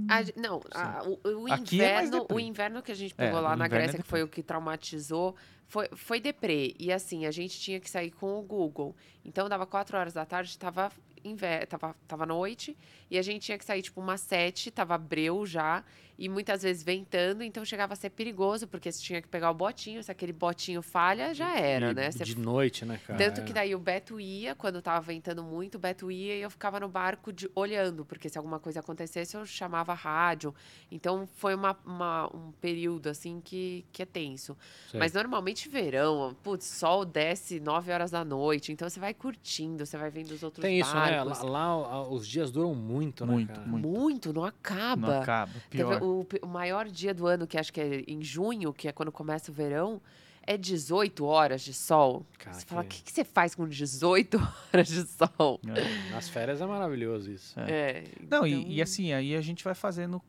[SPEAKER 2] A ge- não, a- o, o
[SPEAKER 3] é
[SPEAKER 2] inverno, o
[SPEAKER 3] deprê.
[SPEAKER 2] inverno que a gente
[SPEAKER 3] É,
[SPEAKER 2] pegou lá
[SPEAKER 3] o
[SPEAKER 2] na
[SPEAKER 3] inverno é
[SPEAKER 2] Grécia, que foi o que traumatizou, foi, foi deprê. E assim, a gente tinha que sair com o Google. Então dava quatro horas da tarde, tava, inver... tava, tava noite, e a gente tinha que sair tipo umas sete, tava breu já, e muitas vezes ventando, então chegava a ser perigoso, porque você tinha que pegar o botinho, se aquele botinho falha, já era,
[SPEAKER 1] E
[SPEAKER 2] né? Você
[SPEAKER 1] De noite, né, cara?
[SPEAKER 2] tanto
[SPEAKER 1] É.
[SPEAKER 2] que daí o Beto ia, quando tava ventando muito, o Beto ia e eu ficava no barco de- olhando, porque se alguma coisa acontecesse, eu chamava a rádio. Então foi uma, uma- um período assim que, que é tenso.
[SPEAKER 1] Sei.
[SPEAKER 2] Mas normalmente verão, putz, sol desce 9 horas da noite, então você vai curtindo, você vai vendo os outros
[SPEAKER 1] Tem isso, né?
[SPEAKER 2] barcos.
[SPEAKER 1] Lá, lá, a- os dias duram muito, né,
[SPEAKER 3] Muito,
[SPEAKER 1] cara?
[SPEAKER 3] muito.
[SPEAKER 2] Muito, não acaba.
[SPEAKER 3] Não acaba.
[SPEAKER 2] Teve
[SPEAKER 3] Pior.
[SPEAKER 2] O, o maior dia do ano, que acho que é em junho, que é quando começa o verão, é 18 horas de sol.
[SPEAKER 1] Cara,
[SPEAKER 2] você fala, o
[SPEAKER 1] que-
[SPEAKER 2] que, que você faz com 18 *laughs* horas de sol?
[SPEAKER 3] É.
[SPEAKER 1] Nas férias é maravilhoso isso.
[SPEAKER 2] É,
[SPEAKER 3] Não, e-
[SPEAKER 2] então-
[SPEAKER 3] e, assim, aí a gente vai fazendo.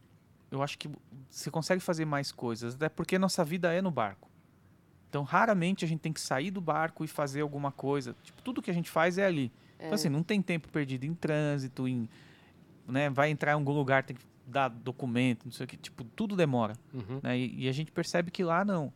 [SPEAKER 3] Eu acho que você consegue fazer mais coisas, até porque nossa vida é no barco. Então, raramente a gente tem que sair do barco e fazer alguma coisa. Tipo, tudo que a gente faz é ali. Então, assim, não tem tempo perdido em trânsito, em. Né, vai entrar em algum lugar, tem que dar documento, não sei o que. Tipo, tudo demora.
[SPEAKER 1] Uhum.
[SPEAKER 3] né? E, e a gente percebe que lá não.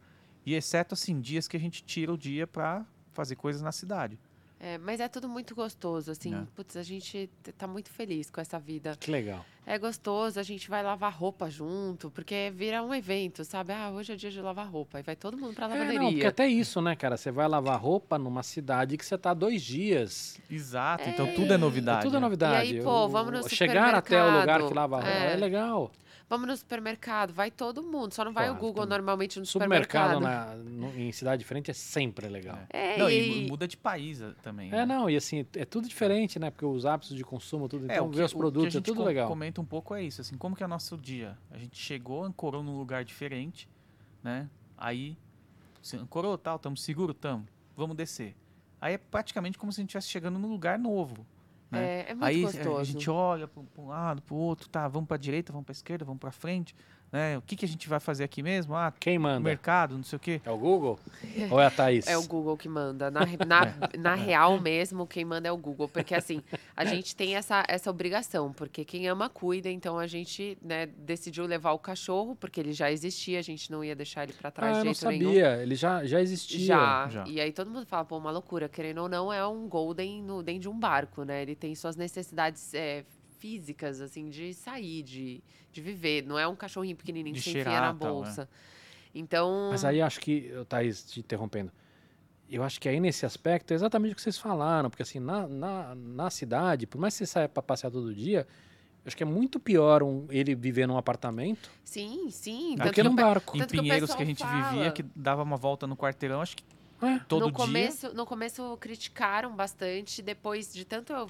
[SPEAKER 3] E exceto, assim, dias que a gente tira o dia pra fazer coisas na cidade.
[SPEAKER 2] É, mas é tudo muito gostoso, assim.
[SPEAKER 3] É.
[SPEAKER 2] Putz, a gente tá muito feliz com essa vida.
[SPEAKER 1] Que legal.
[SPEAKER 2] É gostoso, a gente vai lavar roupa junto, porque vira um evento, sabe? Ah, hoje é dia de lavar roupa. E vai todo mundo pra
[SPEAKER 1] É,
[SPEAKER 2] lavanderia.
[SPEAKER 1] não, porque até isso, né, cara? Você vai lavar roupa numa cidade que você tá dois dias.
[SPEAKER 3] Exato, então
[SPEAKER 2] É.
[SPEAKER 3] tudo é
[SPEAKER 1] É
[SPEAKER 3] novidade.
[SPEAKER 1] tudo é
[SPEAKER 3] né?
[SPEAKER 1] novidade.
[SPEAKER 2] E aí, pô, vamos no
[SPEAKER 1] Chegar até o lugar que lava roupa é,
[SPEAKER 2] É.
[SPEAKER 1] legal.
[SPEAKER 2] Vamos no supermercado, vai todo mundo. Só não vai
[SPEAKER 1] Claro,
[SPEAKER 2] o Google
[SPEAKER 1] também.
[SPEAKER 2] normalmente no
[SPEAKER 1] Supermercado
[SPEAKER 2] supermercado.
[SPEAKER 1] na- no- em cidade diferente é sempre legal.
[SPEAKER 2] É,
[SPEAKER 3] Não,
[SPEAKER 2] e,
[SPEAKER 3] e muda de país eh, também.
[SPEAKER 1] É,
[SPEAKER 3] né?
[SPEAKER 1] não, e assim, é tudo diferente, né? Porque os hábitos de consumo, tudo. Então,
[SPEAKER 3] o que-
[SPEAKER 1] ver os
[SPEAKER 3] o que
[SPEAKER 1] produtos,
[SPEAKER 3] a
[SPEAKER 1] é tudo legal.
[SPEAKER 3] comenta um pouco é isso, assim, como que é o nosso dia? A gente chegou, ancorou num lugar diferente, né? Aí, se ancorou, tal, estamos seguro, estamos, vamos descer. Aí é praticamente como se a gente estivesse chegando num lugar novo, né?
[SPEAKER 2] é, é muito
[SPEAKER 3] Aí
[SPEAKER 2] gostoso.
[SPEAKER 3] a gente olha para um lado, para o outro, tá, vamos para a direita, vamos para a esquerda, vamos para frente, né? O que, que a gente vai fazer aqui mesmo? Ah,
[SPEAKER 1] Quem manda?
[SPEAKER 3] mercado, não sei o quê.
[SPEAKER 1] É o Google? Ou é a Thaís?
[SPEAKER 2] É o Google que manda. Na, *laughs* na, na real mesmo, quem manda é o Google. Porque assim, a gente tem essa, essa obrigação, porque quem ama cuida, então a gente né, decidiu levar o cachorro, porque ele já existia, a gente não ia deixar ele pra trás
[SPEAKER 1] Ah, eu
[SPEAKER 2] de
[SPEAKER 1] não
[SPEAKER 2] jeito nenhum.
[SPEAKER 1] sabia. Ele já, já existia.
[SPEAKER 2] Já.
[SPEAKER 3] Já.
[SPEAKER 2] E aí todo mundo fala, pô, uma loucura. Querendo ou não, é um Golden no, dentro de um barco, né? Ele tem suas necessidades é, físicas, assim, de sair, de, de viver. Não é um cachorrinho pequenininho
[SPEAKER 3] De
[SPEAKER 2] que você enfia
[SPEAKER 3] cheirar,
[SPEAKER 2] na
[SPEAKER 3] tal, é.
[SPEAKER 2] bolsa. Então...
[SPEAKER 1] Mas aí acho que, Thaís, te interrompendo, eu acho que aí nesse aspecto é exatamente o que vocês falaram, porque assim, na, na, na cidade, por mais que você saia para passear todo dia, eu acho que é muito pior um, ele viver num apartamento
[SPEAKER 2] Sim, sim.
[SPEAKER 1] do que num barco.
[SPEAKER 3] Em
[SPEAKER 2] que
[SPEAKER 3] Pinheiros que,
[SPEAKER 2] pessoal
[SPEAKER 3] a gente
[SPEAKER 2] fala.
[SPEAKER 3] vivia, que dava uma volta no quarteirão, acho que
[SPEAKER 1] É.
[SPEAKER 3] todo
[SPEAKER 2] no
[SPEAKER 3] dia.
[SPEAKER 2] começo, no começo criticaram bastante, depois de tanto eu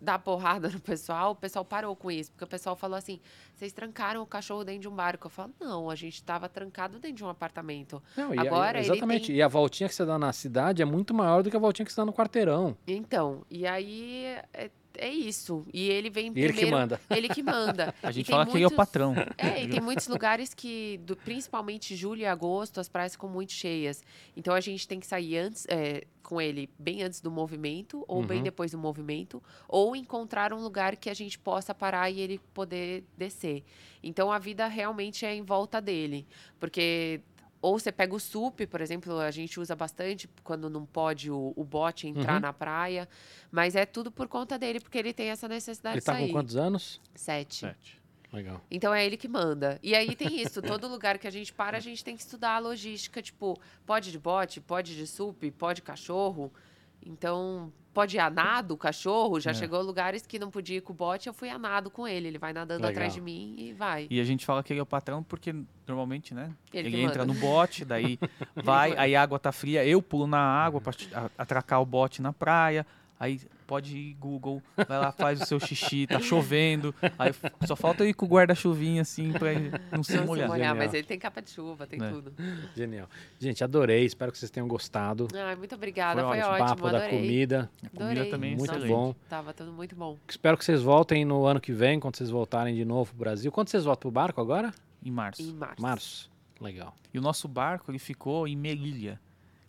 [SPEAKER 2] dar porrada no pessoal, o pessoal parou com isso, porque o pessoal falou assim: "Vocês trancaram o cachorro dentro de um barco". Eu falo: "Não, a gente estava trancado dentro de um apartamento".
[SPEAKER 1] Não, e,
[SPEAKER 2] Agora, ele
[SPEAKER 1] exatamente.
[SPEAKER 2] tem-
[SPEAKER 1] E a voltinha que você dá na cidade é muito maior do que a voltinha que você dá no quarteirão.
[SPEAKER 2] Então, e aí é, é isso. E ele vem primeiro,
[SPEAKER 1] ele que manda.
[SPEAKER 2] ele que manda. *laughs*
[SPEAKER 3] A gente fala que ele é o
[SPEAKER 2] muitos-
[SPEAKER 3] patrão.
[SPEAKER 2] É, e tem *laughs* muitos lugares que, do- principalmente julho e agosto, as praias ficam muito cheias. Então a gente tem que sair antes, é, com ele bem antes do movimento, ou bem
[SPEAKER 1] Uhum.
[SPEAKER 2] depois do movimento, ou encontrar um lugar que a gente possa parar e ele poder descer. Então a vida realmente é em volta dele. Porque. Ou você pega o SUP, por exemplo, a gente usa bastante quando não pode o, o bote entrar
[SPEAKER 1] Uhum.
[SPEAKER 2] na praia. Mas é tudo por conta dele, porque ele tem essa necessidade
[SPEAKER 1] Ele
[SPEAKER 2] de
[SPEAKER 1] tá
[SPEAKER 2] sair.
[SPEAKER 1] com quantos anos?
[SPEAKER 2] Sete.
[SPEAKER 3] Sete.
[SPEAKER 1] Legal.
[SPEAKER 2] Então é ele que manda. E aí tem isso, todo lugar que a gente para, a gente tem que estudar a logística, tipo, pode de bote, pode de sup, pode cachorro. Então, pode ir a nado o cachorro, já
[SPEAKER 3] É.
[SPEAKER 2] chegou lugares que não podia ir com o bote, eu fui a nado com ele, ele vai nadando
[SPEAKER 1] Legal.
[SPEAKER 2] atrás de mim e vai.
[SPEAKER 3] E a gente fala que ele é o patrão porque normalmente, né?
[SPEAKER 2] Ele
[SPEAKER 3] Ele, entra no bote, daí *laughs* vai, aí a água tá fria, eu pulo na água pra ti- a- atracar o bote na praia. Aí pode ir Google, vai lá, faz o seu xixi, tá chovendo. Aí só falta eu ir com o guarda-chuvinha assim pra não se
[SPEAKER 2] Não se
[SPEAKER 3] molhar.
[SPEAKER 2] molhar,
[SPEAKER 1] Genial.
[SPEAKER 2] mas ele tem capa de chuva, tem
[SPEAKER 3] É.
[SPEAKER 2] tudo.
[SPEAKER 1] Genial. Gente, adorei. Espero que vocês tenham gostado.
[SPEAKER 2] Ai, muito obrigada,
[SPEAKER 3] Foi
[SPEAKER 2] foi,
[SPEAKER 3] ótimo.
[SPEAKER 2] ótimo,
[SPEAKER 1] Papo da
[SPEAKER 2] adorei.
[SPEAKER 1] comida.
[SPEAKER 3] A comida
[SPEAKER 2] Adorei.
[SPEAKER 3] também é
[SPEAKER 1] Muito
[SPEAKER 3] excelente.
[SPEAKER 1] bom.
[SPEAKER 2] Tava tudo muito bom.
[SPEAKER 1] Espero que vocês voltem no ano que vem, quando vocês voltarem de novo pro Brasil. Quando vocês voltam pro barco agora?
[SPEAKER 3] Em março.
[SPEAKER 2] Em março.
[SPEAKER 1] Março. Legal.
[SPEAKER 3] E o nosso barco, ele ficou em Melilha,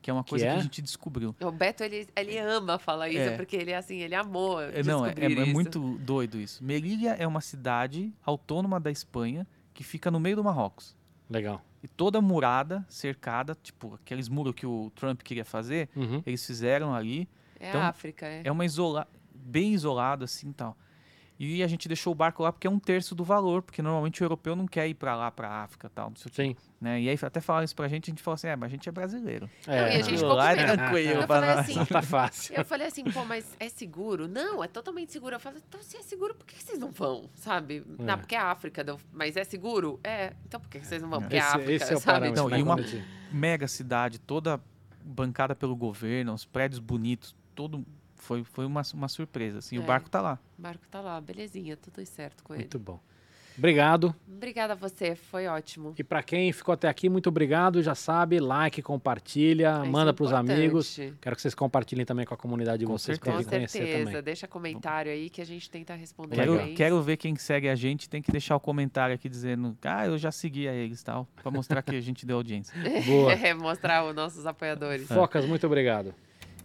[SPEAKER 3] que é uma coisa que,
[SPEAKER 1] é?
[SPEAKER 3] a gente descobriu.
[SPEAKER 2] O Beto, ele, ele ama falar isso,
[SPEAKER 3] É.
[SPEAKER 2] porque ele, assim, ele amou
[SPEAKER 3] É, não, é, é- é muito doido isso. Melilha é uma cidade autônoma da Espanha que fica no meio do Marrocos.
[SPEAKER 1] Legal.
[SPEAKER 3] E toda murada, cercada, tipo aqueles muros que o Trump queria fazer,
[SPEAKER 1] Uhum.
[SPEAKER 3] eles fizeram ali.
[SPEAKER 2] É
[SPEAKER 3] Então,
[SPEAKER 2] África, é.
[SPEAKER 3] É uma isola bem isolado assim, tal. E a gente deixou o barco lá porque é um terço do valor, porque normalmente o europeu não quer ir pra lá, pra África, tal, não sei
[SPEAKER 1] Sim.
[SPEAKER 3] né? E aí até falaram isso pra gente, a gente falou assim: "É, mas a gente é brasileiro".
[SPEAKER 2] Não, e a gente ficou
[SPEAKER 3] lá é tranquilo
[SPEAKER 2] Eu
[SPEAKER 3] pra
[SPEAKER 2] falei
[SPEAKER 3] nós.
[SPEAKER 2] assim,
[SPEAKER 1] Não tá fácil.
[SPEAKER 2] Eu falei assim, pô, mas é seguro? Não, é totalmente seguro. Eu falei, então se é seguro, por que vocês não vão? Sabe?
[SPEAKER 1] É.
[SPEAKER 2] Não, porque é a África. Mas é seguro? É. Então por que vocês não vão? Porque é
[SPEAKER 1] Esse,
[SPEAKER 2] África,
[SPEAKER 1] esse é o
[SPEAKER 2] sabe?
[SPEAKER 1] parâmetro.
[SPEAKER 3] Então,
[SPEAKER 1] né,
[SPEAKER 3] e uma-
[SPEAKER 1] a
[SPEAKER 3] Mega cidade, toda bancada pelo governo, os prédios bonitos, todo foi foi uma, uma surpresa, assim.
[SPEAKER 2] É.
[SPEAKER 3] O barco tá lá.
[SPEAKER 2] O barco tá lá, belezinha, tudo certo com ele.
[SPEAKER 1] Muito bom. Obrigado.
[SPEAKER 2] Obrigada a você, foi ótimo.
[SPEAKER 1] E para quem ficou até aqui, muito obrigado. Já sabe, like, compartilha, manda
[SPEAKER 2] é
[SPEAKER 1] para os amigos. Quero que vocês compartilhem também com a comunidade de
[SPEAKER 3] Com
[SPEAKER 1] vocês para
[SPEAKER 2] Com
[SPEAKER 3] certeza.
[SPEAKER 2] Deixa comentário aí que a gente tenta responder.
[SPEAKER 3] Quero, quero ver quem segue a gente, tem que deixar o comentário aqui dizendo, ah, eu já segui a eles tal, pra mostrar que a gente deu audiência. *laughs*
[SPEAKER 1] Boa. *laughs*
[SPEAKER 2] É, mostrar os nossos apoiadores.
[SPEAKER 1] Focas, muito obrigado.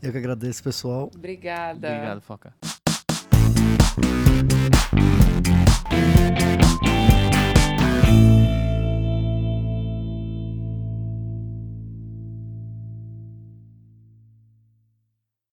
[SPEAKER 4] Eu que agradeço, pessoal.
[SPEAKER 2] Obrigada.
[SPEAKER 3] Obrigado, Foca.